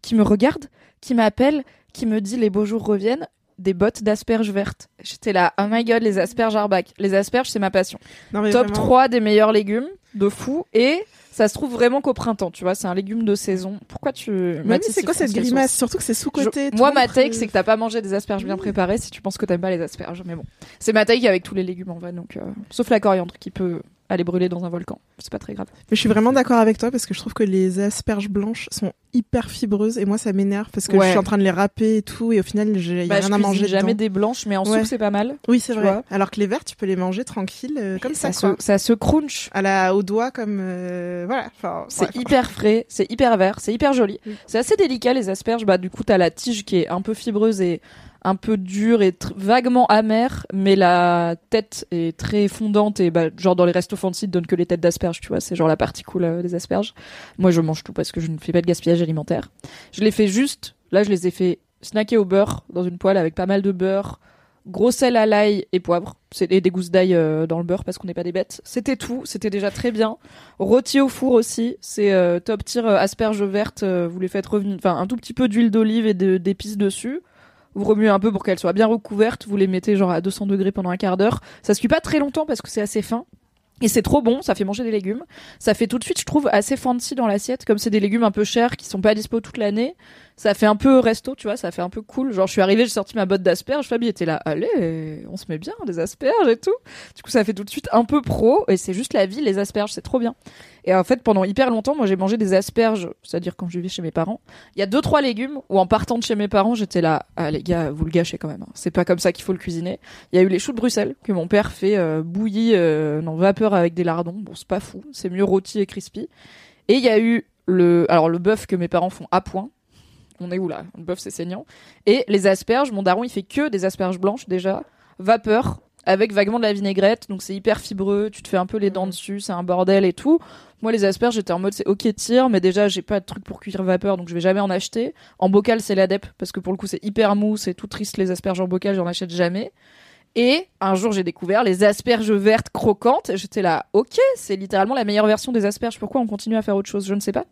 Qui me regarde, qui m'appelle, qui me dit les beaux jours reviennent des bottes d'asperges vertes. J'étais là, oh my god, les asperges Arbac. Les asperges, c'est ma passion. Non, mais Top vraiment, 3 des meilleurs légumes, de fou. Et ça se trouve vraiment qu'au printemps, tu vois, c'est un légume de saison. Pourquoi tu... Mais c'est quoi cette grimace. Surtout que c'est sous-côté. Je- Moi, ma take, c'est que t'as pas mangé des asperges bien préparées si tu penses que t'aimes pas les asperges. Mais bon, c'est ma take avec tous les légumes en vrai. Donc, euh, sauf la coriandre qui peut aller brûler dans un volcan. C'est pas très grave. Mais je suis vraiment d'accord avec toi parce que je trouve que les asperges blanches sont hyper fibreuses et moi ça m'énerve parce que Ouais. je suis en train de les râper et tout et au final j'ai Bah, je rien à manger jamais dedans. des blanches, mais en Ouais. soupe c'est pas mal. Oui, c'est vrai. vois. Alors que les verts, tu peux les manger tranquille euh, comme ça, ça, quoi. se, ça se crunch. À la au doigt comme euh, voilà, enfin C'est hyper frais, c'est hyper vert, c'est hyper joli. Oui. C'est assez délicat les asperges. Bah du coup t'as la tige qui est un peu fibreuse et un peu dure et vaguement amère, mais la tête est très fondante et bah genre dans les restos fancy ils donnent que les têtes d'asperges, tu vois, c'est genre la partie cool euh, des asperges. Moi je mange tout parce que je ne fais pas de gaspillage alimentaire. Je les fais juste, là je les ai fait snacker au beurre dans une poêle avec pas mal de beurre, gros sel à l'ail et poivre, et des gousses d'ail euh, dans le beurre parce qu'on n'est pas des bêtes. C'était tout, c'était déjà très bien. Rôti au four aussi, c'est euh, top tier asperges vertes. vous les faites revenir, enfin un tout petit peu d'huile d'olive et d'épices dessus. Vous remuez un peu pour qu'elles soient bien recouvertes. Vous les mettez genre à 200 degrés pendant un quart d'heure. Ça se cuit pas très longtemps parce que c'est assez fin. Et c'est trop bon, ça fait manger des légumes. Ça fait tout de suite, je trouve, assez fancy dans l'assiette, comme c'est des légumes un peu chers qui sont pas dispo toute l'année. Ça fait un peu resto, tu vois, ça fait un peu cool. Genre, je suis arrivée, j'ai sorti ma botte d'asperges, Fabie était là, allez, on se met bien des asperges et tout. Du coup, ça fait tout de suite un peu pro, et c'est juste la vie, les asperges, c'est trop bien. Et en fait, pendant hyper longtemps, moi, j'ai mangé des asperges, c'est-à-dire quand je vivais chez mes parents. Il y a deux, trois légumes où en partant de chez mes parents, j'étais là, ah les gars, vous le gâchez quand même. hein. C'est pas comme ça qu'il faut le cuisiner. Il y a eu les choux de Bruxelles que mon père fait euh, bouillis euh, en vapeur avec des lardons. Bon, c'est pas fou, c'est mieux rôti et crispy. Et il y a eu le, alors le bœuf que mes parents font à point. On est où là? Le bœuf c'est saignant. Et les asperges, mon daron il fait que des asperges blanches déjà, vapeur avec vaguement de la vinaigrette, donc c'est hyper fibreux, tu te fais un peu les dents dessus, c'est un bordel et tout. Moi les asperges j'étais en mode c'est ok tire, mais déjà j'ai pas de truc pour cuire vapeur donc je vais jamais en acheter. En bocal c'est l'adep parce que pour le coup c'est hyper mou, c'est tout triste les asperges en bocal, j'en achète jamais. Et un jour, j'ai découvert les asperges vertes croquantes. J'étais là, ok, c'est littéralement la meilleure version des asperges. Pourquoi on continue à faire autre chose? Je ne sais pas.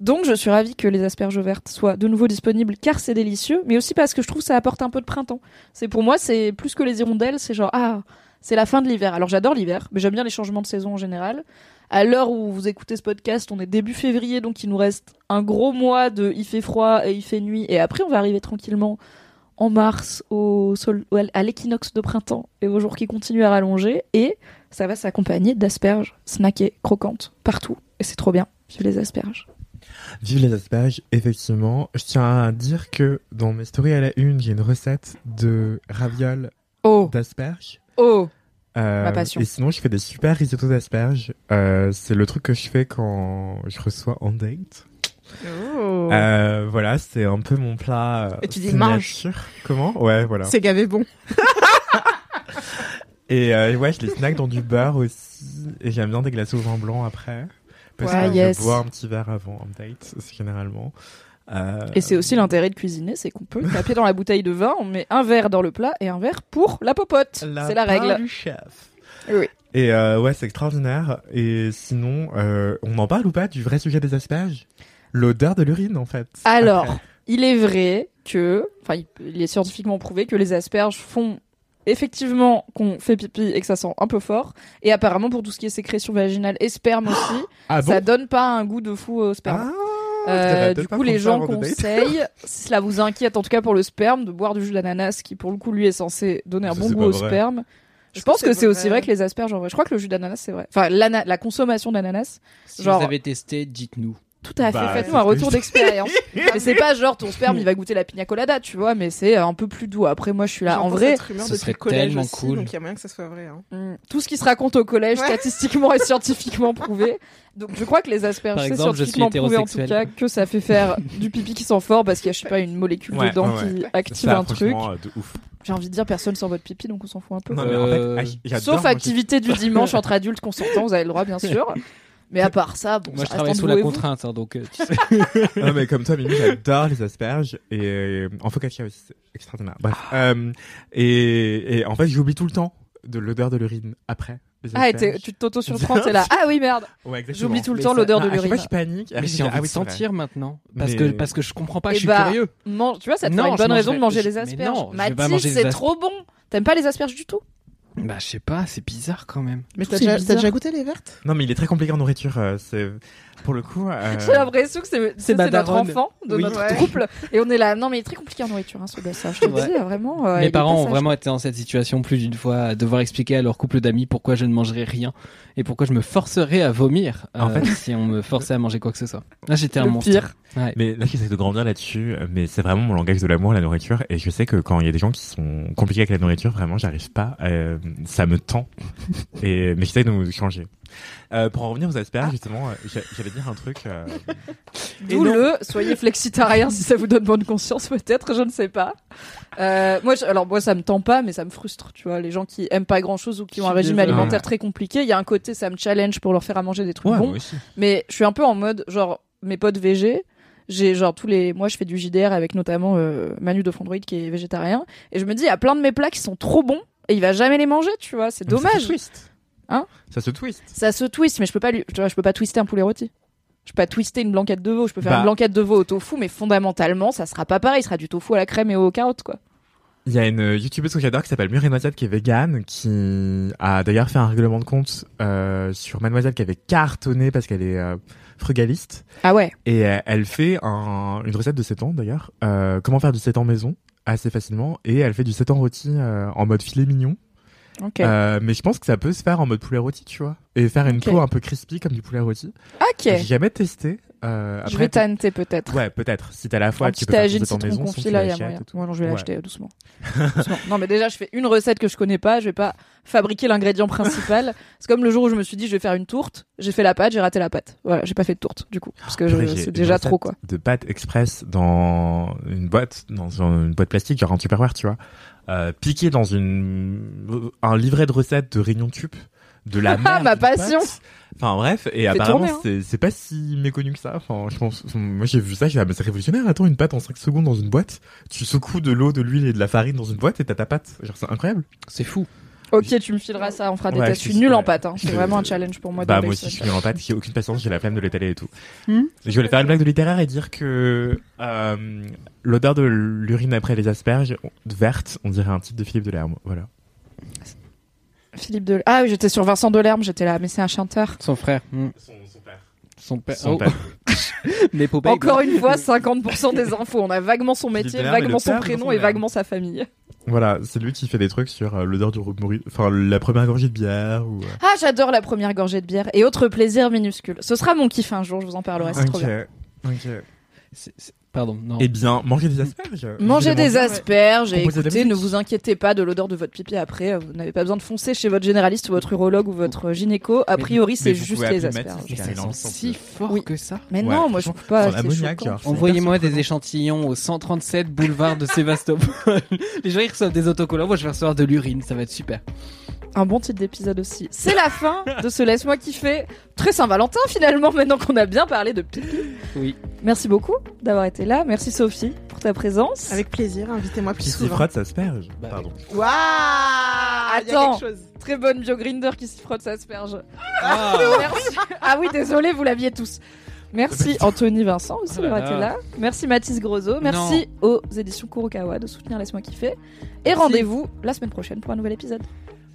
Donc, je suis ravie que les asperges vertes soient de nouveau disponibles car c'est délicieux, mais aussi parce que je trouve que ça apporte un peu de printemps. C'est pour moi, c'est plus que les hirondelles, c'est genre, ah, c'est la fin de l'hiver. Alors, j'adore l'hiver, mais j'aime bien les changements de saison en général. À l'heure où vous écoutez ce podcast, on est début février, donc il nous reste un gros mois de il fait froid et il fait nuit, et après, on va arriver tranquillement en mars au sol, à l'équinoxe de printemps et aux jours qui continuent à rallonger et ça va s'accompagner d'asperges snackées, croquantes, partout. Et c'est trop bien. Les asperges. Vive les asperges, effectivement. Je tiens à dire que dans mes stories à la une, j'ai une recette de ravioles Oh, d'asperges. oh. Euh, Ma passion. Et sinon, je fais des super risottos d'asperges. Euh, c'est le truc que je fais quand je reçois en date. Oh. Euh, voilà, c'est un peu mon plat. euh, Et tu dis signature. Comment? Ouais, voilà. C'est gavé bon. (laughs) Et ouais, je les snack dans du beurre aussi. Et j'aime bien des glaçons au vin blanc après. Parce Ouais, que yes. je bois un petit verre avant un date, (laughs) c'est généralement. Euh, Et c'est aussi l'intérêt de cuisiner, c'est qu'on peut taper dans la bouteille de vin, on met un verre dans le plat et un verre pour la popote. C'est la règle. du chef. Oui. Et euh, ouais, c'est extraordinaire. Et sinon, euh, on en parle ou pas du vrai sujet des asperges L'odeur de l'urine, en fait. Alors, Après. il est vrai que, enfin, il est scientifiquement prouvé que les asperges font effectivement qu'on fait pipi et que ça sent un peu fort. Et apparemment, pour tout ce qui est sécrétion vaginale et sperme aussi, ah bon ça donne pas un goût de fou au sperme. Ah, Euh, du coup, les gens conseillent, (laughs) si cela vous inquiète, en tout cas pour le sperme, de boire du jus d'ananas qui, pour le coup, lui est censé donner un Ça, bon goût au vrai. sperme. Je pense que c'est aussi vrai que les asperges, en vrai. Je crois que le jus d'ananas, c'est vrai. Enfin, la consommation d'ananas, Si Genre- vous avez testé, dites-nous. Tout à fait, Bah, faites-nous un retour d'expérience. (laughs) mais c'est pas genre ton sperme il va goûter la pina colada, tu vois, mais c'est un peu plus doux. Après, moi je suis là. En vrai, ce serait tellement aussi, cool. Donc il y a moyen que ça soit vrai. hein. Mm. Tout ce qui se raconte au collège, Ouais. statistiquement et scientifiquement prouvé. Donc je crois que les asperges, c'est scientifiquement prouvé en tout cas que ça fait faire du pipi qui sent fort parce qu'il y a je sais pas une molécule Ouais, dedans ouais, qui active Ça, un truc. euh, de ouf. J'ai envie de dire personne sent votre pipi donc on s'en fout un peu. Non, mais Euh, en fait, j'adore, Sauf activité du dimanche entre adultes consentants, vous avez le droit bien (laughs) sûr. Mais à part ça, bon, Moi, ça je reste travaille sous la contrainte, hein, donc euh, tu sais. (laughs) Non, mais comme toi, Mimi, j'adore les asperges et euh, en focaccia aussi, c'est extraordinaire. Bref, euh, et, et en fait, j'oublie tout le temps de l'odeur de l'urine après. Ah, et tu t'auto sur 30, (laughs) t'es là. Ah oui, merde. Ouais. J'oublie tout le Mais temps l'odeur Ah, de à chaque fois, l'urine. je panique. Mais je j'ai envie ah oui, de sentir maintenant. Parce, Mais- que, parce que je comprends pas, Eh je suis bah, curieux. Tu vois, ça te Non, une je bonne raison de manger je- les asperges. je pas Mathis, c'est trop bon. T'aimes pas les asperges du tout? Bah, je sais pas, c'est bizarre quand même. Mais déjà, t'as déjà goûté les vertes? Non, mais il est très compliqué en nourriture. euh, c'est pour le coup. euh, J'ai l'impression que c'est notre enfant de Oui. notre Ouais. couple et on est là. Non mais il est très compliqué en nourriture, hein, ce gars ça. Je te Ouais. dis vraiment. euh, Mes parents ont vraiment été dans cette situation plus d'une fois, à devoir expliquer à leur couple d'amis pourquoi je ne mangerais rien et pourquoi je me forcerais à vomir En euh, fait- si on me forçait à manger quoi que ce soit. Là, j'étais un Le monstre. pire. Ouais. Mais là, j'essaie de grandir là-dessus. Mais c'est vraiment mon langage de l'amour, la nourriture. Et je sais que quand il y a des gens qui sont compliqués avec la nourriture, vraiment, j'arrive pas. euh, ça me tend. Et mais j'essaie de nous changer. Euh, pour en revenir aux asperges, justement, euh, j'a- j'allais dire un truc. euh, (laughs) D'où le soyez flexitarien si ça vous donne bonne conscience peut-être, je ne sais pas. Euh, moi, je- alors moi ça me tend pas, mais ça me frustre. Tu vois, les gens qui aiment pas grand-chose ou qui ont un régime désolé. alimentaire très compliqué, il y a un côté ça me challenge pour leur faire à manger des trucs Ouais, bons. moi aussi. Mais je suis un peu en mode, genre, mes potes VG, j'ai genre tous les mois je fais du JDR avec notamment euh, Manu de Fondroid qui est végétarien et je me dis il y a plein de mes plats qui sont trop bons et il va jamais les manger tu vois c'est dommage. Hein Ça se twist. ça se twist mais je peux pas lui je peux pas twister un poulet rôti je peux pas twister une blanquette de veau je peux faire Bah. une blanquette de veau au tofu mais fondamentalement ça sera pas pareil il sera du tofu à la crème et aux carottes quoi Il y a une youtubeuse que j'adore qui s'appelle Muriel Noisette qui est végane, qui a d'ailleurs fait un règlement de compte euh, sur Mademoiselle qui avait cartonné parce qu'elle est euh, frugaliste. ah ouais Et euh, elle fait un- une recette de 7 ans d'ailleurs. Comment faire du 7 ans maison assez facilement. Et elle fait du 7 ans rôti en mode filet mignon. Euh, mais je pense que ça peut se faire en mode poulet rôti, tu vois. Et faire une Ok. peau un peu crispy comme du poulet rôti. ok J'ai jamais testé. Euh, je vais tenter peut-être Ouais, peut-être. Si t'as la foi, un tu peux faire ton tagine 7 ans citron maison. confit là y a moyen moi non je vais Ouais. l'acheter euh, doucement. (laughs) Doucement. non mais déjà je fais une recette que je connais pas je vais pas fabriquer l'ingrédient principal (laughs) c'est comme le jour où je me suis dit je vais faire une tourte j'ai fait la pâte j'ai raté la pâte voilà j'ai pas fait de tourte du coup parce que c'est déjà trop quoi De pâtes express dans une boîte, dans une boîte plastique, genre un Tupperware, tu vois. Euh, piqué dans une, un livret de recettes de Réunion Tube. De la Ah, (laughs) merde ma passion. Enfin bref, et apparemment hein. c'est pas si méconnu que ça. Enfin, je pense, moi j'ai vu ça, j'ai dit, ah, mais c'est révolutionnaire. Attends, une pâte en 5 secondes dans une boîte. Tu secoues de l'eau, de l'huile et de la farine dans une boîte et t'as ta pâte. Genre c'est incroyable. C'est fou. ok tu me fileras ça on fera des Ouais, tests je suis nulle en pâte hein. c'est vraiment un challenge pour moi bah de moi aussi je suis en pâte, j'ai aucune patience, j'ai la flemme de l'étaler et tout. Hmm. Je voulais faire une blague de littéraire et dire que euh, l'odeur de l'urine après les asperges verte, on dirait un titre de Philippe Delerme. Voilà. Philippe de ah oui j'étais sur Vincent Delerme j'étais là mais c'est un chanteur Son frère. hmm. Son père. Son Oh. père. (laughs) Mais Popeye, encore une fois 50% des infos on a vaguement son métier Delerme vaguement son prénom et vaguement sa famille Voilà, c'est lui qui fait des trucs sur euh, l'odeur du rumori- enfin la première gorgée de bière ou. euh, ah j'adore la première gorgée de bière et autre plaisir minuscule ce sera mon kiff un jour je vous en parlerai c'est trop Ok. bien Ok. C'est- c'est- Pardon, non. Eh bien, manger des asperges. Manger Évidemment des asperges et écoutez, ne vous inquiétez pas de l'odeur de votre pipi après. Vous n'avez pas besoin de foncer chez votre généraliste ou votre urologue ou votre gynéco. A priori, c'est juste les asperges. de si fort Oui. que ça. Mais Ouais, non, moi je franchement, trouve pas. c'est c'est Envoyez-moi des échantillons au 137 boulevard de Sébastopol. (laughs) Les gens ils reçoivent des autocollants, moi je vais recevoir de l'urine, ça va être super. Un bon titre d'épisode aussi. C'est la fin de ce Laisse-moi kiffer. Très Saint-Valentin finalement, maintenant qu'on a bien parlé de pipi. Oui. Merci beaucoup d'avoir été là. Merci Sophie pour ta présence. Avec plaisir, invitez-moi plus Qui s'y souvent. frotte s'asperge. Bah, Pardon. Waouh Il y a Attends. Très bonne bio grinder qui s'y frotte sa asperge. Ah. Merci. Ah oui, désolé, vous l'aviez tous. Merci Anthony Vincent aussi Oh d'avoir été là. Merci Mathis Grosot. Merci aux éditions Kurokawa de soutenir Laisse-moi kiffer. Et rendez-vous la semaine prochaine pour un nouvel épisode.